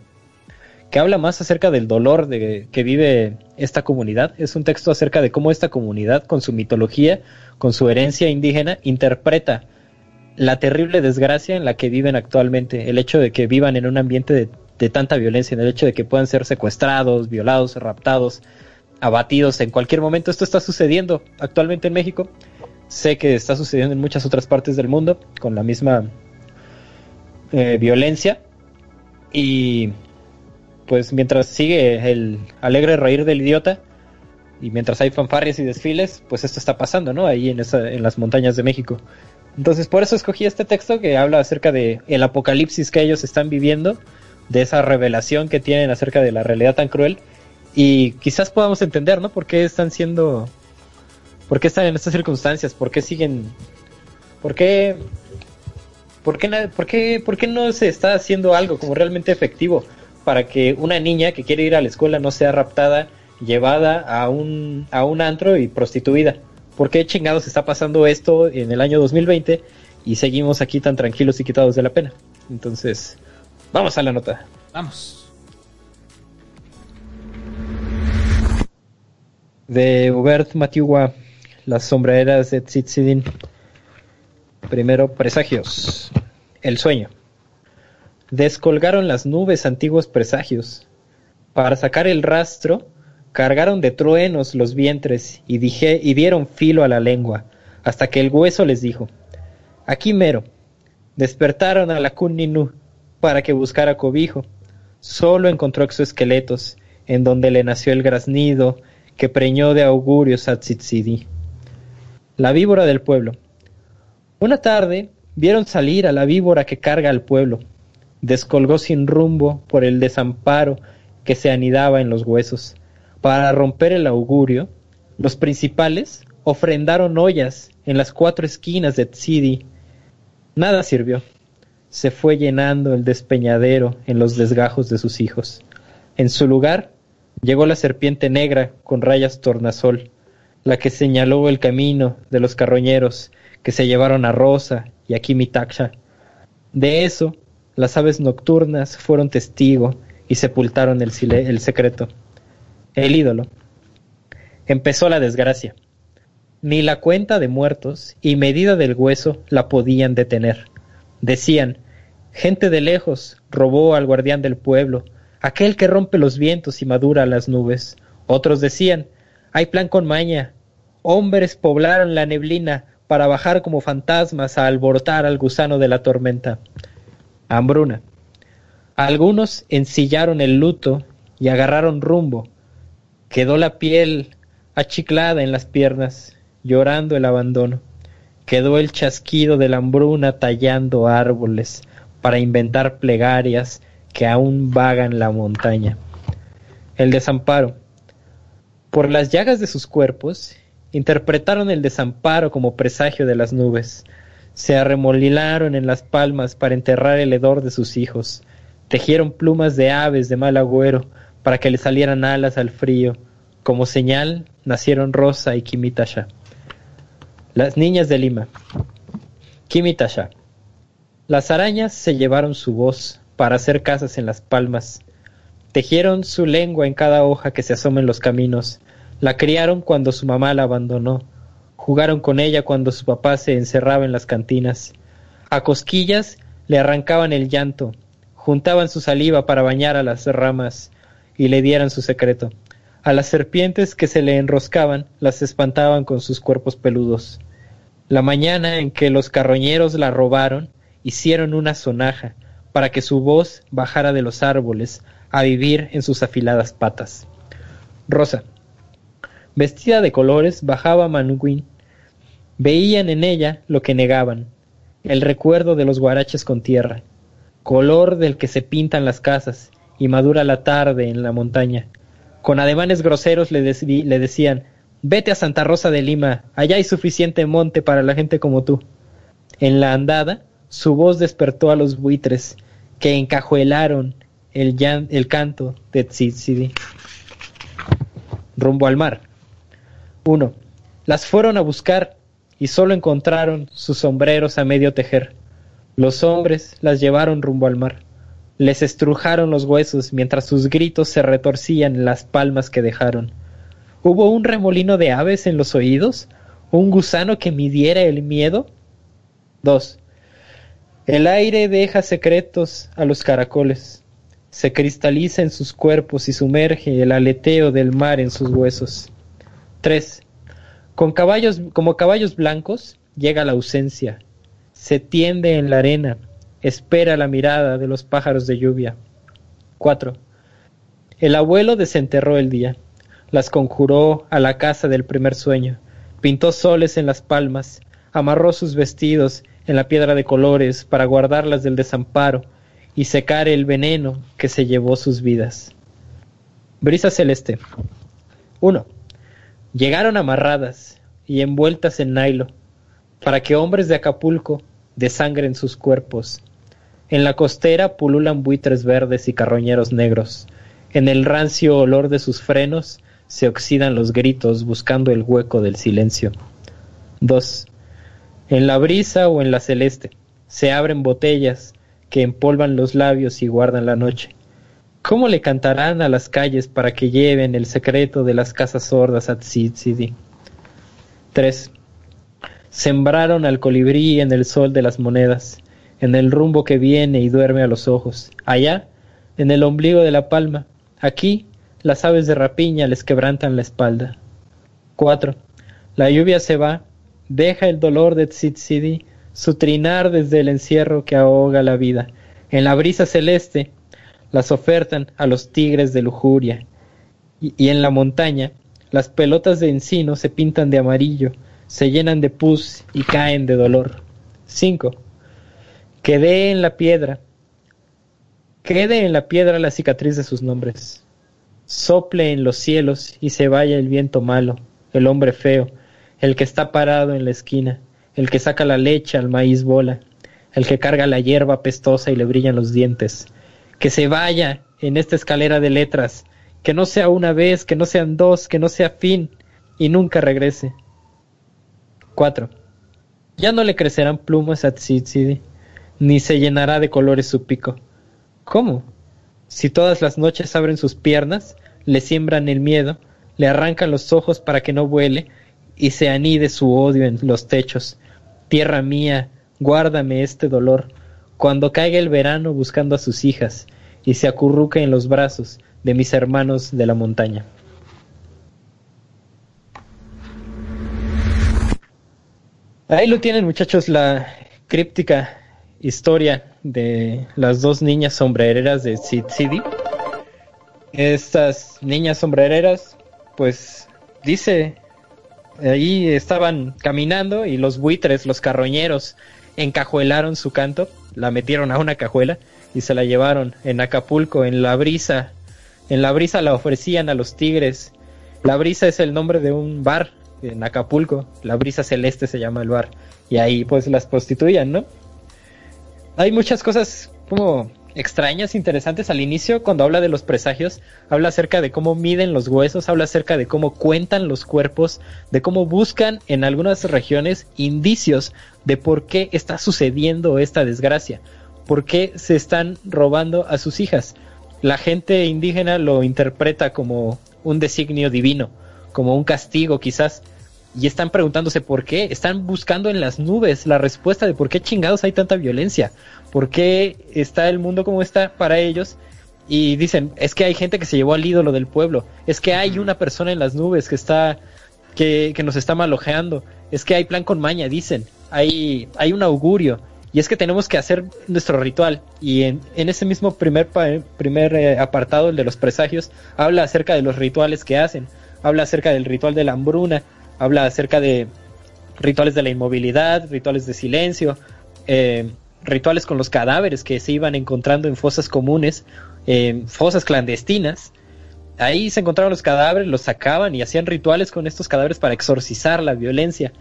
que habla más acerca del dolor de, que vive esta comunidad. Es un texto acerca de cómo esta comunidad, con su mitología, con su herencia indígena, interpreta la terrible desgracia en la que viven actualmente. El hecho de que vivan en un ambiente de, tanta violencia, en el hecho de que puedan ser secuestrados, violados, raptados, abatidos en cualquier momento. Esto está sucediendo actualmente en México. Sé que está sucediendo en muchas otras partes del mundo con la misma eh, violencia. Y pues mientras sigue el alegre reír del idiota y mientras hay fanfarrias y desfiles, pues esto está pasando, ¿no? Ahí en, esa, en las montañas de México. Entonces por eso escogí este texto que habla acerca de el apocalipsis que ellos están viviendo, de esa revelación que tienen acerca de la realidad tan cruel y quizás podamos entender, ¿no? Por qué están siendo, por qué están en estas circunstancias, por qué siguen, por qué, por qué, por qué, por qué no se está haciendo algo como realmente efectivo para que una niña que quiere ir a la escuela no sea raptada, llevada a un, a un antro y prostituida. ¿Por qué chingados está pasando esto en el año 2020 y seguimos aquí tan tranquilos y quitados de la pena? Entonces, vamos a la nota. Vamos. De Hubert Matiwa, Las sombreras de Tzitzidin. Primero, presagios. El sueño. Descolgaron las nubes antiguos presagios. Para sacar el rastro, cargaron de truenos los vientres y, dije, y dieron filo a la lengua, hasta que el hueso les dijo, aquí mero. Despertaron a la Kunninu para que buscara cobijo. Solo encontró exoesqueletos, en donde le nació el graznido que preñó de augurios a. La víbora del pueblo. Una tarde vieron salir a la víbora que carga al pueblo, descolgó sin rumbo por el desamparo que se anidaba en los huesos. Para romper el augurio, Los principales ofrendaron ollas en las cuatro esquinas de Tzidi. Nada sirvió. Se fue llenando el despeñadero en los desgajos de sus hijos. En su lugar llegó la serpiente negra con rayas tornasol, la que señaló el camino de los carroñeros que se llevaron a Rosa y a Kimitaksha. De eso, las aves nocturnas fueron testigo y sepultaron el, el secreto. El ídolo. Empezó la desgracia. Ni la cuenta de muertos y medida del hueso la podían detener. Decían, gente de lejos robó al guardián del pueblo, aquel que rompe los vientos y madura las nubes. Otros decían, hay plan con maña. Hombres poblaron la neblina para bajar como fantasmas a alborotar al gusano de la tormenta. Hambruna. Algunos ensillaron el luto y agarraron rumbo. Quedó la piel achiclada en las piernas llorando el abandono. Quedó el chasquido de la hambruna tallando árboles para inventar plegarias que aún vagan la montaña. El desamparo. Por las llagas de sus cuerpos, interpretaron el desamparo como presagio de las nubes. Se arremolinaron en las palmas para enterrar el hedor de sus hijos. Tejieron plumas de aves de mal agüero para que le salieran alas al frío. Como señal nacieron Rosa y Kimitasha. Las niñas de Lima. Kimitasha. Las arañas se llevaron su voz para hacer casas en las palmas. Tejieron su lengua en cada hoja que se asoma en los caminos. La criaron cuando su mamá la abandonó. Jugaron con ella cuando su papá se encerraba en las cantinas. A cosquillas le arrancaban el llanto. Juntaban su saliva para bañar a las ramas y le dieran su secreto. A las serpientes que se le enroscaban las espantaban con sus cuerpos peludos. La mañana en que los carroñeros la robaron, hicieron una sonaja para que su voz bajara de los árboles a vivir en sus afiladas patas. Rosa. Vestida de colores, bajaba Manuguín. Veían en ella lo que negaban, el recuerdo de los guaraches con tierra, color del que se pintan las casas y madura la tarde en la montaña. Con ademanes groseros le, le decían Vete a Santa Rosa de Lima, allá hay suficiente monte para la gente como tú. En la andada, su voz despertó a los buitres, que encajuelaron el, el canto de Tzitzidi. Rumbo al mar. 1. Las fueron a buscar y solo encontraron sus sombreros a medio tejer. Los hombres las llevaron rumbo al mar. Les estrujaron los huesos mientras sus gritos se retorcían en las palmas que dejaron. ¿Hubo un remolino de aves en los oídos? ¿Un gusano que midiera el miedo? 2. El aire deja secretos a los caracoles. Se cristaliza en sus cuerpos y sumerge el aleteo del mar en sus huesos. 3. Con caballos, como caballos blancos llega la ausencia. Se tiende en la arena, espera la mirada de los pájaros de lluvia. 4. El abuelo desenterró el día las conjuró a la casa del primer sueño, pintó soles en las palmas, amarró sus vestidos en la piedra de colores para guardarlas del desamparo y secar el veneno que se llevó sus vidas. Brisa celeste. 1. Llegaron amarradas y envueltas en nailo, para que hombres de Acapulco desangren sus cuerpos. En la costera pululan buitres verdes y carroñeros negros. En el rancio olor de sus frenos se oxidan los gritos buscando el hueco del silencio. 2. En la brisa o en la celeste se abren botellas que empolvan los labios y guardan la noche. ¿Cómo le cantarán a las calles para que lleven el secreto de las casas sordas a Tsitzidi? 3. Sembraron al colibrí en el sol de las monedas, en el rumbo que viene y duerme a los ojos. Allá, en el ombligo de la palma. Aquí, las aves de rapiña les quebrantan la espalda. 4. La lluvia se va, deja el dolor de Tsitzidi su trinar desde el encierro que ahoga la vida. En la brisa celeste las ofertan a los tigres de lujuria. Y, y en la montaña las pelotas de encino se pintan de amarillo, se llenan de pus y caen de dolor. 5. Quede en la piedra, quede en la piedra la cicatriz de sus nombres sople en los cielos y se vaya el viento malo. el hombre feo, el que está parado en la esquina, el que saca la leche al maíz bola, el que carga la hierba pestosa y le brillan los dientes. Que se vaya en esta escalera de letras, que no sea una vez, que no sean dos, que no sea fin, y nunca regrese. 4. Ya no le crecerán plumas a Tsidsidi, ni se llenará de colores su pico. ¿Cómo? Si todas las noches abren sus piernas, le siembran el miedo, le arrancan los ojos para que no vuele, y se anide su odio en los techos. Tierra mía, guárdame este dolor, cuando caiga el verano buscando a sus hijas, y se acurruque en los brazos de mis hermanos de la montaña. Ahí lo tienen muchachos, la críptica historia de las dos niñas sombrereras de Sid City. Estas niñas sombrereras, pues dice, ahí estaban caminando y los buitres, los carroñeros, encajuelaron su canto, la metieron a una cajuela y se la llevaron en Acapulco, en la brisa. En la brisa la ofrecían a los tigres. La brisa es el nombre de un bar en Acapulco, la brisa celeste se llama el bar, y ahí pues las prostituían, ¿no? Hay muchas cosas como extrañas, interesantes al inicio, cuando habla de los presagios, habla acerca de cómo miden los huesos, habla acerca de cómo cuentan los cuerpos, de cómo buscan en algunas regiones indicios de por qué está sucediendo esta desgracia, por qué se están robando a sus hijas. La gente indígena lo interpreta como un designio divino, como un castigo quizás, y están preguntándose por qué, están buscando en las nubes la respuesta de por qué chingados hay tanta violencia, por qué está el mundo como está para ellos, y dicen, es que hay gente que se llevó al ídolo del pueblo, es que hay una persona en las nubes que está, que, que nos está malojeando, es que hay plan con maña, dicen, hay, hay un augurio, y es que tenemos que hacer nuestro ritual. Y en, en ese mismo primer, primer eh, apartado, el de los presagios, habla acerca de los rituales que hacen habla acerca del ritual de la hambruna, habla acerca de rituales de la inmovilidad, rituales de silencio, eh, rituales con los cadáveres que se iban encontrando en fosas comunes, en fosas clandestinas. Ahí se encontraban los cadáveres, los sacaban y hacían rituales con estos cadáveres para exorcizar la violencia.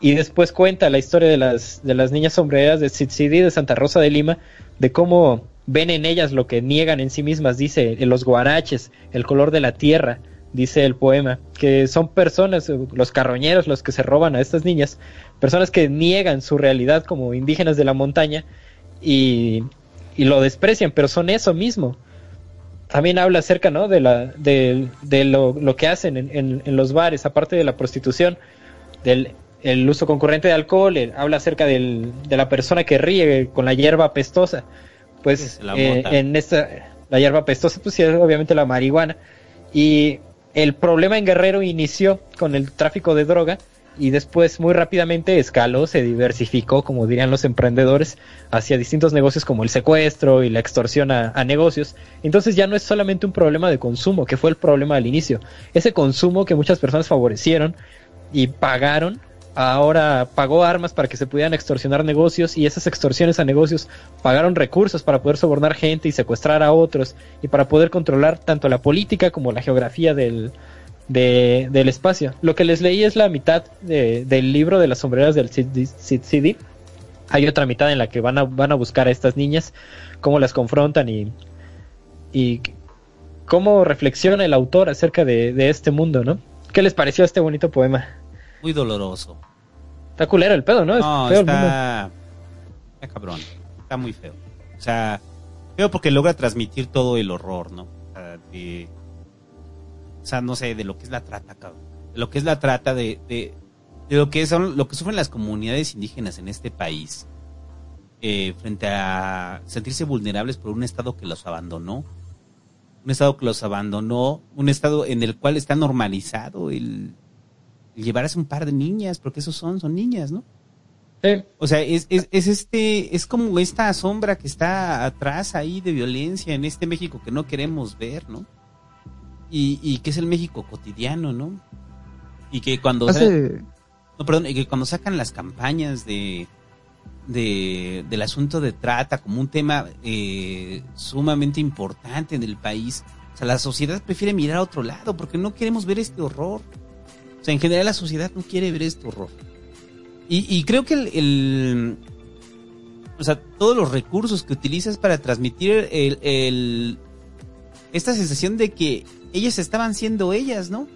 Y después cuenta la historia de las, de las niñas sombreras de Tsitzidi de Santa Rosa de Lima, de cómo ven en ellas lo que niegan en sí mismas, dice, en los guaraches, el color de la tierra, dice el poema, que son personas, los carroñeros, los que se roban a estas niñas, personas que niegan su realidad como indígenas de la montaña y, y lo desprecian, pero son eso mismo. También habla acerca, ¿no? De, la, de, de lo, lo, que hacen en, en, los bares, aparte de la prostitución, del el uso concurrente de alcohol, habla acerca del, de la persona que ríe con la hierba pestosa. Pues eh, en esta, la hierba pestosa, pues sí, obviamente la marihuana. Y el problema en Guerrero inició con el tráfico de droga y después muy rápidamente escaló, se diversificó, como dirían los emprendedores, hacia distintos negocios como el secuestro y la extorsión a, a, negocios. Entonces ya no es solamente un problema de consumo, que fue el problema al inicio. Ese consumo que muchas personas favorecieron y pagaron ahora pagó armas para que se pudieran extorsionar negocios y esas extorsiones a negocios pagaron recursos para poder sobornar gente y secuestrar a otros y para poder controlar tanto la política como la geografía del, del espacio. Lo que les leí es la mitad del libro de las sombreras del Cid Hay otra mitad en la que van a, van a buscar a estas niñas, cómo las confrontan y, y cómo reflexiona el autor acerca de, de este mundo, ¿no? ¿Qué les pareció este bonito poema? Muy doloroso. Está culero el pedo, ¿no? no, está... está cabrón. Está muy feo. O sea, feo porque logra transmitir todo el horror, ¿no? O sea, de... o sea, no sé, de lo que es la trata, cabrón. De lo que es la trata de, de, de lo que son, lo que sufren las comunidades indígenas en este país. Eh, frente a sentirse vulnerables por un estado que los abandonó. Un estado que los abandonó, un estado en el cual está normalizado el, llevarás un par de niñas, porque esos son, son niñas, ¿no? Sí. O sea, es, es, es, este, es como esta sombra que está atrás ahí de violencia en este México que no queremos ver, ¿no? Y, y que es el México cotidiano, ¿no? Y que cuando no, perdón, y que cuando sacan las campañas de, de del asunto de trata como un tema eh, sumamente importante en el país, o sea, la sociedad prefiere mirar a otro lado porque no queremos ver este horror. O sea, en general la sociedad no quiere ver este horror. Y, creo que el, O sea, todos los recursos que utilizas para transmitir el, el, esta sensación de que ellas estaban siendo ellas, ¿no?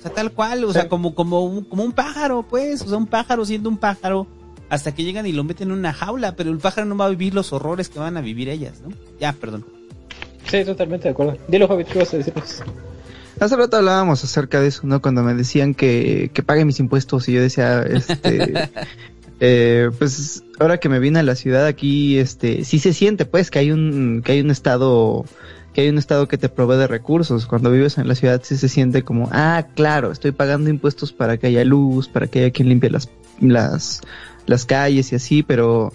O sea, tal cual, o sea, como, como, un, como un pájaro, pues, o sea, un pájaro siendo un pájaro hasta que llegan y lo meten en una jaula, pero el pájaro no va a vivir los horrores que van a vivir ellas, ¿no? Ya, perdón. Sí, totalmente de acuerdo. Dilo, Javi, ¿qué vas a decir? Hace rato hablábamos acerca de eso, ¿no? Cuando me decían que, que pague mis impuestos y yo decía, este, eh, pues ahora que me vine a la ciudad aquí, este, sí se siente, pues, que hay un, que hay un estado, que hay un estado que te provee de recursos. Cuando vives en la ciudad sí se siente como, ah, claro, estoy pagando impuestos para que haya luz, para que haya quien limpie las, las, las calles y así, pero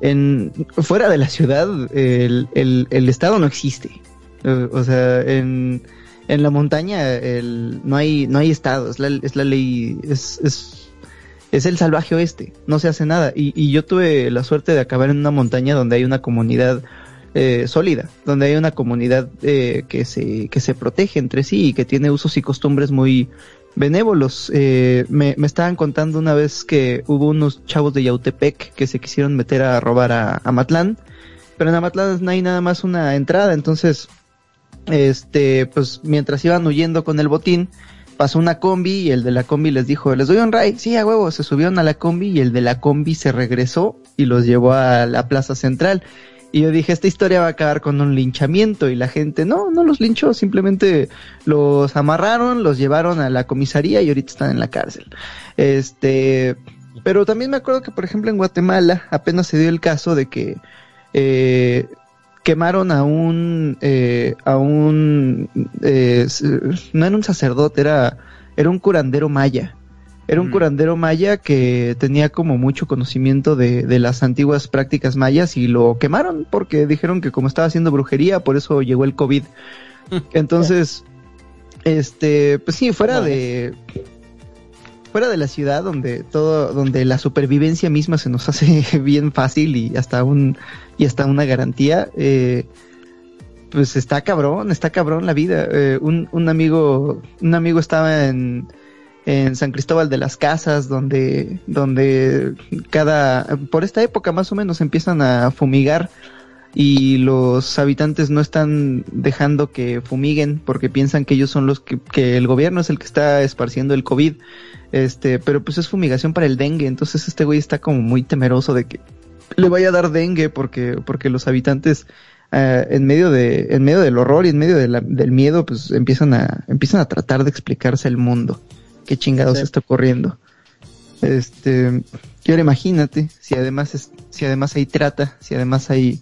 en, fuera de la ciudad el, el, el estado no existe. O sea, en, en la montaña el, no hay no hay estado, es la, ley, es, es, es, el salvaje oeste, no se hace nada. Y, y, yo tuve la suerte de acabar en una montaña donde hay una comunidad eh, sólida, donde hay una comunidad eh, que, se, que se protege entre sí y que tiene usos y costumbres muy benévolos. Eh, me, me, estaban contando una vez que hubo unos chavos de Yautepec que se quisieron meter a robar a, a Matlán, pero en Amatlán no hay nada más una entrada, entonces este, pues mientras iban huyendo con el botín, pasó una combi y el de la combi les dijo, les doy un ray, sí, a huevo, se subieron a la combi y el de la combi se regresó y los llevó a la plaza central. Y yo dije, esta historia va a acabar con un linchamiento y la gente, no, no los linchó, simplemente los amarraron, los llevaron a la comisaría y ahorita están en la cárcel. Este, pero también me acuerdo que, por ejemplo, en Guatemala apenas se dio el caso de que eh, quemaron a un, eh, a un, eh, no era un sacerdote, era, era un curandero maya. Era un mm. curandero maya que tenía como mucho conocimiento de, de las antiguas prácticas mayas y lo quemaron porque dijeron que como estaba haciendo brujería, por eso llegó el COVID. Entonces, este, pues sí, fuera de, fuera de la ciudad donde todo, donde la supervivencia misma se nos hace bien fácil y hasta un, y hasta una garantía, eh, pues está cabrón, está cabrón la vida. Eh, un, un amigo, un amigo estaba en, en San Cristóbal de las Casas, donde, donde cada, por esta época más o menos empiezan a fumigar y los habitantes no están dejando que fumiguen porque piensan que ellos son los que, que el gobierno es el que está esparciendo el COVID. Este, pero pues es fumigación para el dengue, entonces este güey está como muy temeroso de que le vaya a dar dengue porque, porque los habitantes uh, en medio de, en medio del horror y en medio de la, del miedo, pues empiezan a, empiezan a tratar de explicarse el mundo. Qué chingados está ocurriendo. Este, y ahora imagínate, si además es, si además hay trata, si además hay,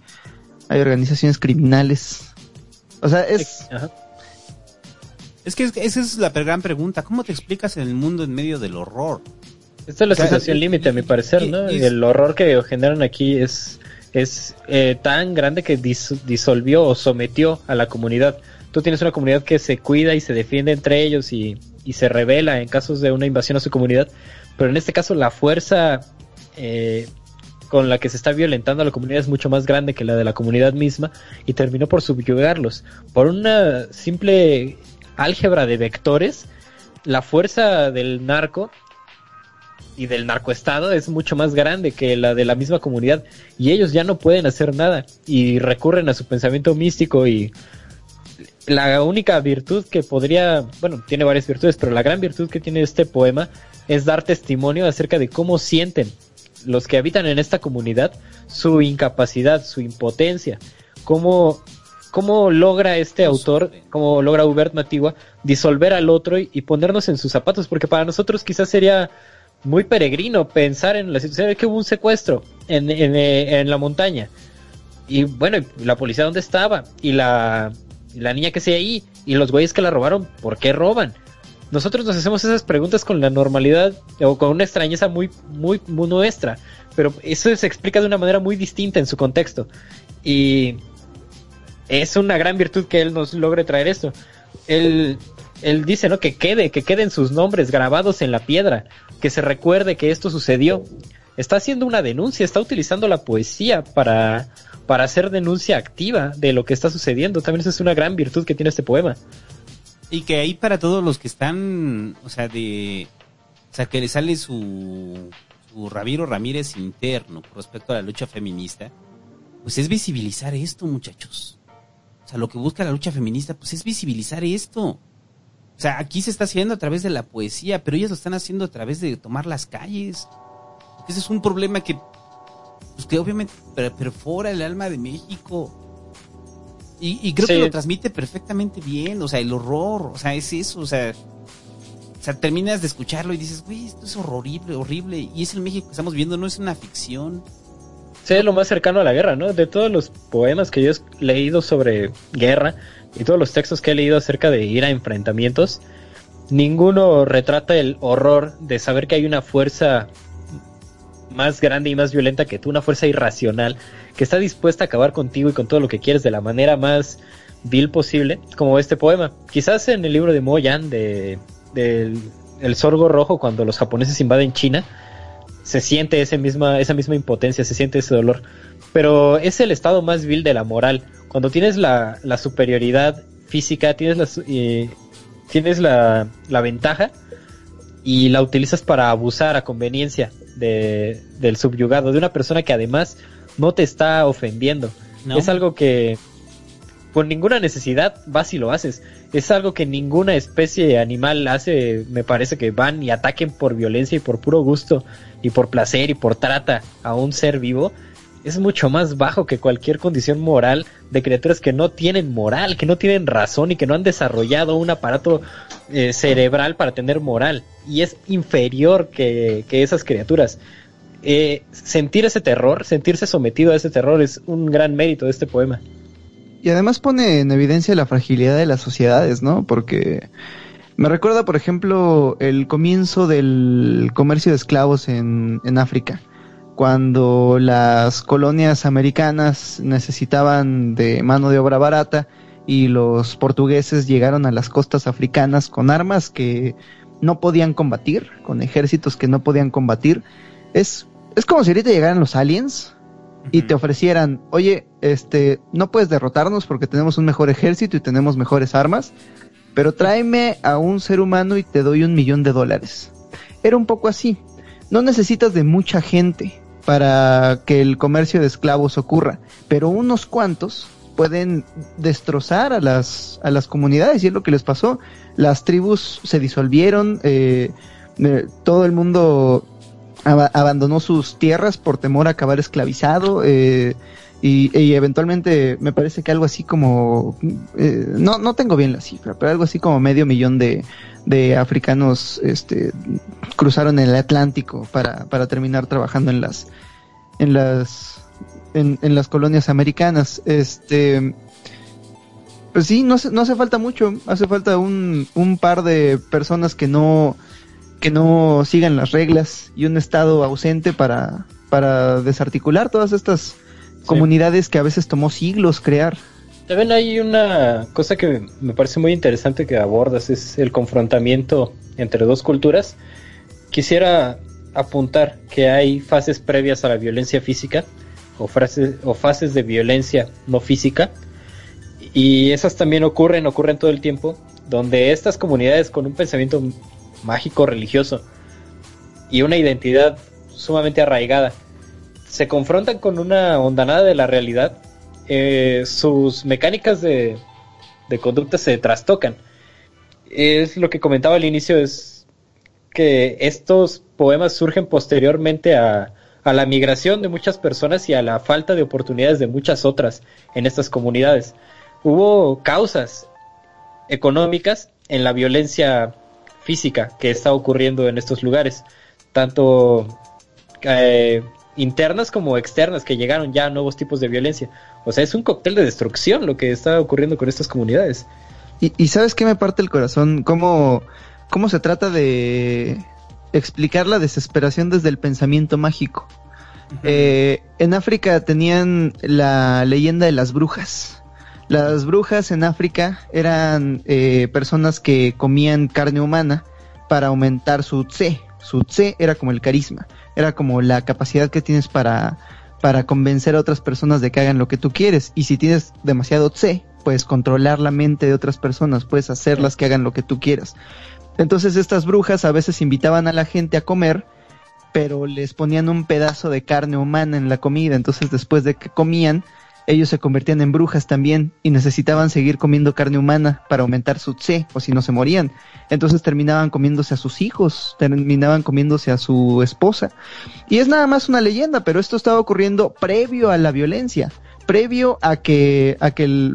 hay organizaciones criminales. O sea, es, es que esa es la gran pregunta. ¿Cómo te explicas en el mundo en medio del horror? Esta es la sensación límite, a mi parecer, ¿no? El horror que generan aquí es, es eh, tan grande que disolvió o sometió a la comunidad. Tú tienes una comunidad que se cuida y se defiende entre ellos y, y se revela en casos de una invasión a su comunidad, pero en este caso la fuerza eh, con la que se está violentando a la comunidad es mucho más grande que la de la comunidad misma y terminó por subyugarlos por una simple álgebra de vectores, la fuerza del narco y del narcoestado es mucho más grande que la de la misma comunidad y ellos ya no pueden hacer nada y recurren a su pensamiento místico y la única virtud que podría, bueno, tiene varias virtudes, pero la gran virtud que tiene este poema es dar testimonio acerca de cómo sienten los que habitan en esta comunidad su incapacidad, su impotencia, cómo cómo logra este autor, cómo logra Hubert Matigua disolver al otro y, ponernos en sus zapatos, porque para nosotros quizás sería muy peregrino pensar en la situación. De que hubo un secuestro en, eh, en, la montaña. Y bueno, la policía dónde estaba y la, la niña que se ahí. Y los güeyes que la robaron, ¿por qué roban? Nosotros nos hacemos esas preguntas con la normalidad o con una extrañeza muy, muy, nuestra, pero eso se explica de una manera muy distinta en su contexto. Y es una gran virtud que él nos logre traer esto. Él, él dice, ¿no? Que quede, que queden sus nombres grabados en la piedra, que se recuerde que esto sucedió. Está haciendo una denuncia, está utilizando la poesía para, para hacer denuncia activa de lo que está sucediendo. También esa es una gran virtud que tiene este poema. Y que ahí para todos los que están, o sea, de, o sea, que le sale su, su Ramiro Ramírez interno con respecto a la lucha feminista, pues es visibilizar esto, muchachos. O sea, lo que busca la lucha feminista, pues es visibilizar esto. O sea, aquí se está haciendo a través de la poesía, pero ellos lo están haciendo a través de tomar las calles. Ese es un problema que, pues que obviamente perfora el alma de México. Y, creo que lo transmite perfectamente bien, o sea, el horror, o sea, es eso, o sea, o sea, terminas de escucharlo y dices, güey, esto es horrible, horrible, y es el México que estamos viendo, no es una ficción. Sí, es lo más cercano a la guerra, ¿no? De todos los poemas que yo he leído sobre guerra y todos los textos que he leído acerca de ir a enfrentamientos, ninguno retrata el horror de saber que hay una fuerza más grande y más violenta que tú, una fuerza irracional que está dispuesta a acabar contigo y con todo lo que quieres de la manera más vil posible, como este poema. Quizás en el libro de Moyan de, El Sorgo Rojo, cuando los japoneses invaden China, se siente esa misma impotencia, se siente ese dolor. Pero es el estado más vil de la moral. Cuando tienes la, superioridad física, tienes la, eh, tienes la, la ventaja y la utilizas para abusar a conveniencia de, del subyugado, de una persona que además no te está ofendiendo. Es algo que por ninguna necesidad vas y lo haces. Es algo que ninguna especie animal hace. Me parece que van y ataquen por violencia y por puro gusto y por placer y por trata a un ser vivo. Es mucho más bajo que cualquier condición moral de criaturas que no tienen moral, que no tienen razón y que no han desarrollado un aparato eh, cerebral para tener moral. Y es inferior que, que esas criaturas. Eh, sentir ese terror, sentirse sometido a ese terror es un gran mérito de este poema. Y además pone en evidencia la fragilidad de las sociedades, ¿no? Porque me recuerda, por ejemplo, el comienzo del comercio de esclavos en, en África, cuando las colonias americanas necesitaban de mano de obra barata y los portugueses llegaron a las costas africanas con armas que no podían combatir, con ejércitos que no podían combatir es, es como si ahorita llegaran los aliens y te ofrecieran, oye, este, no puedes derrotarnos porque tenemos un mejor ejército y tenemos mejores armas, pero tráeme a un ser humano y te doy un millón de dólares. Era un poco así. No necesitas de mucha gente para que el comercio de esclavos ocurra, pero unos cuantos pueden destrozar a las, a las comunidades y es lo que les pasó. Las tribus se disolvieron, eh, eh, todo el mundo abandonó sus tierras por temor a acabar esclavizado eh, y, eventualmente me parece que algo así como eh, no no tengo bien la cifra pero algo así como medio millón de, de africanos este cruzaron el Atlántico para, para terminar trabajando en las en las en, en las colonias americanas. Este pues sí no, no hace falta mucho hace falta un, un par de personas que no que no sigan las reglas y un Estado ausente para, para desarticular todas estas comunidades que a veces tomó siglos crear. También hay una cosa que me parece muy interesante que abordas, es el confrontamiento entre dos culturas. Quisiera apuntar que hay fases previas a la violencia física o, fases, o fases de violencia no física y esas también ocurren, ocurren todo el tiempo, donde estas comunidades con un pensamiento mágico religioso y una identidad sumamente arraigada se confrontan con una ondanada de la realidad, eh, sus mecánicas de, de conducta se trastocan. Es lo que comentaba al inicio, es que estos poemas surgen posteriormente a, a la migración de muchas personas y a la falta de oportunidades de muchas otras en estas comunidades. Hubo causas económicas en la violencia física que está ocurriendo en estos lugares, tanto eh, internas como externas, que llegaron ya a nuevos tipos de violencia. O sea, es un cóctel de destrucción lo que está ocurriendo con estas comunidades. Y, sabes qué me parte el corazón, cómo, cómo se trata de explicar la desesperación desde el pensamiento mágico. Eh, en África tenían la leyenda de las brujas. Las brujas en África eran eh, personas que comían carne humana para aumentar su tse. Su tse era como el carisma, era como la capacidad que tienes para, para convencer a otras personas de que hagan lo que tú quieres. Y si tienes demasiado tse, puedes controlar la mente de otras personas, puedes hacerlas que hagan lo que tú quieras. Entonces estas brujas a veces invitaban a la gente a comer, pero les ponían un pedazo de carne humana en la comida, entonces después de que comían, ellos se convertían en brujas también y necesitaban seguir comiendo carne humana para aumentar su tse o si no se morían. Entonces terminaban comiéndose a sus hijos, terminaban comiéndose a su esposa. Y es nada más una leyenda, pero esto estaba ocurriendo previo a la violencia, previo a que a que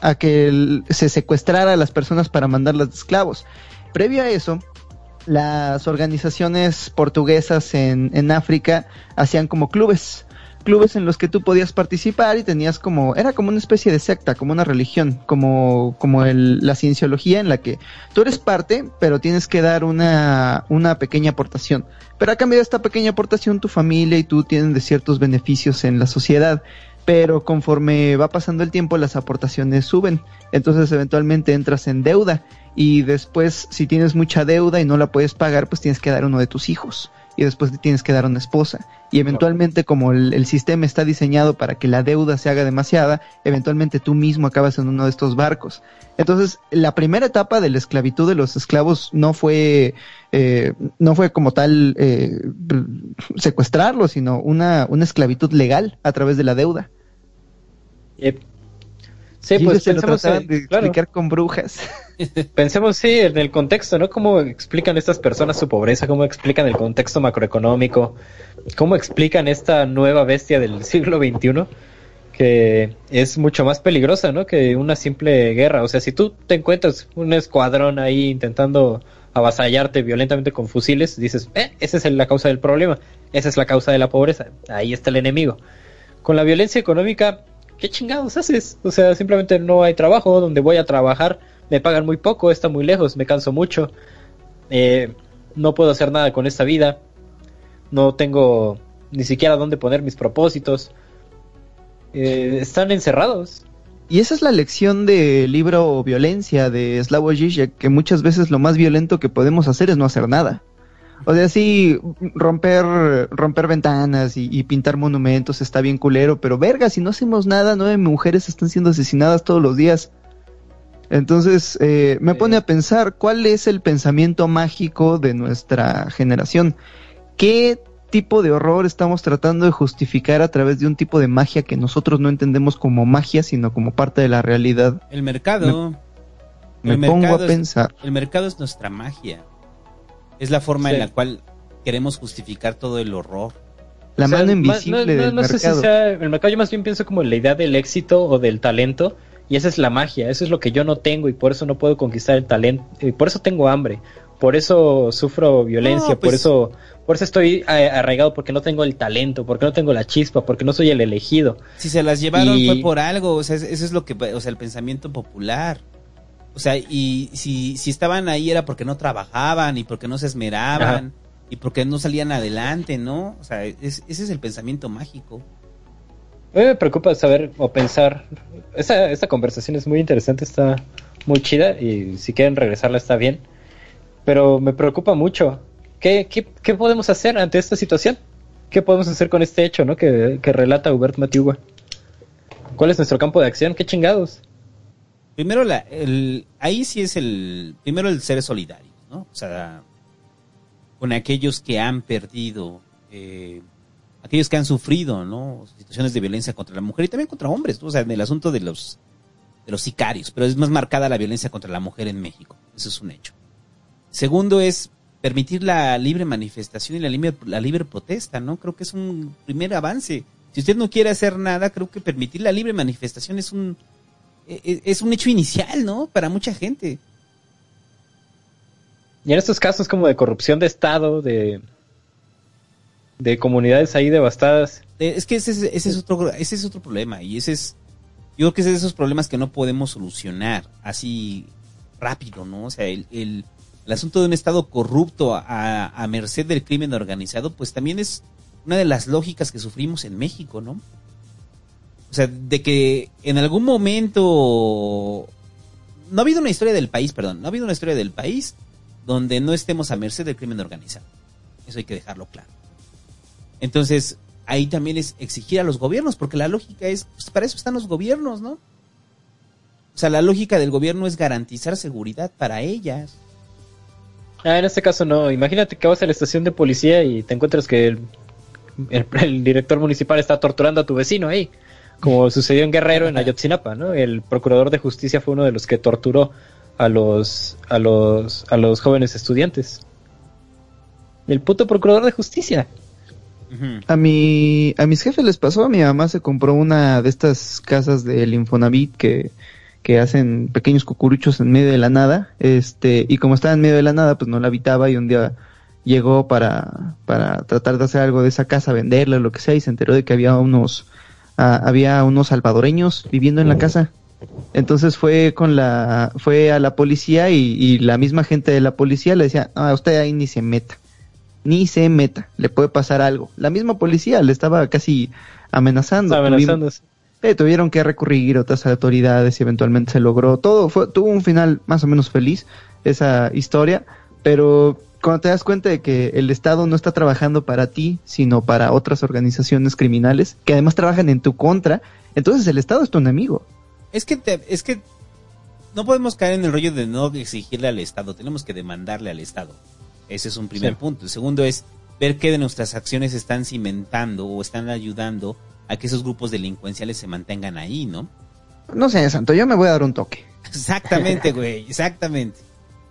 a que se secuestrara a las personas para mandarlas de esclavos. Previo a eso, las organizaciones portuguesas en, en África hacían como clubes clubes en los que tú podías participar y tenías como, era como una especie de secta, como una religión, como, como la cienciología en la que tú eres parte, pero tienes que dar una, una pequeña aportación. Pero a cambio de esta pequeña aportación, tu familia y tú tienen de ciertos beneficios en la sociedad pero conforme va pasando el tiempo las aportaciones suben, entonces eventualmente entras en deuda y después si tienes mucha deuda y no la puedes pagar, pues tienes que dar uno de tus hijos y después te tienes que dar una esposa. Y eventualmente, como el, sistema está diseñado para que la deuda se haga demasiada, eventualmente tú mismo acabas en uno de estos barcos. Entonces, la primera etapa de la esclavitud de los esclavos no fue, eh, no fue como tal eh, secuestrarlos, sino una, una esclavitud legal a través de la deuda. Sí, pues se lo trataban de explicar con brujas. Pensemos, sí, en el contexto, ¿no? ¿Cómo explican estas personas su pobreza? ¿Cómo explican el contexto macroeconómico? ¿Cómo explican esta nueva bestia del siglo XXI? Que es mucho más peligrosa, ¿no? Que una simple guerra. O sea, si tú te encuentras un escuadrón ahí intentando avasallarte violentamente con fusiles, dices, eh, esa es la causa del problema. Esa es la causa de la pobreza. Ahí está el enemigo. Con la violencia económica ¿qué chingados haces? O sea, simplemente no hay trabajo donde voy a trabajar, me pagan muy poco, está muy lejos, me canso mucho, eh, no puedo hacer nada con esta vida, no tengo ni siquiera dónde poner mis propósitos, eh, están encerrados. Y esa es la lección del libro Violencia de Slavoj Žižek, que muchas veces lo más violento que podemos hacer es no hacer nada. O sea, sí, romper, romper ventanas y, pintar monumentos está bien culero, pero verga, si no hacemos nada, nueve mujeres están siendo asesinadas todos los días. Entonces, eh, me pone a pensar cuál es el pensamiento mágico de nuestra generación. ¿Qué tipo de horror estamos tratando de justificar a través de un tipo de magia que nosotros no entendemos como magia, sino como parte de la realidad? El mercado. Me, pongo a pensar. el mercado es nuestra magia. Es la forma en la cual queremos justificar todo el horror. La mano invisible del mercado. el mercado yo más bien pienso como la idea del éxito o del talento y esa es la magia, eso es lo que yo no tengo y por eso no puedo conquistar el talento, y por eso tengo hambre, por eso sufro violencia, por pues eso por eso estoy arraigado porque no tengo el talento, porque no tengo la chispa, porque no soy el elegido. Si se las llevaron fue por algo, o sea, eso es lo que, o sea, el pensamiento popular. O sea, y si, si estaban ahí era porque no trabajaban y porque no se esmeraban y porque no salían adelante, ¿no? O sea, ese es el pensamiento mágico. A mí me preocupa saber o pensar. Esta, esta conversación es muy interesante, está muy chida y si quieren regresarla está bien. Pero me preocupa mucho. ¿Qué, qué, qué podemos hacer ante esta situación? ¿Qué podemos hacer con este hecho, ¿no? Que, que relata Hubert Matiuga. ¿Cuál es nuestro campo de acción? ¿Qué chingados? Primero, la, el, ahí sí es el, primero el ser solidario, ¿no? O sea, con aquellos que han perdido, eh, aquellos que han sufrido, ¿no? Situaciones de violencia contra la mujer y también contra hombres, ¿no? O sea, en el asunto de los, de los sicarios, pero es más marcada la violencia contra la mujer en México, eso es un hecho. Segundo es permitir la libre manifestación y la libre, la libre protesta, ¿no? Creo que es un primer avance. Si usted no quiere hacer nada, creo que permitir la libre manifestación es un, es un hecho inicial, ¿no? Para mucha gente. Y en estos casos como de corrupción de Estado, de, de comunidades ahí devastadas. Es que ese, es otro, ese es otro problema y ese es, yo creo que ese es de esos problemas que no podemos solucionar así rápido, ¿no? O sea, el, el, asunto de un Estado corrupto a, a merced del crimen organizado, pues también es una de las lógicas que sufrimos en México, ¿no? O sea, de que en algún momento... No ha habido una historia del país, perdón, no ha habido una historia del país donde no estemos a merced del crimen organizado. Eso hay que dejarlo claro. Entonces, ahí también es exigir a los gobiernos, porque la lógica es, pues para eso están los gobiernos, ¿no? O sea, la lógica del gobierno es garantizar seguridad para ellas. Ah, en este caso no. Imagínate que vas a la estación de policía y te encuentras que el, director municipal está torturando a tu vecino ahí como sucedió en Guerrero en Ayotzinapa, ¿no? El procurador de justicia fue uno de los que torturó a los a los a los jóvenes estudiantes. El puto procurador de justicia. A mi a mis jefes les pasó, a mi mamá se compró una de estas casas del Infonavit que que hacen pequeños cucuruchos en medio de la nada, este, y como estaba en medio de la nada, pues no la habitaba y un día llegó para, para tratar de hacer algo de esa casa, venderla, o lo que sea, y se enteró de que había unos, había unos salvadoreños viviendo en la casa. Entonces fue con la, fue a la policía y, la misma gente de la policía le decía, a usted ahí ni se meta, ni se meta, le puede pasar algo. La misma policía le estaba casi amenazando. Eh, tuvieron que recurrir a otras autoridades y eventualmente se logró. Todo fue, tuvo un final más o menos feliz esa historia, pero cuando te das cuenta de que el Estado no está trabajando para ti, sino para otras organizaciones criminales que además trabajan en tu contra, entonces el Estado es tu enemigo. Es que es que no podemos caer en el rollo de no exigirle al Estado, tenemos que demandarle al Estado. Ese es un primer punto. El segundo es ver qué de nuestras acciones están cimentando o están ayudando a que esos grupos delincuenciales se mantengan ahí, ¿no? No sé, Santo, yo me voy a dar un toque. Exactamente, güey, exactamente.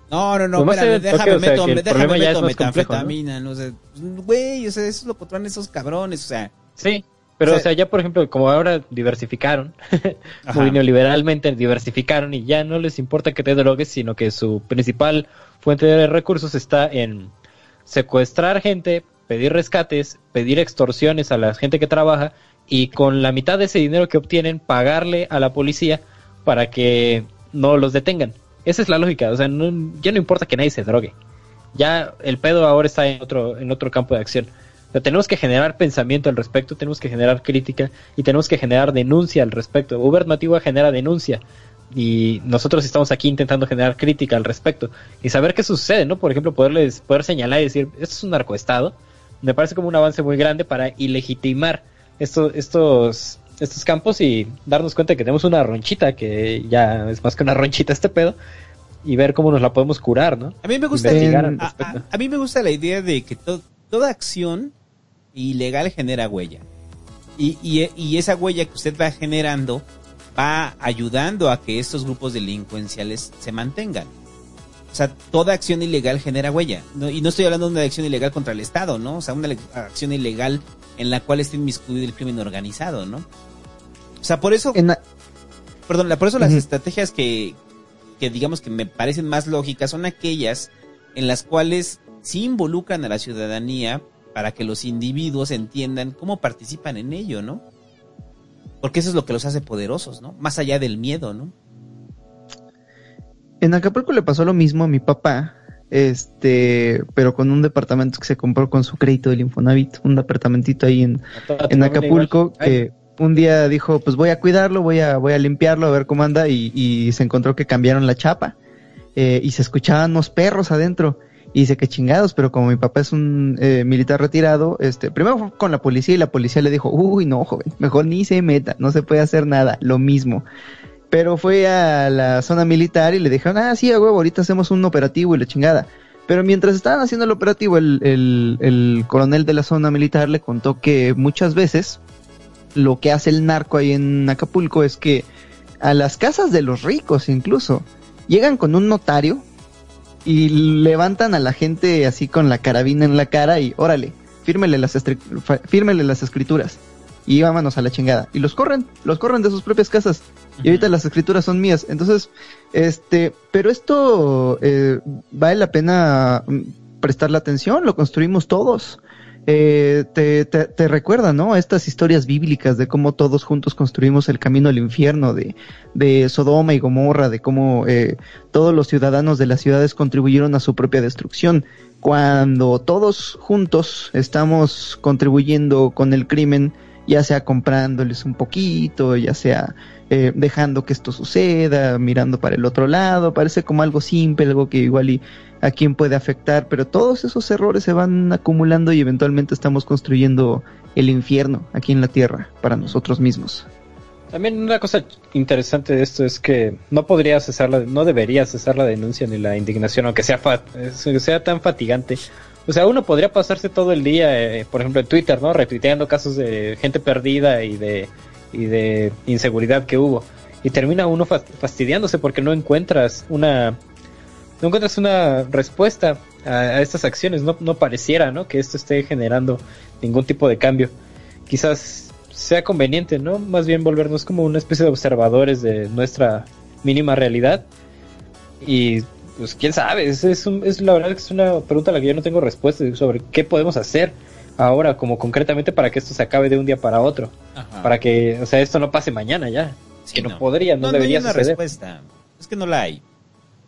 No, no, no, pues espérame, déjame, meto, déjame meto metanfetamina, ¿no? sé, güey, o sea, eso es lo traen esos cabrones, o sea. Sí, pero o sea, ya por ejemplo, como ahora diversificaron, muy neoliberalmente diversificaron y ya no les importa que te drogues, sino que su principal fuente de recursos está en secuestrar gente, pedir rescates, pedir extorsiones a la gente que trabaja y con la mitad de ese dinero que obtienen pagarle a la policía para que no los detengan. Esa es la lógica, o sea, ya no importa que nadie se drogue. Ya el pedo ahora está en otro, en otro campo de acción. O tenemos que generar pensamiento al respecto, tenemos que generar crítica y tenemos que generar denuncia al respecto. Uber Matigua genera denuncia y nosotros estamos aquí intentando generar crítica al respecto y saber qué sucede, ¿no? Por ejemplo, poderles, poder señalar y decir, esto es un narcoestado, me parece como un avance muy grande para ilegitimar estos, estos estos campos y darnos cuenta que tenemos una ronchita, que ya es más que una ronchita este pedo, y ver cómo nos la podemos curar, ¿no? A mí me gusta, a, mí me gusta la idea de que toda acción ilegal genera huella. Y, y, esa huella que usted va generando va ayudando a que estos grupos delincuenciales se mantengan. O sea, toda acción ilegal genera huella. y no estoy hablando de una acción ilegal contra el Estado, ¿no? O sea, una acción ilegal en la cual está inmiscuido el crimen organizado, ¿no? O sea, por eso... Perdón, por eso las estrategias que, que digamos que me parecen más lógicas son aquellas en las cuales sí involucran a la ciudadanía para que los individuos entiendan cómo participan en ello, ¿no? Porque eso es lo que los hace poderosos, ¿no? Más allá del miedo, ¿no? En Acapulco le pasó lo mismo a mi papá, este, pero con un departamento que se compró con su crédito del Infonavit, un departamentito ahí en, en Acapulco que un día dijo, pues voy a cuidarlo, voy a, voy a limpiarlo, a ver cómo anda, y, se encontró que cambiaron la chapa, eh, y se escuchaban unos perros adentro, y dice que chingados, pero como mi papá es un eh, militar retirado, este, primero fue con la policía, y la policía le dijo, uy, no, joven, mejor ni se meta, no se puede hacer nada, lo mismo. Pero fue a la zona militar y le dijeron, ah, sí, huevo, ahorita hacemos un operativo y la chingada. Pero mientras estaban haciendo el operativo, el, el coronel de la zona militar le contó que muchas veces lo que hace el narco ahí en Acapulco es que a las casas de los ricos incluso llegan con un notario y levantan a la gente así con la carabina en la cara y órale, fírmele las, fírmele las escrituras y vámonos a la chingada. Y los corren, los corren de sus propias casas. Y ahorita las escrituras son mías. Entonces, este, pero esto eh, vale la pena mm, prestarle atención, lo construimos todos eh, te, recuerda, ¿no? Estas historias bíblicas de cómo todos juntos construimos el camino al infierno, de, de Sodoma y Gomorra, de cómo eh, todos los ciudadanos de las ciudades contribuyeron a su propia destrucción. Cuando todos juntos estamos contribuyendo con el crimen, ya sea comprándoles un poquito, ya sea eh, dejando que esto suceda, mirando para el otro lado, parece como algo simple, algo que igual y a quién puede afectar, pero todos esos errores se van acumulando y eventualmente estamos construyendo el infierno aquí en la tierra para nosotros mismos. También una cosa interesante de esto es que no podría cesar la, no debería cesar la denuncia ni la indignación, aunque sea, sea tan fatigante. O sea, uno podría pasarse todo el día, eh, por ejemplo, en Twitter, ¿no? Retuiteando casos de gente perdida y de, y de inseguridad que hubo. Y termina uno fastidiándose porque no encuentras una, no encuentras una respuesta a, estas acciones. No, no pareciera, ¿no? Que esto esté generando ningún tipo de cambio. Quizás sea conveniente, ¿no? Más bien volvernos como una especie de observadores de nuestra mínima realidad. Y pues quién sabe, es, es, la verdad que es una pregunta a la que yo no tengo respuesta sobre qué podemos hacer ahora, como concretamente para que esto se acabe de un día para otro. Para que, o sea, esto no pase mañana ya. que no, podría, no, debería no hay una respuesta. Es que no la hay.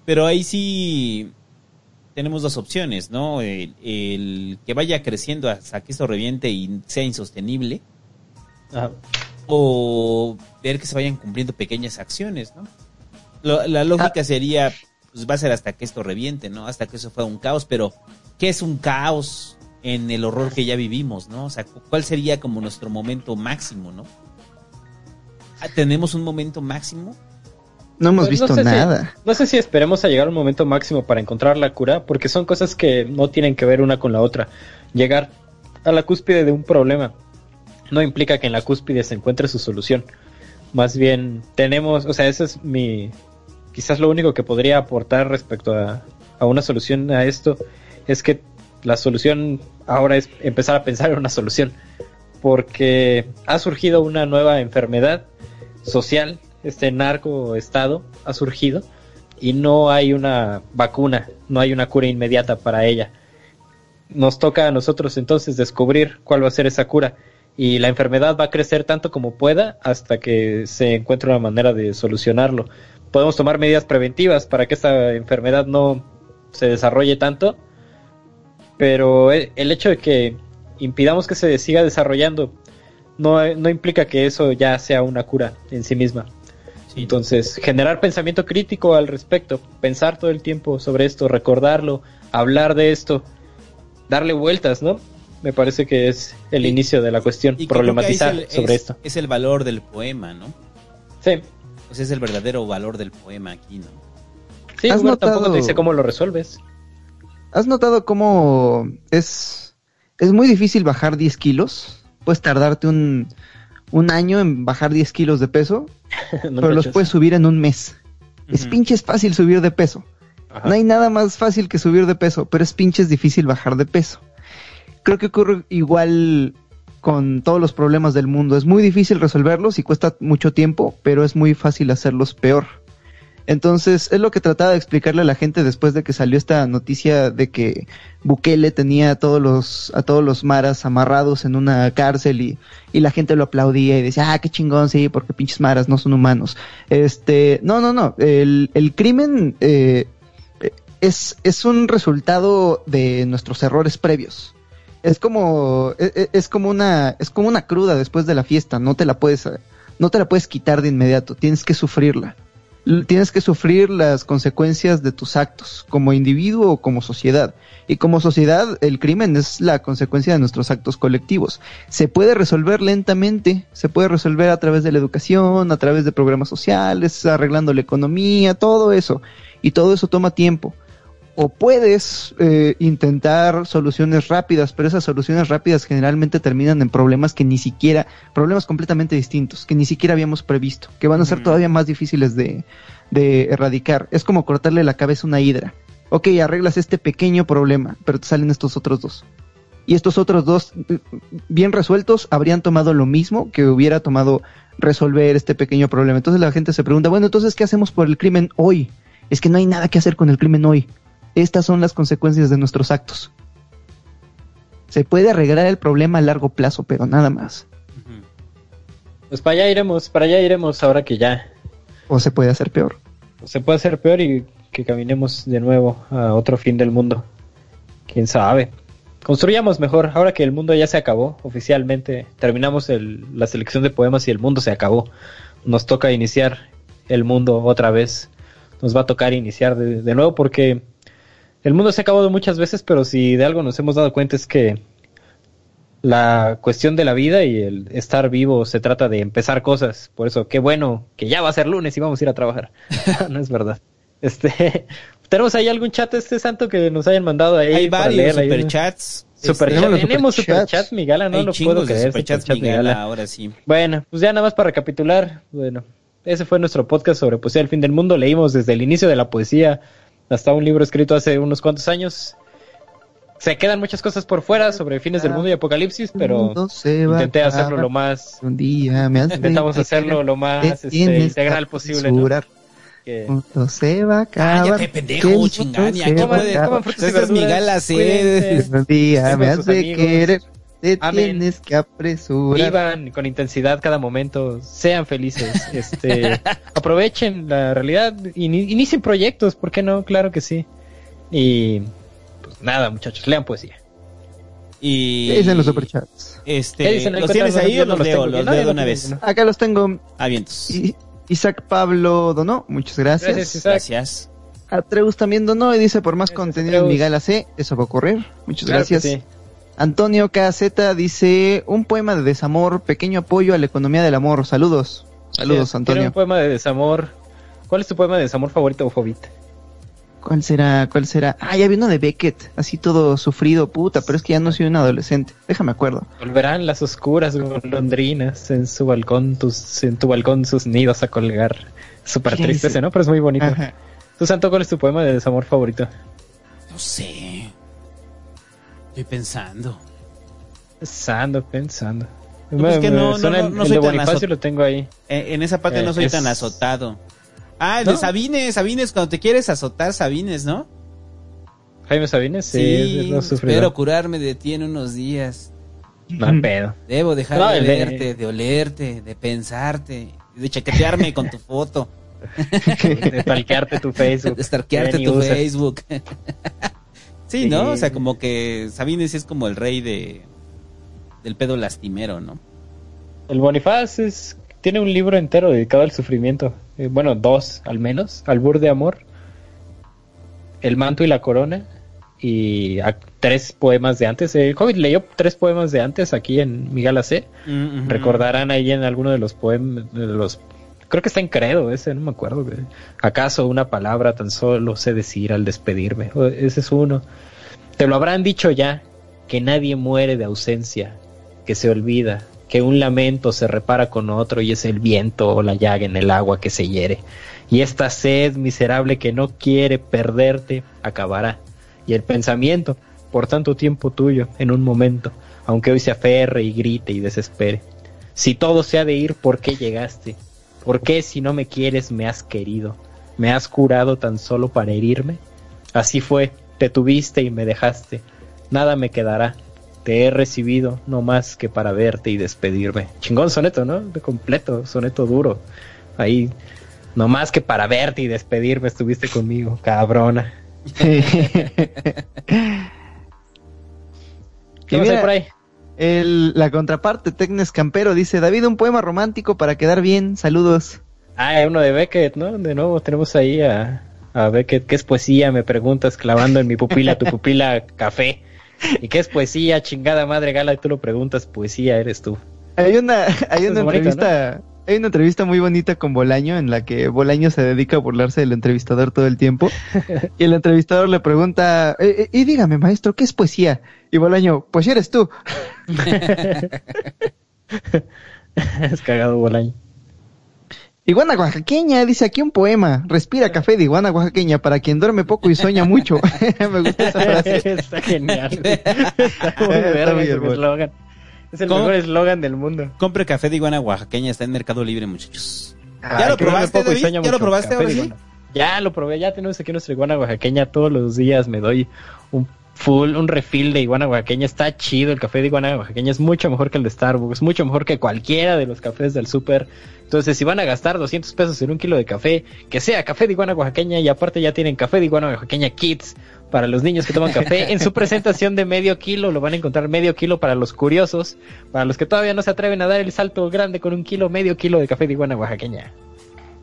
Pero ahí sí tenemos dos opciones, ¿no? El, el que vaya creciendo hasta que esto reviente y sea insostenible o ver que se vayan cumpliendo pequeñas acciones, ¿no? la lógica ah. sería, pues va a ser hasta que esto reviente, ¿no? Hasta que eso fue un caos, pero ¿qué es un caos en el horror que ya vivimos, ¿no? O sea, ¿cuál sería como nuestro momento máximo, ¿no? Ah, ¿Tenemos un momento máximo? No hemos visto nada. no sé si esperemos a llegar a un momento máximo para encontrar la cura, porque son cosas que no tienen que ver una con la otra. Llegar a la cúspide de un problema no implica que en la cúspide se encuentre su solución. Más bien tenemos, o sea, ese es mi, quizás lo único que podría aportar respecto a, una solución a esto, es que la solución ahora es empezar a pensar en una solución, porque ha surgido una nueva enfermedad social, este narco estado ha surgido y no hay una vacuna, no hay una cura inmediata para ella. Nos toca a nosotros entonces descubrir cuál va a ser esa cura y la enfermedad va a crecer tanto como pueda hasta que se encuentre una manera de solucionarlo. Podemos tomar medidas preventivas para que esta enfermedad no se desarrolle tanto, pero el hecho de que impidamos que se siga desarrollando no, implica que eso ya sea una cura en sí misma. Entonces, generar pensamiento crítico al respecto, pensar todo el tiempo sobre esto, recordarlo, hablar de esto, darle vueltas, ¿no? me parece que es el inicio de la cuestión, problematizar sobre esto. Es el valor del poema, ¿no? Sí. Pues es el verdadero valor del poema aquí, ¿no? Sí, ¿Has notado... tampoco te dice cómo lo resuelves. ¿Has notado cómo es, es muy difícil bajar 10 kilos? Puedes tardarte un, un año en bajar 10 kilos de peso, pero los puedes subir en un mes. Es pinches fácil subir de peso. No hay nada más fácil que subir de peso, pero es pinches difícil bajar de peso creo que ocurre igual con todos los problemas del mundo. Es muy difícil resolverlos y cuesta mucho tiempo, pero es muy fácil hacerlos peor. Entonces, es lo que trataba de explicarle a la gente después de que salió esta noticia de que Bukele tenía a todos los, a todos los maras amarrados en una cárcel y, y la gente lo aplaudía y decía, ah, qué chingón, sí, porque pinches maras no son humanos. Este, no, no, no, el, el crimen, eh, es, es un resultado de nuestros errores previos es como es, e, es, como una es como una cruda después de la fiesta, no te la puedes no te la puedes quitar de inmediato, tienes que sufrirla. Tienes que sufrir las consecuencias de tus actos como individuo o como sociedad. Y como sociedad, el crimen es la consecuencia de nuestros actos colectivos. Se puede resolver lentamente, se puede resolver a través de la educación, a través de programas sociales, arreglando la economía, todo eso. Y todo eso toma tiempo o puedes eh, intentar soluciones rápidas, pero esas soluciones rápidas generalmente terminan en problemas que ni siquiera, problemas completamente distintos, que ni siquiera habíamos previsto, que van a ser todavía más difíciles de, de erradicar. Es como cortarle la cabeza a una hidra. Ok, arreglas este pequeño problema, pero te salen estos otros dos. Y estos otros dos, bien resueltos, habrían tomado lo mismo que hubiera tomado resolver este pequeño problema. Entonces la gente se pregunta, bueno, entonces, ¿qué hacemos por el crimen hoy? Es que no hay nada que hacer con el crimen hoy. Estas son las consecuencias de nuestros actos. Se puede arreglar el problema a largo plazo, pero nada más. Pues para allá iremos, para allá iremos ahora que ya. O se puede hacer peor. O se puede hacer peor y que caminemos de nuevo a otro fin del mundo. Quién sabe. Construyamos mejor, ahora que el mundo ya se acabó oficialmente, terminamos la selección de poemas y el mundo se acabó. Nos toca iniciar el mundo otra vez. Nos va a tocar iniciar de nuevo porque el mundo se ha acabado muchas veces, pero si de algo nos hemos dado cuenta es que la cuestión de la vida y el estar vivo se trata de empezar cosas. Por eso, qué bueno que ya va a ser lunes y vamos a ir a trabajar. no es verdad. Este, tenemos ahí algún chat este santo que nos hayan mandado ahí. Hay varios superchats. Super este, tenemos superchats, Migala, no lo puedo creer. Superchats, super Migala, ahora sí. Bueno, pues ya nada más para recapitular. Bueno, ese fue nuestro podcast sobre poesía del fin del mundo. Leímos desde el inicio de la poesía hasta un libro escrito hace unos cuantos años. Se quedan muchas cosas por fuera sobre fines del mundo y apocalipsis, pero intenté hacerlo lo más. Un día me intentamos hacerlo lo más este, integral posible. ¿no? Que... se va a acabar. Cállate, pendejo. Coman frutas y verduras. Un día me has de querer. Te tienes que apresurar. Vivan con intensidad cada momento. Sean felices. Este, aprovechen la realidad. Inicien proyectos. ¿Por qué no? Claro que sí. Y pues nada, muchachos. Lean poesía. Y... ¿Qué dicen los superchats? Este, ¿Los tienes ahí o los, leo? Los leo de una vez. Acá los tengo. Avientos. Isaac Pablo donó, muchas gracias. Gracias, gracias. Atreus también donó y dice por más contenido en Miguel AC, eso va a ocurrir. Muchas gracias. Antonio KZ dice un poema de desamor, pequeño apoyo a la economía del amor. Saludos. Saludos, Antonio. un poema de desamor. ¿Cuál es tu poema de desamor favorito, Fobit? ¿Cuál será? ¿Cuál será? Ah, ya vi uno de Beckett, así todo sufrido, puta, pero es que ya no soy un adolescente. Déjame acuerdo. Volverán las oscuras golondrinas en su balcón, tus, en tu balcón sus nidos a colgar. Súper triste ese, ¿no? Pero es muy bonito. ¿Tú, Santo, cuál es tu poema de desamor favorito? No sé. Estoy pensando. Pensando, pensando. No, es que no, no, no, soy tan azotado. lo tengo ahí. En, esa parte no soy eh, tan azotado. Ah, el de Sabines, Sabines, cuando te quieres azotar, Sabines, ¿no? Jaime Sabines, sí. espero curarme de ti en unos días. No pedo. Debo dejar de verte, de... olerte, de pensarte, de chaquetearme con tu foto. de stalkearte tu Facebook. De stalkearte tu Facebook. Sí, ¿no? O sea, como que Sabines es como el rey de del pedo lastimero, ¿no? El Bonifaz es tiene un libro entero dedicado al sufrimiento. Eh, bueno, dos al menos. Albur de amor. El manto y la corona. Y tres poemas de antes. El Hobbit leyó tres poemas de antes aquí en Miguel AC. Mm, Recordarán ahí en alguno de los poemas. De los, creo que está en Credo ese, no me acuerdo. ¿Acaso una palabra tan solo sé decir al despedirme? Ese es uno. Te lo habrán dicho ya, que nadie muere de ausencia, que se olvida, que un lamento se repara con otro y es el viento o la llaga en el agua que se hiere. Y esta sed miserable que no quiere perderte acabará. Y el pensamiento, por tanto tiempo tuyo, en un momento, aunque hoy se aferre y grite y desespere. Si todo se ha de ir, ¿por qué llegaste? ¿Por qué si no me quieres me has querido? ¿Me has curado tan solo para herirme? Así fue, te tuviste y me dejaste. Nada me quedará, te he recibido no más que para verte y despedirme. Chingón soneto, ¿no? De completo, soneto duro. Ahí, no más que para verte y despedirme estuviste conmigo, cabrona. ¿Qué mira, por ahí? El, la contraparte, Tecnes Campero, dice, David, un poema romántico para quedar bien, saludos. Ah, uno de Beckett, ¿no? De nuevo tenemos ahí a, a Beckett, ¿qué es poesía? Me preguntas, clavando en mi pupila, tu pupila café. ¿Y qué es poesía? Chingada madre gala, y tú lo preguntas, poesía eres tú. Hay una, hay una entrevista, hay una entrevista muy bonita con Bolaño en la que Bolaño se dedica a burlarse del entrevistador todo el tiempo. y el entrevistador le pregunta, eh, eh, y dígame, maestro, ¿qué es poesía? Y Bolaño, pues eres tú. es cagado Bolaño. Iguana oaxaqueña, dice aquí un poema. Respira café de iguana oaxaqueña para quien duerme poco y sueña mucho. Me gusta esa frase. Está genial. Está muy eslogan. Es el mejor eslogan del mundo. Compre café de iguana oaxaqueña, está en Mercado Libre, muchachos. ¿Ya lo probaste, David? ¿Ya lo probaste ahora sí? Ya lo probé, ya tenemos aquí nuestra iguana oaxaqueña. Todos los días me doy un full, un refill de iguana oaxaqueña. Está chido el café de iguana oaxaqueña. Es mucho mejor que el de Starbucks. Mucho mejor que cualquiera de los cafés del súper. Entonces, si van a gastar 200 pesos en un kilo de café, que sea café de iguana oaxaqueña. Y aparte ya tienen café de iguana oaxaqueña Kids para los niños que toman café. En su presentación de medio kilo lo van a encontrar medio kilo para los curiosos. Para los que todavía no se atreven a dar el salto grande con un kilo, medio kilo de café de iguana oaxaqueña.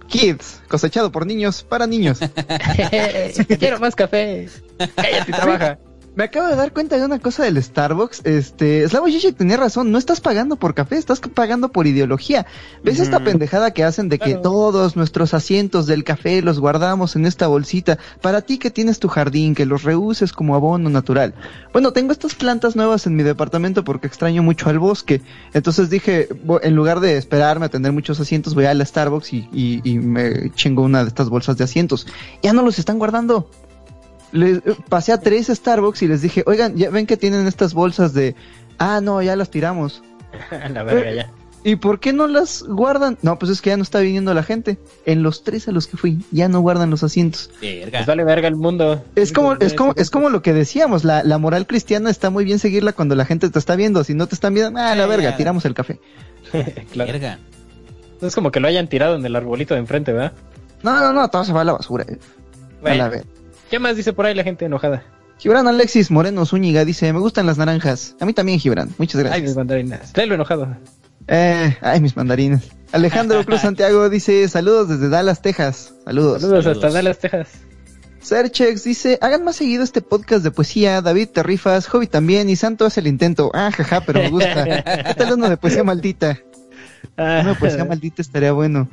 Kids, cosechado por niños para niños. Quiero más café. Cállate, trabaja. Me acabo de dar cuenta de una cosa del Starbucks. Este, Slavoj Žižek tenía razón. No estás pagando por café, estás pagando por ideología. ¿Ves esta pendejada que hacen de que todos nuestros asientos del café los guardamos en esta bolsita? Para ti que tienes tu jardín, que los reuses como abono natural. Bueno, tengo estas plantas nuevas en mi departamento porque extraño mucho al bosque. Entonces dije, en lugar de esperarme a tener muchos asientos, voy a la Starbucks y, y me chingo una de estas bolsas de asientos. Ya no los están guardando les eh, pasé a tres Starbucks y les dije, oigan, ya ven que tienen estas bolsas de, ah, no, ya las tiramos. la verga, ya. ¿Y por qué no las guardan? No, pues es que ya no está viniendo la gente. En los tres a los que fui, ya no guardan los asientos. Verga. Pues vale verga el mundo. Es como, es como, es como lo que decíamos, la, la moral cristiana está muy bien seguirla cuando la gente te está viendo. Si no te están viendo, ah, la verga, tiramos el café. claro. Verga. Es como que lo hayan tirado en el arbolito de enfrente, ¿verdad? No, no, no, todo se va a la basura. Eh. A la vez. ¿Qué más dice por ahí la gente enojada? Gibran Alexis Moreno Zúñiga dice, me gustan las naranjas. A mí también, Gibran. Muchas gracias. Ay, mis mandarinas. Tráelo enojado. Eh, ay, mis mandarinas. Alejandro Cruz Santiago dice, saludos desde Dallas, Texas. Saludos. Saludos, hasta Dallas, Texas. Serchex dice, hagan más seguido este podcast de poesía, David te rifas, Hobby también, y Santo hace el intento. Ah, jaja, pero me gusta. ¿Qué tal uno de poesía maldita? Ah. Uno de poesía maldita estaría bueno.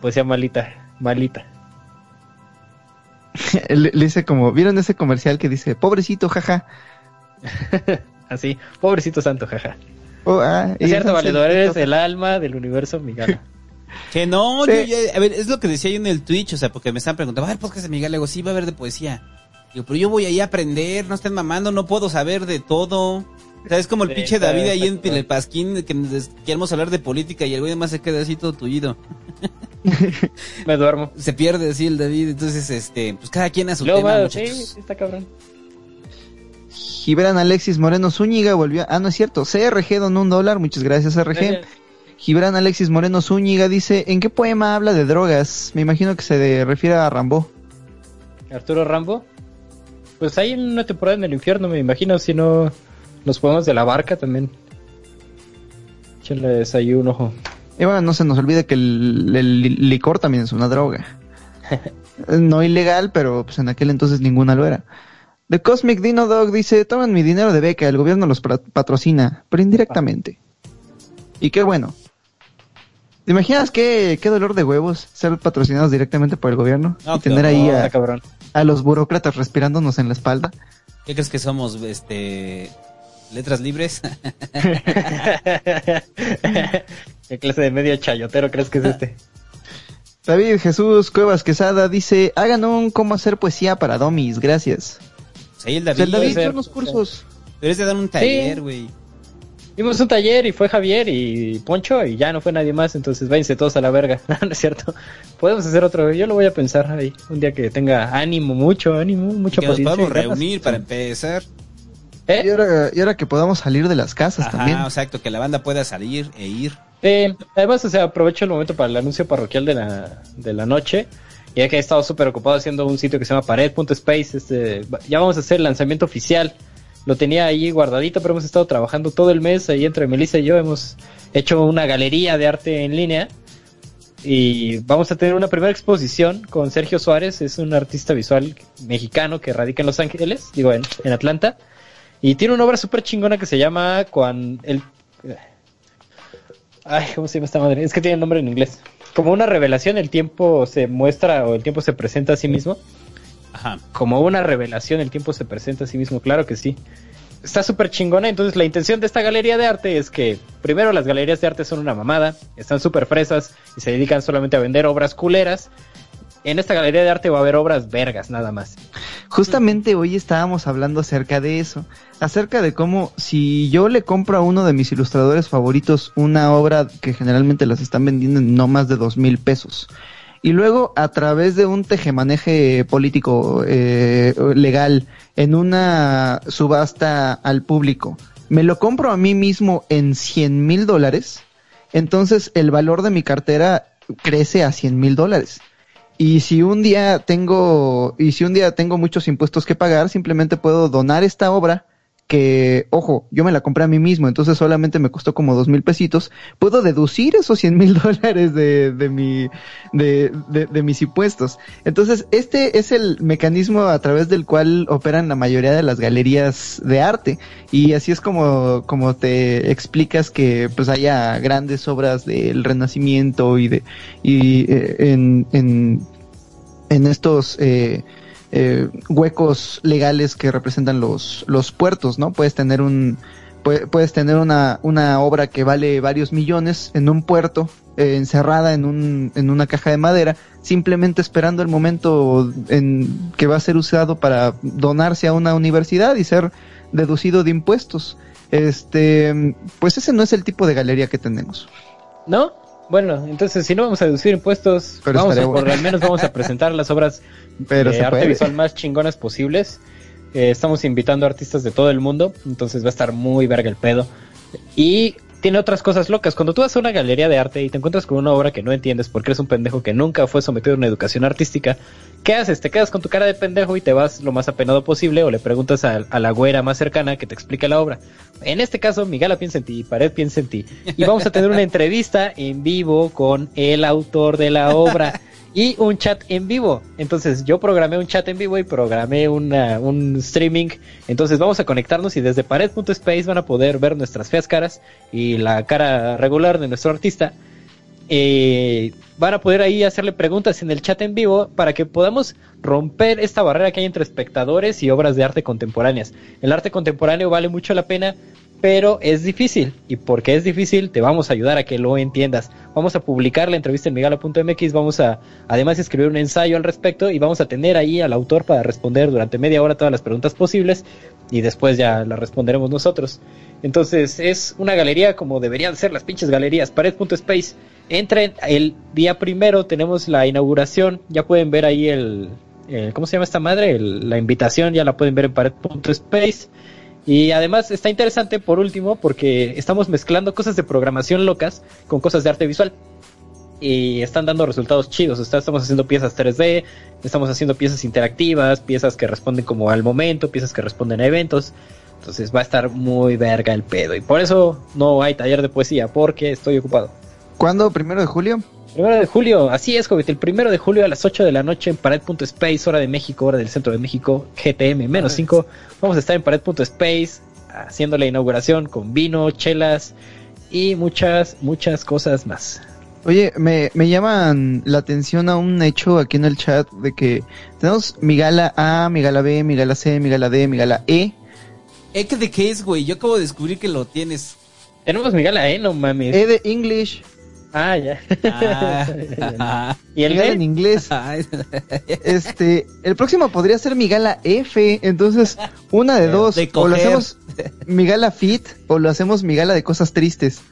Poesía malita, malita. le, dice como, ¿vieron ese comercial que dice, pobrecito, jaja? Así, pobrecito santo, jaja. Oh, ah, es cierto, valedor, eres el alma del universo Miguel. que no, yo ya, a ver, es lo que decía yo en el Twitch, o sea, porque me están preguntando, a ver, podcast de Miguel, le digo, sí, va a haber de poesía. Digo, pero yo voy ahí a aprender, no estén mamando, no puedo saber de todo. O sea, es como el pinche David ahí en el Pasquín, que queremos hablar de política y el güey además se queda así todo tullido. Me duermo. Se pierde así el David, entonces, este, pues cada quien a su tema, Sí, está cabrón. Gibran Alexis Moreno Zúñiga volvió. Ah, no es cierto. CRG donó un dólar. Muchas gracias, CRG. Gibran Alexis Moreno Zúñiga dice: ¿En qué poema habla de drogas? Me imagino que se refiere a Rambo. ¿Arturo Rambo? Pues hay una temporada en el infierno, me imagino. Si no, los poemas de la barca también. Échenles ahí un ojo. Y bueno, no se nos olvide que el, licor también es una droga. no ilegal, pero pues en aquel entonces ninguna lo era. The Cosmic Dino Dog dice, toman mi dinero de beca, el gobierno los patrocina, pero indirectamente. Y qué bueno. ¿Te imaginas qué, qué dolor de huevos ser patrocinados directamente por el gobierno? y tener ahí a, a, los burócratas respirándonos en la espalda. ¿Qué crees que somos, este, letras libres? ¿Qué clase de medio chayotero crees que es este? David Jesús Cuevas Quesada dice, hagan un cómo hacer poesía para domis, gracias. Sí, el David. El David hizo unos cursos. Debes de dar un taller, güey. Vimos un taller y fue Javier y Poncho y ya no fue nadie más, entonces váyanse todos a la verga. no es cierto. Podemos hacer otro, yo lo voy a pensar ahí, un día que tenga ánimo, mucho ánimo, mucha que paciencia. Nos podemos reunir para empezar. ¿Eh? Y, ahora, que podamos salir de las casas también. exacto, que la banda pueda salir e ir. además, o sea, aprovecho el momento para el anuncio parroquial de la, de la noche. Ya que he estado súper ocupado haciendo un sitio que se llama pared.space. Este, ya vamos a hacer el lanzamiento oficial. Lo tenía ahí guardadito, pero hemos estado trabajando todo el mes. Ahí entre Melissa y yo hemos hecho una galería de arte en línea. Y vamos a tener una primera exposición con Sergio Suárez. Es un artista visual mexicano que radica en Los Ángeles, digo, en, en Atlanta. Y tiene una obra súper chingona que se llama Cuando el... Ay, ¿cómo se llama esta madre? Es que tiene nombre en inglés. Como una revelación, el tiempo se muestra o el tiempo se presenta a sí mismo. Ajá. Como una revelación, el tiempo se presenta a sí mismo, claro que sí. Está súper chingona, entonces la intención de esta galería de arte es que, primero, las galerías de arte son una mamada, están súper fresas y se dedican solamente a vender obras culeras en esta galería de arte va a haber obras vergas, nada más. Justamente hoy estábamos hablando acerca de eso, acerca de cómo si yo le compro a uno de mis ilustradores favoritos una obra que generalmente las están vendiendo en no más de dos mil pesos, y luego a través de un tejemaneje político eh, legal en una subasta al público, me lo compro a mí mismo en cien mil dólares, entonces el valor de mi cartera crece a cien mil dólares. Y si un día tengo, y si un día tengo muchos impuestos que pagar, simplemente puedo donar esta obra, que, ojo, yo me la compré a mí mismo, entonces solamente me costó como dos mil pesitos, puedo deducir esos cien mil dólares de, de, mi, de, de, mis impuestos. Entonces, este es el mecanismo a través del cual operan la mayoría de las galerías de arte. Y así es como, como te explicas que pues haya grandes obras del Renacimiento y de, y eh, en, en, en estos, eh, eh, huecos legales que representan los, los puertos, ¿no? Puedes tener un, puedes tener una, una obra que vale varios millones en un puerto, eh, encerrada en, un, en una caja de madera, simplemente esperando el momento en que va a ser usado para donarse a una universidad y ser deducido de impuestos. Este, pues ese no es el tipo de galería que tenemos. ¿No? Bueno, entonces si no vamos a deducir impuestos, vamos a, por al menos vamos a presentar las obras Pero de arte visual más chingonas posibles. Eh, estamos invitando artistas de todo el mundo, entonces va a estar muy verga el pedo. Y tiene otras cosas locas. Cuando tú vas a una galería de arte y te encuentras con una obra que no entiendes porque eres un pendejo que nunca fue sometido a una educación artística, ¿qué haces? Te quedas con tu cara de pendejo y te vas lo más apenado posible o le preguntas a, la güera más cercana que te explique la obra. En este caso, Miguel piensa en ti, Pared piensa en ti. Y vamos a tener una entrevista en vivo con el autor de la obra y un chat en vivo. Entonces yo programé un chat en vivo y programé un streaming. Entonces vamos a conectarnos y desde pared.space van a poder ver nuestras feas caras y la cara regular de nuestro artista. Eh, van a poder ahí hacerle preguntas en el chat en vivo para que podamos romper esta barrera que hay entre espectadores y obras de arte contemporáneas. El arte contemporáneo vale mucho la pena pero es difícil. Y porque es difícil, te vamos a ayudar a que lo entiendas. Vamos a publicar la entrevista en migala.mx, vamos a además escribir un ensayo al respecto y vamos a tener ahí al autor para responder durante media hora todas las preguntas posibles y después ya las responderemos nosotros. Entonces es una galería como deberían ser las pinches galerías. Pared.space. Entren el día primero, tenemos la inauguración, ya pueden ver ahí el, ¿cómo se llama esta madre? la invitación, ya la pueden ver en pared.space. Y además está interesante, por último, porque estamos mezclando cosas de programación locas con cosas de arte visual. Y están dando resultados chidos. estamos haciendo piezas 3D, estamos haciendo piezas interactivas, piezas que responden como al momento, piezas que responden a eventos. Entonces va a estar muy verga el pedo. Y por eso no hay taller de poesía, porque estoy ocupado. ¿Cuándo? ¿Primero de julio? Primero de julio, así es, Hobbit. El primero de julio a las 8 de la noche en Pared.space, hora de México, hora del centro de México, GTM menos 5. Vamos a estar en Pared.space haciendo la inauguración con vino, chelas y muchas, muchas cosas más. Oye, me, me llaman la atención a un hecho aquí en el chat de que tenemos mi gala A, mi gala B, mi gala C, mi gala D, mi gala E. ¿E de qué es, güey? Yo acabo de descubrir que lo tienes. Tenemos mi gala E, no mames. E de English. Ah, ya. Ah. y el en inglés. este, el próximo podría ser mi gala F, entonces una de dos, o lo hacemos mi gala fit o lo hacemos mi gala de cosas tristes.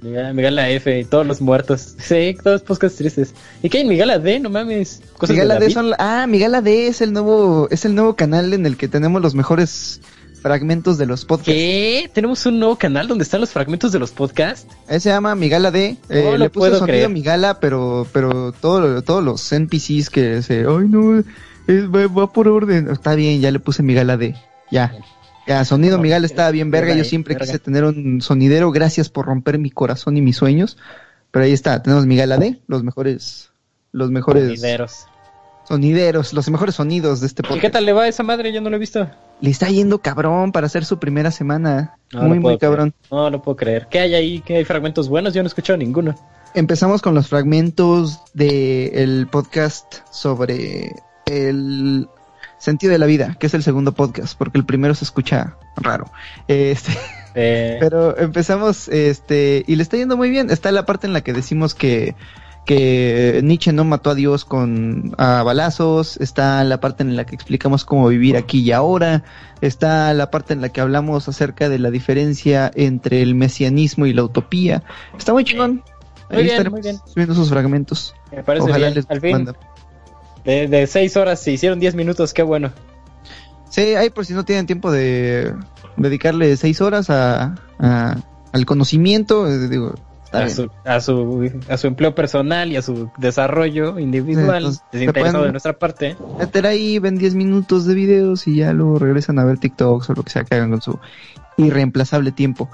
Mi gala, F y todos los muertos. Sí, todos cosas tristes. ¿Y qué hay mi gala D? No mames. mi gala D son, ah, mi gala D es el nuevo es el nuevo canal en el que tenemos los mejores fragmentos de los podcasts. ¿Qué? ¿Tenemos un nuevo canal donde están los fragmentos de los podcasts? Ese se llama Migala D. Eh, le puse sonido Migala, pero, pero todo, todos los NPCs que se, ay no, va, por orden. Está bien, ya le puse Migala D. Ya. Ya, sonido Migala estaba bien verga. Yo siempre quise tener un sonidero. Gracias por romper mi corazón y mis sueños. Pero ahí está, tenemos Migala D, los mejores, los mejores. Sonideros. Sonideros, los mejores sonidos de este podcast. ¿Y qué tal le va a esa madre? Yo no lo he visto. Le está yendo cabrón para hacer su primera semana. muy, muy cabrón. No, no puedo creer. ¿Qué hay ahí? ¿Qué hay fragmentos buenos? Yo no he escuchado ninguno. Empezamos con los fragmentos del podcast sobre el sentido de la vida, que es el segundo podcast, porque el primero se escucha raro. Este, eh. Pero empezamos, este, y le está yendo muy bien. Está la parte en la que decimos que que Nietzsche no mató a Dios con a balazos, está la parte en la que explicamos cómo vivir aquí y ahora, está la parte en la que hablamos acerca de la diferencia entre el mesianismo y la utopía. Está muy chingón. Muy bien, muy bien. Subiendo esos fragmentos. Me parece Ojalá bien. Al fin, de, seis horas se hicieron diez minutos, qué bueno. Sí, ahí por si no tienen tiempo de dedicarle seis horas a, al conocimiento, eh, digo, a su, a, su, a su empleo personal y a su desarrollo individual desinteresado de nuestra parte. Meter ahí, ven 10 minutos de videos y ya luego regresan a ver TikToks o lo que sea que hagan con su irreemplazable tiempo.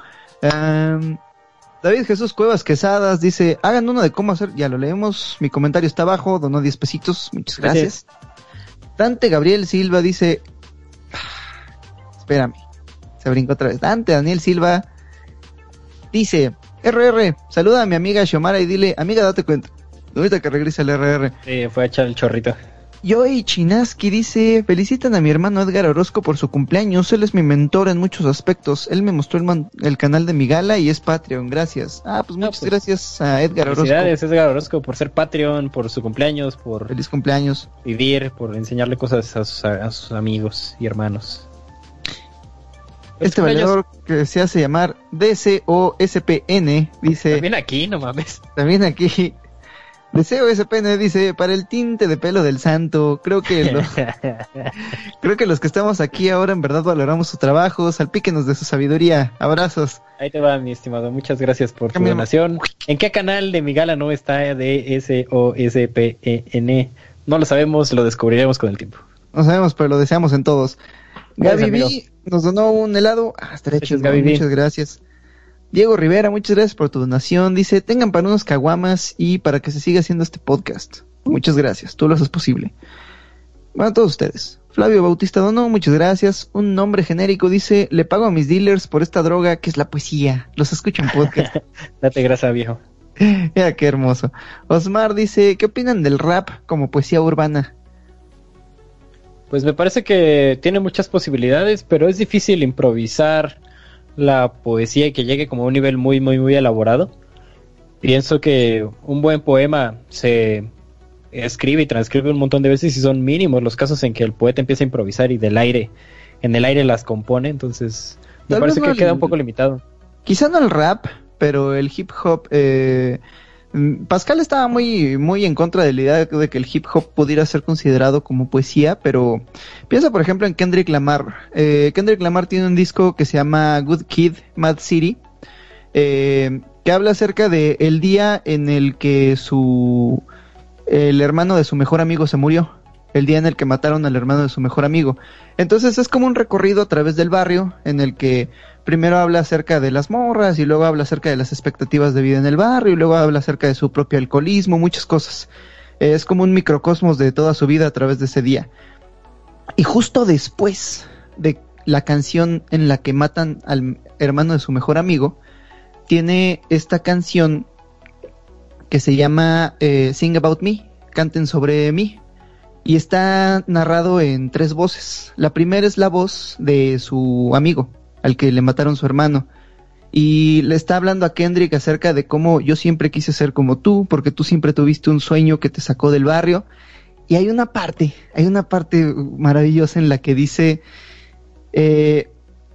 David Jesús Cuevas Quesadas dice, hagan uno de cómo hacer, ya lo leemos, mi comentario está abajo, donó 10 pesitos, muchas gracias. Dante Gabriel Silva dice, ah, espérame, se brincó otra vez. Dante Daniel Silva dice, RR, saluda a mi amiga Xiomara y dile, amiga, date cuenta. Ahorita que regrese el RR. Sí, fue a echar el chorrito. Yoy Chinaski dice, felicitan a mi hermano Edgar Orozco por su cumpleaños, él es mi mentor en muchos aspectos, él me mostró el, el canal de mi gala y es Patreon, gracias. Ah, pues muchas pues, gracias a Edgar Orozco. Felicidades Edgar Orozco por ser Patreon, por su cumpleaños, por... Feliz cumpleaños. Vivir, por enseñarle cosas a sus, amigos y hermanos. Este valor que se hace llamar DCOSPN dice... También aquí, no mames. También aquí pene, dice, para el tinte de pelo del santo. Creo que creo que los que estamos aquí ahora en verdad valoramos su trabajo. Salpíquenos de su sabiduría. Abrazos. Ahí te va, mi estimado. Muchas gracias por tu donación. ¿En qué canal de mi gala no está de S O S P E N? No lo sabemos, lo descubriremos con el tiempo. No sabemos, pero lo deseamos en todos. Gaby nos donó un helado. Ah, hecho. Muchas gracias. Diego Rivera, muchas gracias por tu donación. Dice, tengan para unos caguamas y para que se siga haciendo este podcast. Muchas gracias, tú lo haces posible. Bueno, a todos ustedes. Flavio Bautista Dono, muchas gracias. Un nombre genérico dice, le pago a mis dealers por esta droga que es la poesía. Los escucho en podcast. Date grasa, viejo. Mira qué hermoso. Osmar dice, ¿qué opinan del rap como poesía urbana? Pues me parece que tiene muchas posibilidades, pero es difícil improvisar la poesía y que llegue como a un nivel muy, muy, muy elaborado. Pienso que un buen poema se escribe y transcribe un montón de veces y son mínimos los casos en que el poeta empieza a improvisar y del aire, en el aire las compone, entonces me parece que queda un poco limitado. Quizá no el rap, pero el hip hop eh, Pascal estaba muy, muy en contra de la idea de que el hip hop pudiera ser considerado como poesía, pero piensa por ejemplo en Kendrick Lamar. Eh, Kendrick Lamar tiene un disco que se llama Good Kid, Mad City, eh, que habla acerca de el día en el que su, el hermano de su mejor amigo se murió el día en el que mataron al hermano de su mejor amigo. Entonces es como un recorrido a través del barrio en el que primero habla acerca de las morras y luego habla acerca de las expectativas de vida en el barrio y luego habla acerca de su propio alcoholismo, muchas cosas. Es como un microcosmos de toda su vida a través de ese día. Y justo después de la canción en la que matan al hermano de su mejor amigo, tiene esta canción que se llama eh, Sing About Me, canten sobre mí, y está narrado en tres voces. La primera es la voz de su amigo, al que le mataron su hermano. Y le está hablando a Kendrick acerca de cómo yo siempre quise ser como tú, porque tú siempre tuviste un sueño que te sacó del barrio. Y hay una parte, hay una parte maravillosa en la que dice, eh,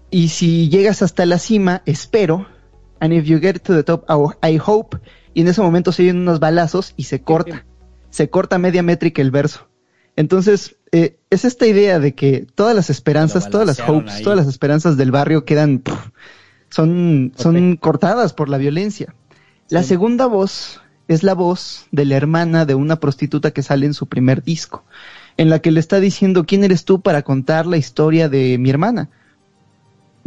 y si llegas hasta la cima, espero, and if you get to the top, I hope, y en ese momento se oyen unos balazos y se corta, se corta media métrica el verso. Entonces, eh, es esta idea de que todas las esperanzas, todas las hopes, todas las esperanzas del barrio quedan, son, son cortadas por la violencia. La segunda voz es la voz de la hermana de una prostituta que sale en su primer disco, en la que le está diciendo, ¿quién eres tú para contar la historia de mi hermana?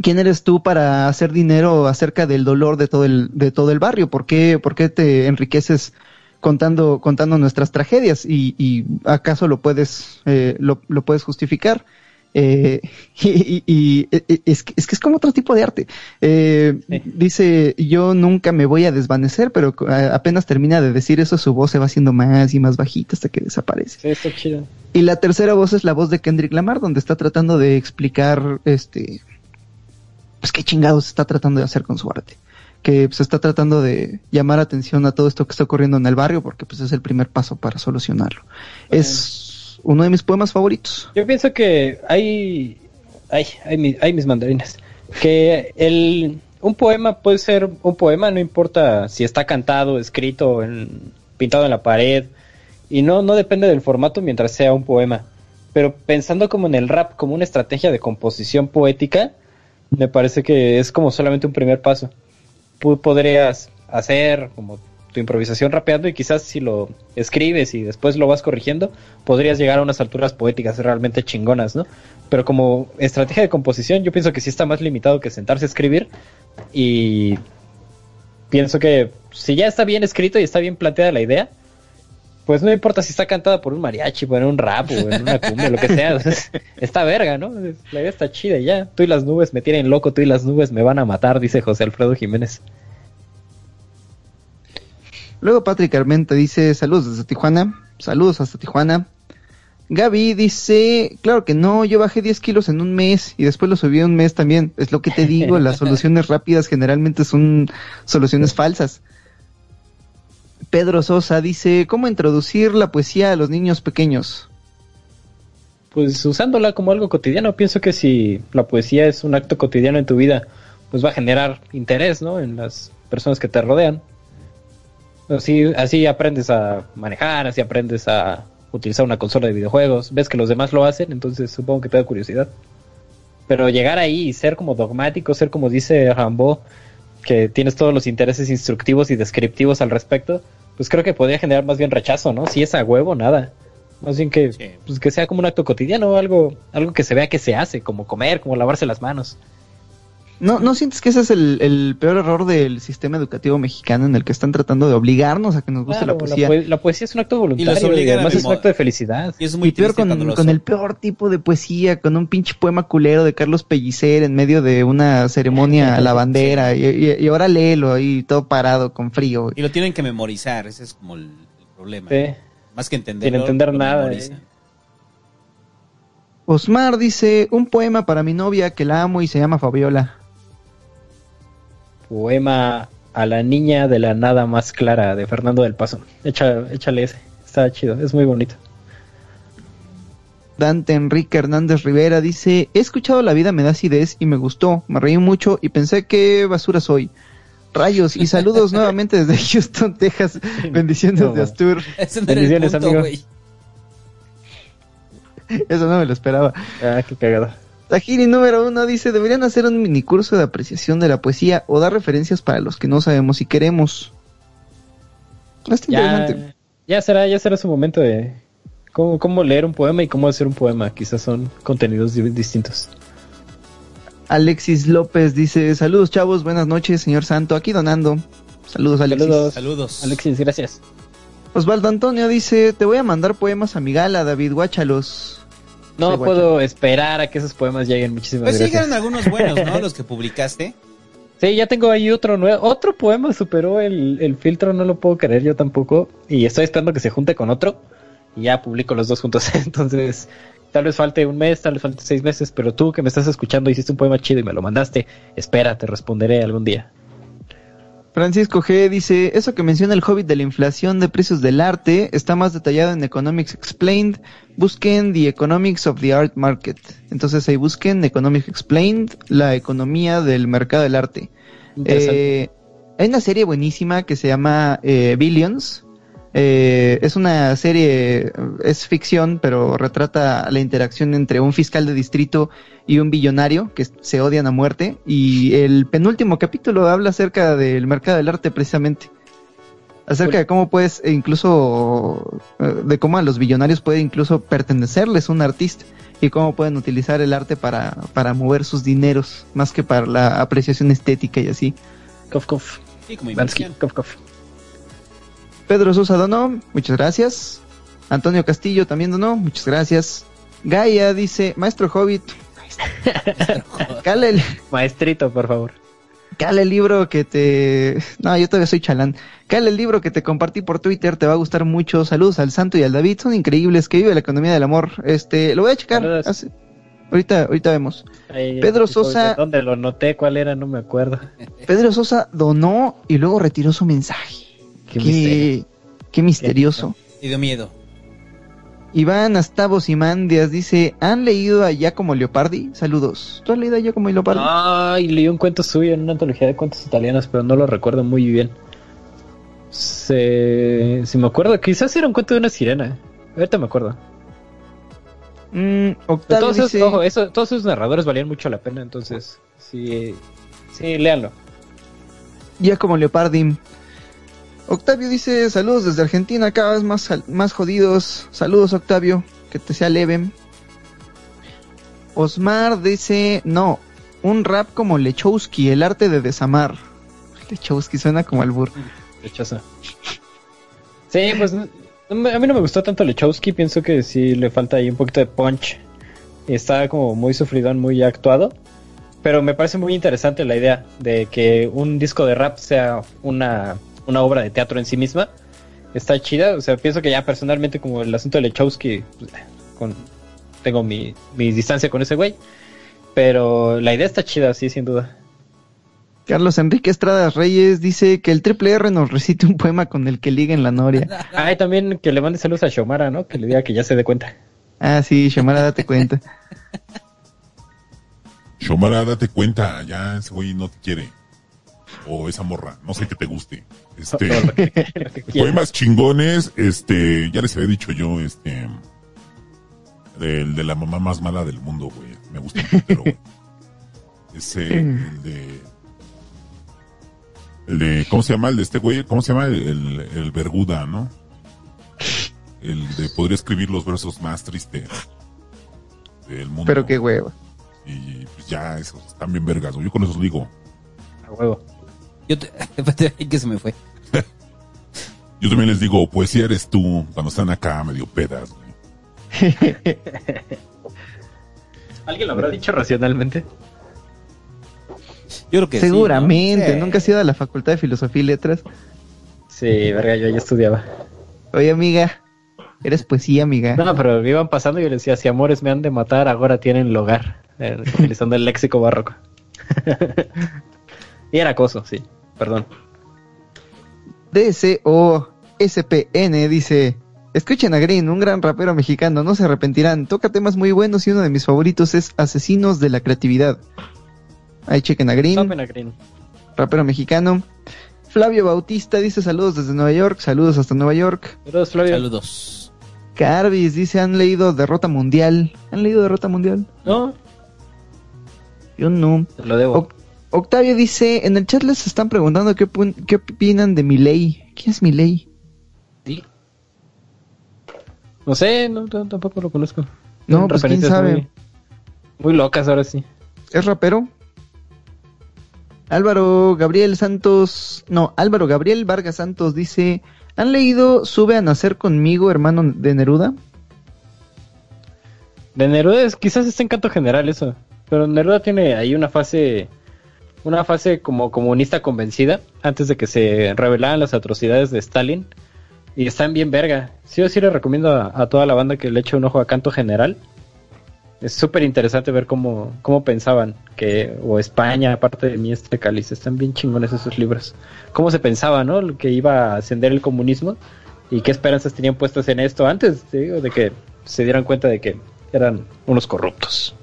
¿Quién eres tú para hacer dinero acerca del dolor de todo el, de todo el barrio? ¿Por qué, por qué te enriqueces contando, contando nuestras tragedias y, acaso lo puedes, eh, lo, lo, puedes justificar. Eh, y, es, que, es, que, es como otro tipo de arte. Eh, dice, yo nunca me voy a desvanecer, pero apenas termina de decir eso, su voz se va haciendo más y más bajita hasta que desaparece. Y la tercera voz es la voz de Kendrick Lamar, donde está tratando de explicar, este, pues qué chingados está tratando de hacer con su arte que se pues, está tratando de llamar atención a todo esto que está ocurriendo en el barrio porque pues es el primer paso para solucionarlo. Es uno de mis poemas favoritos. Yo pienso que hay hay, hay, mis mandarinas. Que el un poema puede ser un poema, no importa si está cantado, escrito, en, pintado en la pared, y no, no depende del formato mientras sea un poema. Pero pensando como en el rap, como una estrategia de composición poética, me parece que es como solamente un primer paso podrías hacer como tu improvisación rapeando y quizás si lo escribes y después lo vas corrigiendo, podrías llegar a unas alturas poéticas realmente chingonas, ¿no? Pero como estrategia de composición, yo pienso que sí está más limitado que sentarse a escribir y pienso que si ya está bien escrito y está bien planteada la idea, pues no importa si está cantada por un mariachi, por un rap o en una cumbia, lo que sea. está verga, ¿no? La idea está chida y ya. Tú y las nubes me tienen loco, tú y las nubes me van a matar, dice José Alfredo Jiménez. Luego Patrick Armenta dice saludos desde Tijuana. Saludos hasta Tijuana. Gaby dice, claro que no, yo bajé 10 kilos en un mes y después lo subí un mes también. Es lo que te digo, las soluciones rápidas generalmente son soluciones falsas. Pedro Sosa dice, ¿cómo introducir la poesía a los niños pequeños? Pues usándola como algo cotidiano. Pienso que si la poesía es un acto cotidiano en tu vida, pues va a generar interés, ¿no? En las personas que te rodean. Así, así aprendes a manejar, así aprendes a utilizar una consola de videojuegos. Ves que los demás lo hacen, entonces supongo que te da curiosidad. Pero llegar ahí y ser como dogmático, ser como dice Rambo, que tienes todos los intereses instructivos y descriptivos al respecto, pues creo que podría generar más bien rechazo, ¿no? Si es a huevo, nada. Más bien que, pues que sea como un acto cotidiano, algo, algo que se vea que se hace, como comer, como lavarse las manos. ¿No, ¿No sientes que ese es el, peor error del sistema educativo mexicano en el que están tratando de obligarnos a que nos guste la poesía? La, poesía es un acto voluntario y, además es un acto de felicidad. Y es muy peor con, el peor tipo de poesía, con un pinche poema culero de Carlos Pellicer en medio de una ceremonia a la bandera y, ahora léelo ahí todo parado con frío. Y lo tienen que memorizar, ese es como el, problema. Más que entender. Sin entender nada. Eh. Osmar dice, un poema para mi novia que la amo y se llama Fabiola poema a la niña de la nada más clara de Fernando del Paso. échale ese, está chido, es muy bonito. Dante Enrique Hernández Rivera dice, he escuchado La vida me da acidez y me gustó, me reí mucho y pensé qué basura soy. Rayos y saludos nuevamente desde Houston, Texas. Bendiciones de Astur. Bendiciones, amigo. Eso no me lo esperaba. Ah, qué cagado. Tajiri número uno dice, deberían hacer un mini curso de apreciación de la poesía o dar referencias para los que no sabemos si queremos. ya, Ya será, ya será su momento de cómo, cómo leer un poema y cómo hacer un poema. Quizás son contenidos distintos. Alexis López dice, saludos chavos, buenas noches, señor Santo, aquí donando. Saludos, Alexis. Saludos, saludos. Alexis, gracias. Osvaldo Antonio dice, te voy a mandar poemas a mi gala, David, guáchalos. No puedo esperar a que esos poemas lleguen. Muchísimas pues gracias. Pues llegaron algunos buenos, ¿no? Los que publicaste. Sí, ya tengo ahí otro nuevo. Otro poema superó el, filtro, no lo puedo creer yo tampoco. Y estoy esperando que se junte con otro. Y ya publico los dos juntos. Entonces, tal vez falte un mes, tal vez falte seis meses. Pero tú que me estás escuchando hiciste un poema chido y me lo mandaste. Espera, te responderé algún día. Francisco G dice, eso que menciona el Hobbit de la inflación de precios del arte está más detallado en Economics Explained. Busquen The Economics of the Art Market. Entonces ahí busquen Economics Explained, la economía del mercado del arte. Eh, hay una serie buenísima que se llama eh, Billions, eh, es una serie, es ficción, pero retrata la interacción entre un fiscal de distrito y un billonario que se odian a muerte. Y el penúltimo capítulo habla acerca del mercado del arte precisamente. Acerca de cómo puedes, e incluso, eh, de cómo a los billonarios puede incluso pertenecerles un artista y cómo pueden utilizar el arte para, para mover sus dineros, más que para la apreciación estética y así. Kof, kof. Sí, como Pedro Sosa donó, muchas gracias. Antonio Castillo también donó, muchas gracias. Gaia dice, Maestro Hobbit. Cale el... Maestrito, por favor. Cale el libro que te... No, yo todavía soy chalán. Cale el libro que te compartí por Twitter, te va a gustar mucho. Saludos al Santo y al David, son increíbles, que vive la economía del amor. Este, lo voy a checar. Ahorita, ahorita vemos. Pedro Sosa. ¿Dónde lo noté? ¿Cuál era? No me acuerdo. Pedro Sosa donó y luego retiró su mensaje. Qué, misterioso. Y de miedo. Iván Astavos Mandias dice, ¿han leído a Giacomo Leopardi? Saludos. ¿Tú has leído a Giacomo Leopardi? Ay, leí un cuento suyo en una antología de cuentos italianos, pero no lo recuerdo muy bien. Se... Si me acuerdo, quizás era un cuento de una sirena. Ahorita me acuerdo. Mm, todos, esos, todos esos narradores valían mucho la pena, entonces sí, sí, léanlo. Giacomo Leopardi Octavio dice, saludos desde Argentina, cada vez más, más jodidos. Saludos, Octavio, que te sea leve. Osmar dice, no, un rap como Lechowski, el arte de desamar. Lechowski suena como al burro. Lechosa. Sí, pues a mí no me gustó tanto Lechowski, pienso que sí le falta ahí un poquito de punch. Está como muy sufridón, muy actuado. Pero me parece muy interesante la idea de que un disco de rap sea una, una obra de teatro en sí misma. Está chida, o sea, pienso que ya personalmente como el asunto de Lechowski, pues, con, tengo mi, mi distancia con ese güey. Pero la idea está chida, sí, sin duda. Carlos Enrique Estrada Reyes dice que el triple R nos recite un poema con el que liga en la noria. Ah, y también que le mande saludos a Shomara, ¿no? Que le diga que ya se dé cuenta. Ah, sí, Shomara, date cuenta. Shomara, date cuenta, ya ese güey no te quiere. O esa morra, no sé qué te guste. Este, poemas chingones, este, ya les había dicho yo, este, el de la mamá más mala del mundo, güey. Me gusta mucho, Ese, el de, el de, ¿cómo se llama? El de este güey, ¿cómo se llama? El, el, Verguda, ¿no? El de podría escribir los versos más tristes del mundo. Pero qué huevo. Y pues ya, esos están bien vergas, Yo con eso digo. A huevo. Yo te... que se me fue. Yo también les digo, poesía eres tú, cuando están acá medio pedas, ¿Alguien lo habrá dicho racionalmente? Yo creo que Seguramente, nunca has ido a la Facultad de Filosofía y Letras. Sí, verga, yo ya estudiaba. Oye, amiga, eres poesía, amiga. No, pero me iban pasando y yo les decía, si amores me han de matar, ahora tienen lugar. Eh, utilizando el léxico barroco. y era acoso, sí, perdón. DCOSPN dice, Escuchen a Green, un gran rapero mexicano, no se arrepentirán. Toca temas muy buenos y uno de mis favoritos es Asesinos de la Creatividad. Ahí chequen a Green. a Green. Rapero mexicano. Flavio Bautista dice saludos desde Nueva York, saludos hasta Nueva York. Saludos, Flavio. Saludos. Carvis dice, ¿han leído Derrota Mundial? ¿Han leído Derrota Mundial? No. Yo no. lo debo. Octavio dice, en el chat les están preguntando qué, qué opinan de mi ley. ¿Quién es mi ley? Sí. No sé, no, tampoco lo conozco. No, pues quién sabe. Muy, locas ahora sí. ¿Es rapero? Álvaro Gabriel Santos, no, Álvaro Gabriel Vargas Santos dice, ¿han leído Sube a nacer conmigo, hermano de Neruda? De Neruda es, quizás es encanto general eso, pero Neruda tiene ahí una fase, una fase como comunista convencida, antes de que se revelaran las atrocidades de Stalin, y están bien verga. Sí o sí le recomiendo a, toda la banda que le eche un ojo a Canto General. Es súper interesante ver cómo, cómo pensaban que, o España, aparte de mí, este cáliz, están bien chingones esos libros. Cómo se pensaba, ¿no? Que iba a ascender el comunismo y qué esperanzas tenían puestas en esto antes de que se dieran cuenta de que eran unos corruptos.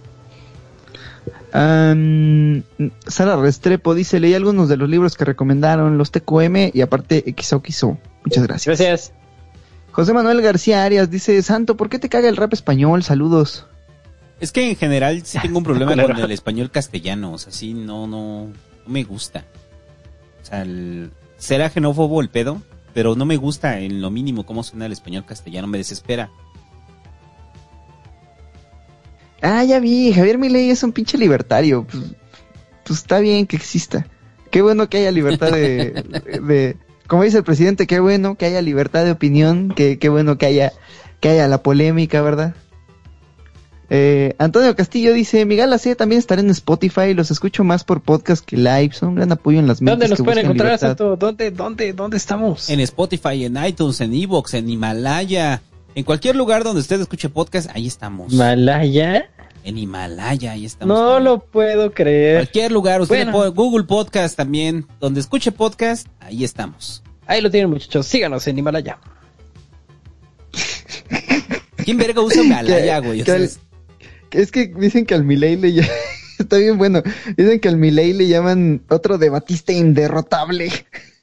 Sara Restrepo dice, leí algunos de los libros que recomendaron, los TQM y aparte XOXO. Muchas gracias. Gracias. José Manuel García Arias dice, Santo, ¿por qué te caga el rap español? Saludos. Es que en general sí tengo un problema con el español castellano, o sea, sí, no, no, no me gusta. O sea, será xenófobo el pedo, pero no me gusta en lo mínimo cómo suena el español castellano, me desespera. Ah, ya vi, Javier Milei es un pinche libertario. Pues, pues está bien que exista. Qué bueno que haya libertad de, como dice el presidente, qué bueno que haya libertad de opinión, que, qué bueno que haya, que haya la polémica, ¿verdad? Eh, Antonio Castillo dice, Miguel C también estará en Spotify, los escucho más por podcast que live, son un gran apoyo en las mentes ¿Dónde nos pueden encontrar, Santo? ¿Dónde, dónde, dónde estamos? En Spotify, en iTunes, en Evox, en Himalaya, en cualquier lugar donde usted escuche podcast, ahí estamos. ¿Himalaya? En Himalaya, ahí estamos. No lo puedo creer. Cualquier lugar, usted puede, Google Podcast también, donde escuche podcast, ahí estamos. Ahí lo tienen muchachos, síganos en Himalaya. ¿Quién verga usa Himalaya, güey? es que dicen que al Milei le llaman... Está bien bueno. Dicen que al Milei le llaman otro debatista inderrotable.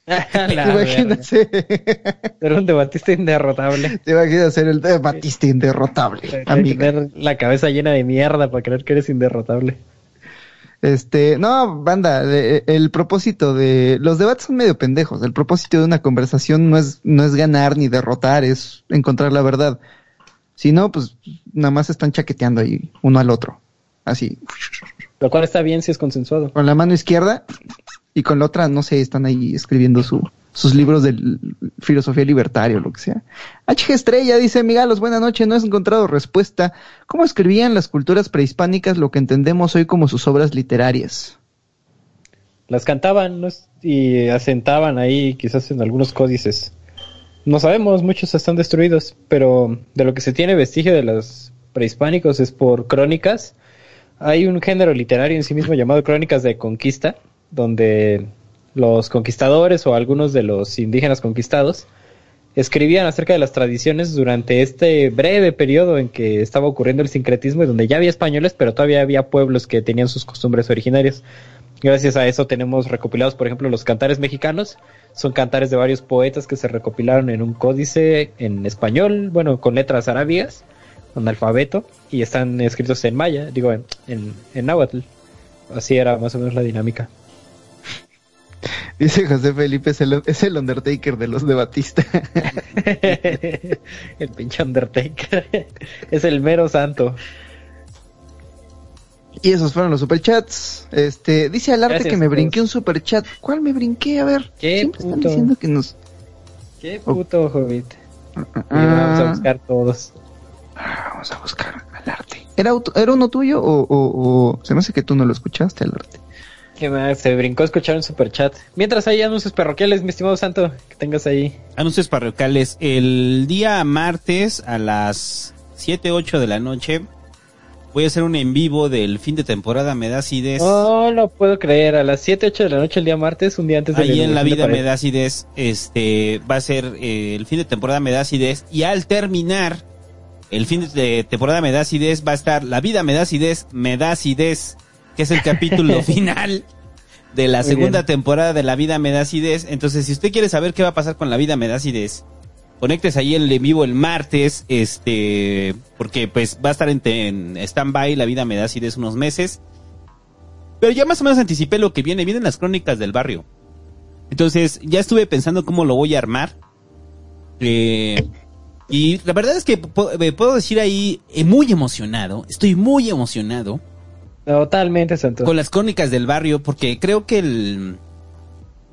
Imagínate. Ser un debatista inderrotable. Te imaginas ser el debatista inderrotable. Tener la cabeza llena de mierda para creer que eres inderrotable. Este, no, banda, el propósito de los debates son medio pendejos. El propósito de una conversación no es no es ganar ni derrotar, es encontrar la verdad. Si no, pues nada más están chaqueteando ahí uno al otro. Así. Lo cual está bien si es consensuado. Con la mano izquierda y con la otra, no sé, están ahí escribiendo su, sus libros de filosofía libertaria o lo que sea. HG Estrella dice, Migalos, buena noche, no has encontrado respuesta. ¿Cómo escribían las culturas prehispánicas lo que entendemos hoy como sus obras literarias? Las cantaban y asentaban ahí quizás en algunos códices. No sabemos, muchos están destruidos, pero de lo que se tiene vestigio de los prehispánicos es por crónicas. Hay un género literario en sí mismo llamado crónicas de conquista, donde los conquistadores o algunos de los indígenas conquistados escribían acerca de las tradiciones durante este breve periodo en que estaba ocurriendo el sincretismo y donde ya había españoles, pero todavía había pueblos que tenían sus costumbres originarias. Gracias a eso tenemos recopilados, por ejemplo, los cantares mexicanos. Son cantares de varios poetas que se recopilaron en un códice en español, bueno, con letras arábigas, con alfabeto, y están escritos en maya, digo, en, en, en náhuatl. Así era más o menos la dinámica. Dice José Felipe, es el, es el Undertaker de los de Batista. el pinche Undertaker. es el mero santo. Y esos fueron los superchats. Este, dice Alarte que me brinqué un superchat. ¿Cuál me brinqué? A ver. ¿Qué puto? están diciendo que nos... ¿Qué puto, Hobbit? vamos a buscar todos. Ah, vamos a buscar Alarte. ¿Era, ¿Era uno tuyo o, o, o, se me hace que tú no lo escuchaste, Alarte? Que se brincó a escuchar un super chat. Mientras hay anuncios parroquiales, mi estimado Santo, que tengas ahí. Anuncios parroquiales. El día martes a las 7, 8 de la noche voy a hacer un en vivo del fin de temporada Me da acidez. No lo puedo creer. A las 7, 8 de la noche el día martes, un día antes de Ahí en la vida Me da acidez, este, va a ser eh, el fin de temporada Me da acidez. Y al terminar el fin de temporada Me da acidez, va a estar La vida Me da acidez, Me da acidez que es el capítulo final de la segunda temporada de La vida me da acidez. Entonces, si usted quiere saber qué va a pasar con La vida me da acidez, conectes ahí en vivo el martes, este, porque pues va a estar en, en stand-by La vida me da acidez unos meses. Pero ya más o menos anticipé lo que viene, vienen las crónicas del barrio. Entonces, ya estuve pensando cómo lo voy a armar. Eh, y la verdad es que puedo decir ahí, eh, muy emocionado, estoy muy emocionado Totalmente, Santo. Con las crónicas del barrio, porque creo que el...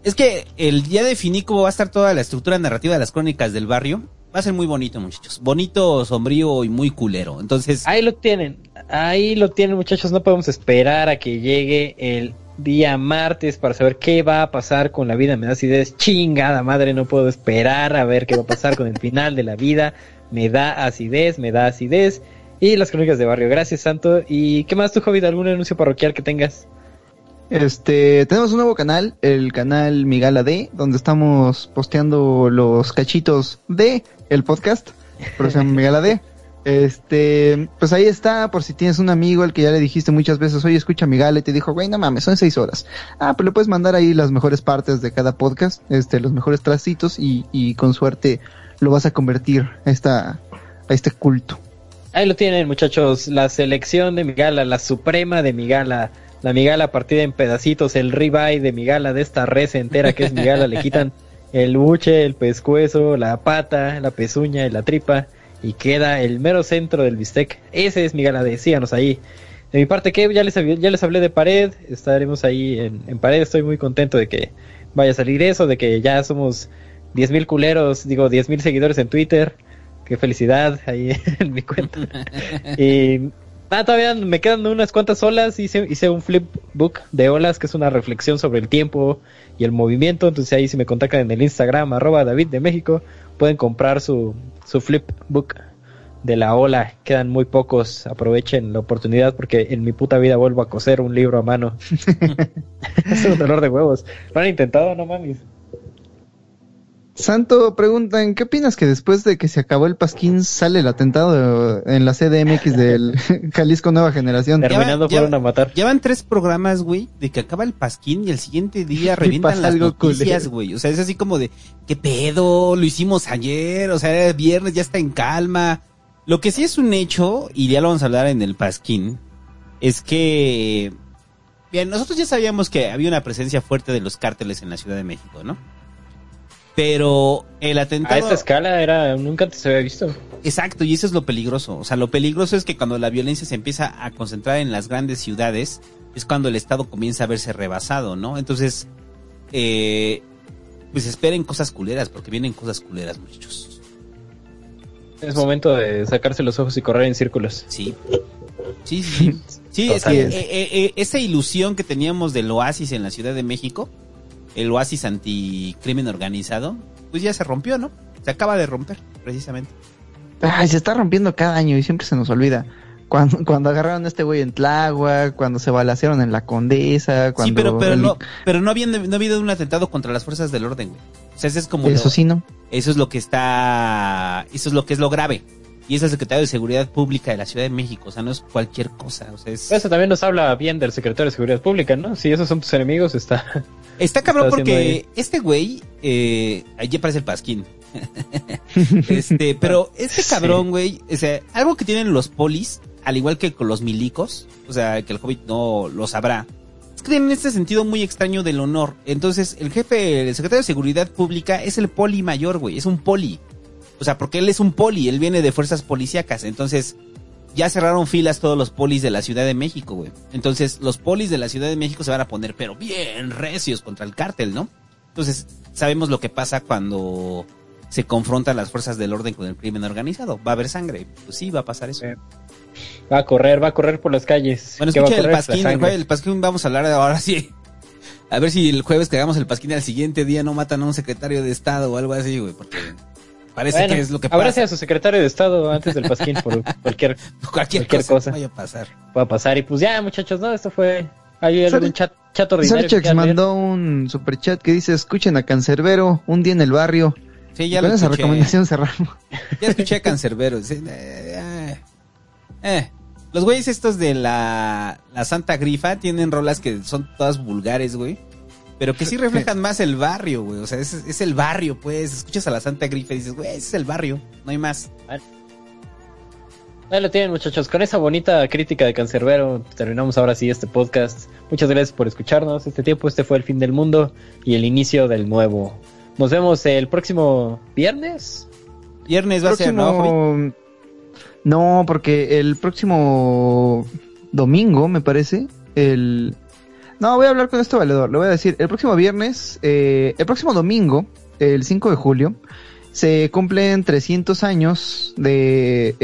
Es que el ya definí cómo va a estar toda la estructura narrativa de las crónicas del barrio. Va a ser muy bonito, muchachos. Bonito, sombrío y muy culero. Entonces... Ahí lo tienen. Ahí lo tienen, muchachos. No podemos esperar a que llegue el día martes para saber qué va a pasar con la vida. Me da acidez. Chingada madre, no puedo esperar a ver qué va a pasar con el final de la vida. Me da acidez, me da acidez y las crónicas de barrio. Gracias, Santo. ¿Y qué más tú, Javi? ¿Algún anuncio parroquial que tengas? Este, tenemos un nuevo canal, el canal Migala D, donde estamos posteando los cachitos de el podcast, por eso Migala D. Este, pues ahí está, por si tienes un amigo al que ya le dijiste muchas veces, oye, escucha Migala y te dijo, güey, no mames, son seis horas. Ah, pues le puedes mandar ahí las mejores partes de cada podcast, este, los mejores tracitos y, y con suerte lo vas a convertir esta, a este culto. Ahí lo tienen, muchachos. La selección de Migala, la suprema de Migala. La Migala partida en pedacitos, el ribeye de Migala, de esta res entera que es Migala. le quitan el buche, el pescuezo, la pata, la pezuña y la tripa. Y queda el mero centro del bistec. Ese es Migala de, síganos ahí. De mi parte, que ya les, ya les hablé de pared. Estaremos ahí en, en pared. Estoy muy contento de que vaya a salir eso, de que ya somos 10.000 culeros, digo 10.000 seguidores en Twitter qué felicidad ahí en mi cuenta. y nada, todavía me quedan unas cuantas olas. Hice, hice un flipbook de olas, que es una reflexión sobre el tiempo y el movimiento. Entonces ahí si me contactan en el Instagram, arroba David de México, pueden comprar su, su flipbook de la ola. Quedan muy pocos. Aprovechen la oportunidad porque en mi puta vida vuelvo a coser un libro a mano. es un dolor de huevos. ¿Lo han intentado? No mames. Santo preguntan, ¿qué opinas que después de que se acabó el Pasquín sale el atentado en la CDMX del Jalisco Nueva Generación? Terminando fueron a matar. Llevan tres programas, güey, de que acaba el Pasquín y el siguiente día revientan las noticias, güey. O sea, es así como de, ¿qué pedo? Lo hicimos ayer, o sea, era viernes, ya está en calma. Lo que sí es un hecho, y ya lo vamos a hablar en el Pasquín, es que bien, nosotros ya sabíamos que había una presencia fuerte de los cárteles en la Ciudad de México, ¿no? Pero el atentado... A esta escala era, nunca se había visto. Exacto, y eso es lo peligroso. O sea, lo peligroso es que cuando la violencia se empieza a concentrar en las grandes ciudades, es cuando el Estado comienza a verse rebasado, ¿no? Entonces, eh, pues esperen cosas culeras, porque vienen cosas culeras, muchachos. Es momento de sacarse los ojos y correr en círculos. Sí. Sí, sí, sí. es que eh, eh, esa ilusión que teníamos del oasis en la Ciudad de México, el oasis anticrimen organizado, pues ya se rompió, ¿no? Se acaba de romper, precisamente. Ay, se está rompiendo cada año y siempre se nos olvida. Cuando, cuando agarraron a este güey en Tláhuac, cuando se balacearon en la Condesa, cuando... Sí, pero, pero, no, pero no, había, no ha habido un atentado contra las fuerzas del orden, güey. O sea, eso es como... Eso sí, ¿no? Eso es lo que está... Eso es lo que es lo grave. Y es el secretario de Seguridad Pública de la Ciudad de México. O sea, no es cualquier cosa. O sea, es... Eso también nos habla bien del secretario de Seguridad Pública, ¿no? Si esos son tus enemigos, está... Está cabrón porque este güey... Eh, allí aparece el pasquín. este, pero este cabrón, güey... O sea, algo que tienen los polis al igual que con los milicos, o sea, que el Hobbit no lo sabrá, es que tienen este sentido muy extraño del honor. Entonces, el jefe, el secretario de Seguridad Pública es el poli mayor, güey, es un poli. O sea, porque él es un poli, él viene de fuerzas policíacas. Entonces, ya cerraron filas todos los polis de la Ciudad de México, güey. Entonces, los polis de la Ciudad de México se van a poner, pero bien recios contra el cártel, ¿no? Entonces, sabemos lo que pasa cuando se confrontan las fuerzas del orden con el crimen organizado. Va a haber sangre. Pues sí, va a pasar eso. Va a correr, va a correr por las calles. Bueno, escucha el pasquín, el, pasquín vamos a hablar ahora sí. A ver si el jueves que hagamos el pasquín al siguiente día no matan a un secretario de Estado o algo así, güey, porque parece que es lo que pasa. Abrace a su secretario de Estado antes del pasquín por cualquier, cualquier, cosa, vaya a pasar. Va a pasar y pues ya, muchachos, no, esto fue ayer un chat, chat ordinario. Sarchex mandó un superchat que dice, escuchen a Cancerbero, un día en el barrio. Sí, ya lo escuché. esa recomendación cerramos. Ya escuché a Cancerbero. eh, eh. Los güeyes estos de la, la Santa Grifa tienen rolas que son todas vulgares, güey. Pero que sí reflejan más el barrio, güey. O sea, es, es, el barrio, pues. Escuchas a la Santa Grifa y dices, güey, ese es el barrio. No hay más. Ahí lo tienen, muchachos. Con esa bonita crítica de Cancerbero, terminamos ahora sí este podcast. Muchas gracias por escucharnos este tiempo. Este fue el fin del mundo y el inicio del nuevo. Nos vemos el próximo viernes. Viernes va a ser, ¿no? No, porque el próximo domingo, me parece, el... No, voy a hablar con este valedor. Le voy a decir, el próximo viernes, eh, el próximo domingo, el 5 de julio, se cumplen 300 años de,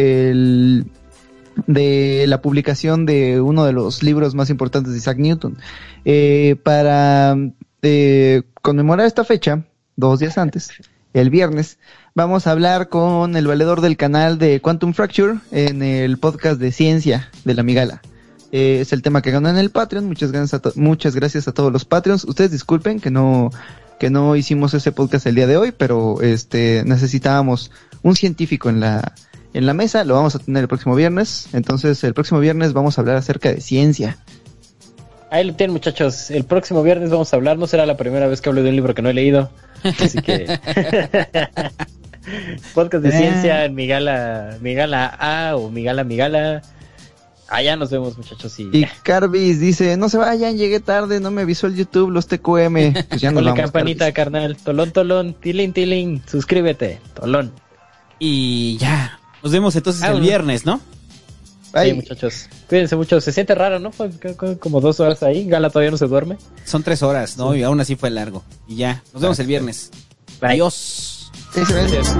la publicación de uno de los libros más importantes de Isaac Newton. Eh, para eh, conmemorar esta fecha, dos días antes, el viernes, vamos a hablar con el valedor del canal de Quantum Fracture en el podcast de ciencia de la Migala. Eh, es el tema que ganó en el Patreon. Muchas gracias, a muchas gracias a todos los Patreons. Ustedes disculpen que no, que no hicimos ese podcast el día de hoy, pero este, necesitábamos un científico en la, en la mesa. Lo vamos a tener el próximo viernes. Entonces, el próximo viernes vamos a hablar acerca de ciencia. Ahí lo tienen, muchachos. El próximo viernes vamos a hablar. No será la primera vez que hablo de un libro que no he leído. Así que. Podcast de ciencia en Migala, Migala A o Migala Migala. Allá nos vemos, muchachos. Y, y Carvis dice: No se vayan, llegué tarde, no me avisó el YouTube, los TQM. Pues ya nos la campanita, carnal. Tolón, tolón, tilín, tilín. Suscríbete, tolón. Y ya. Nos vemos entonces ah, el viernes, ¿no? Sí, muchachos. Cuídense mucho. Se siente raro, ¿no? Fue como dos horas ahí. Gala todavía no se duerme. Son tres horas, ¿no? Y aún así fue largo. Y ya. Nos vemos el viernes. Adiós. Gracias.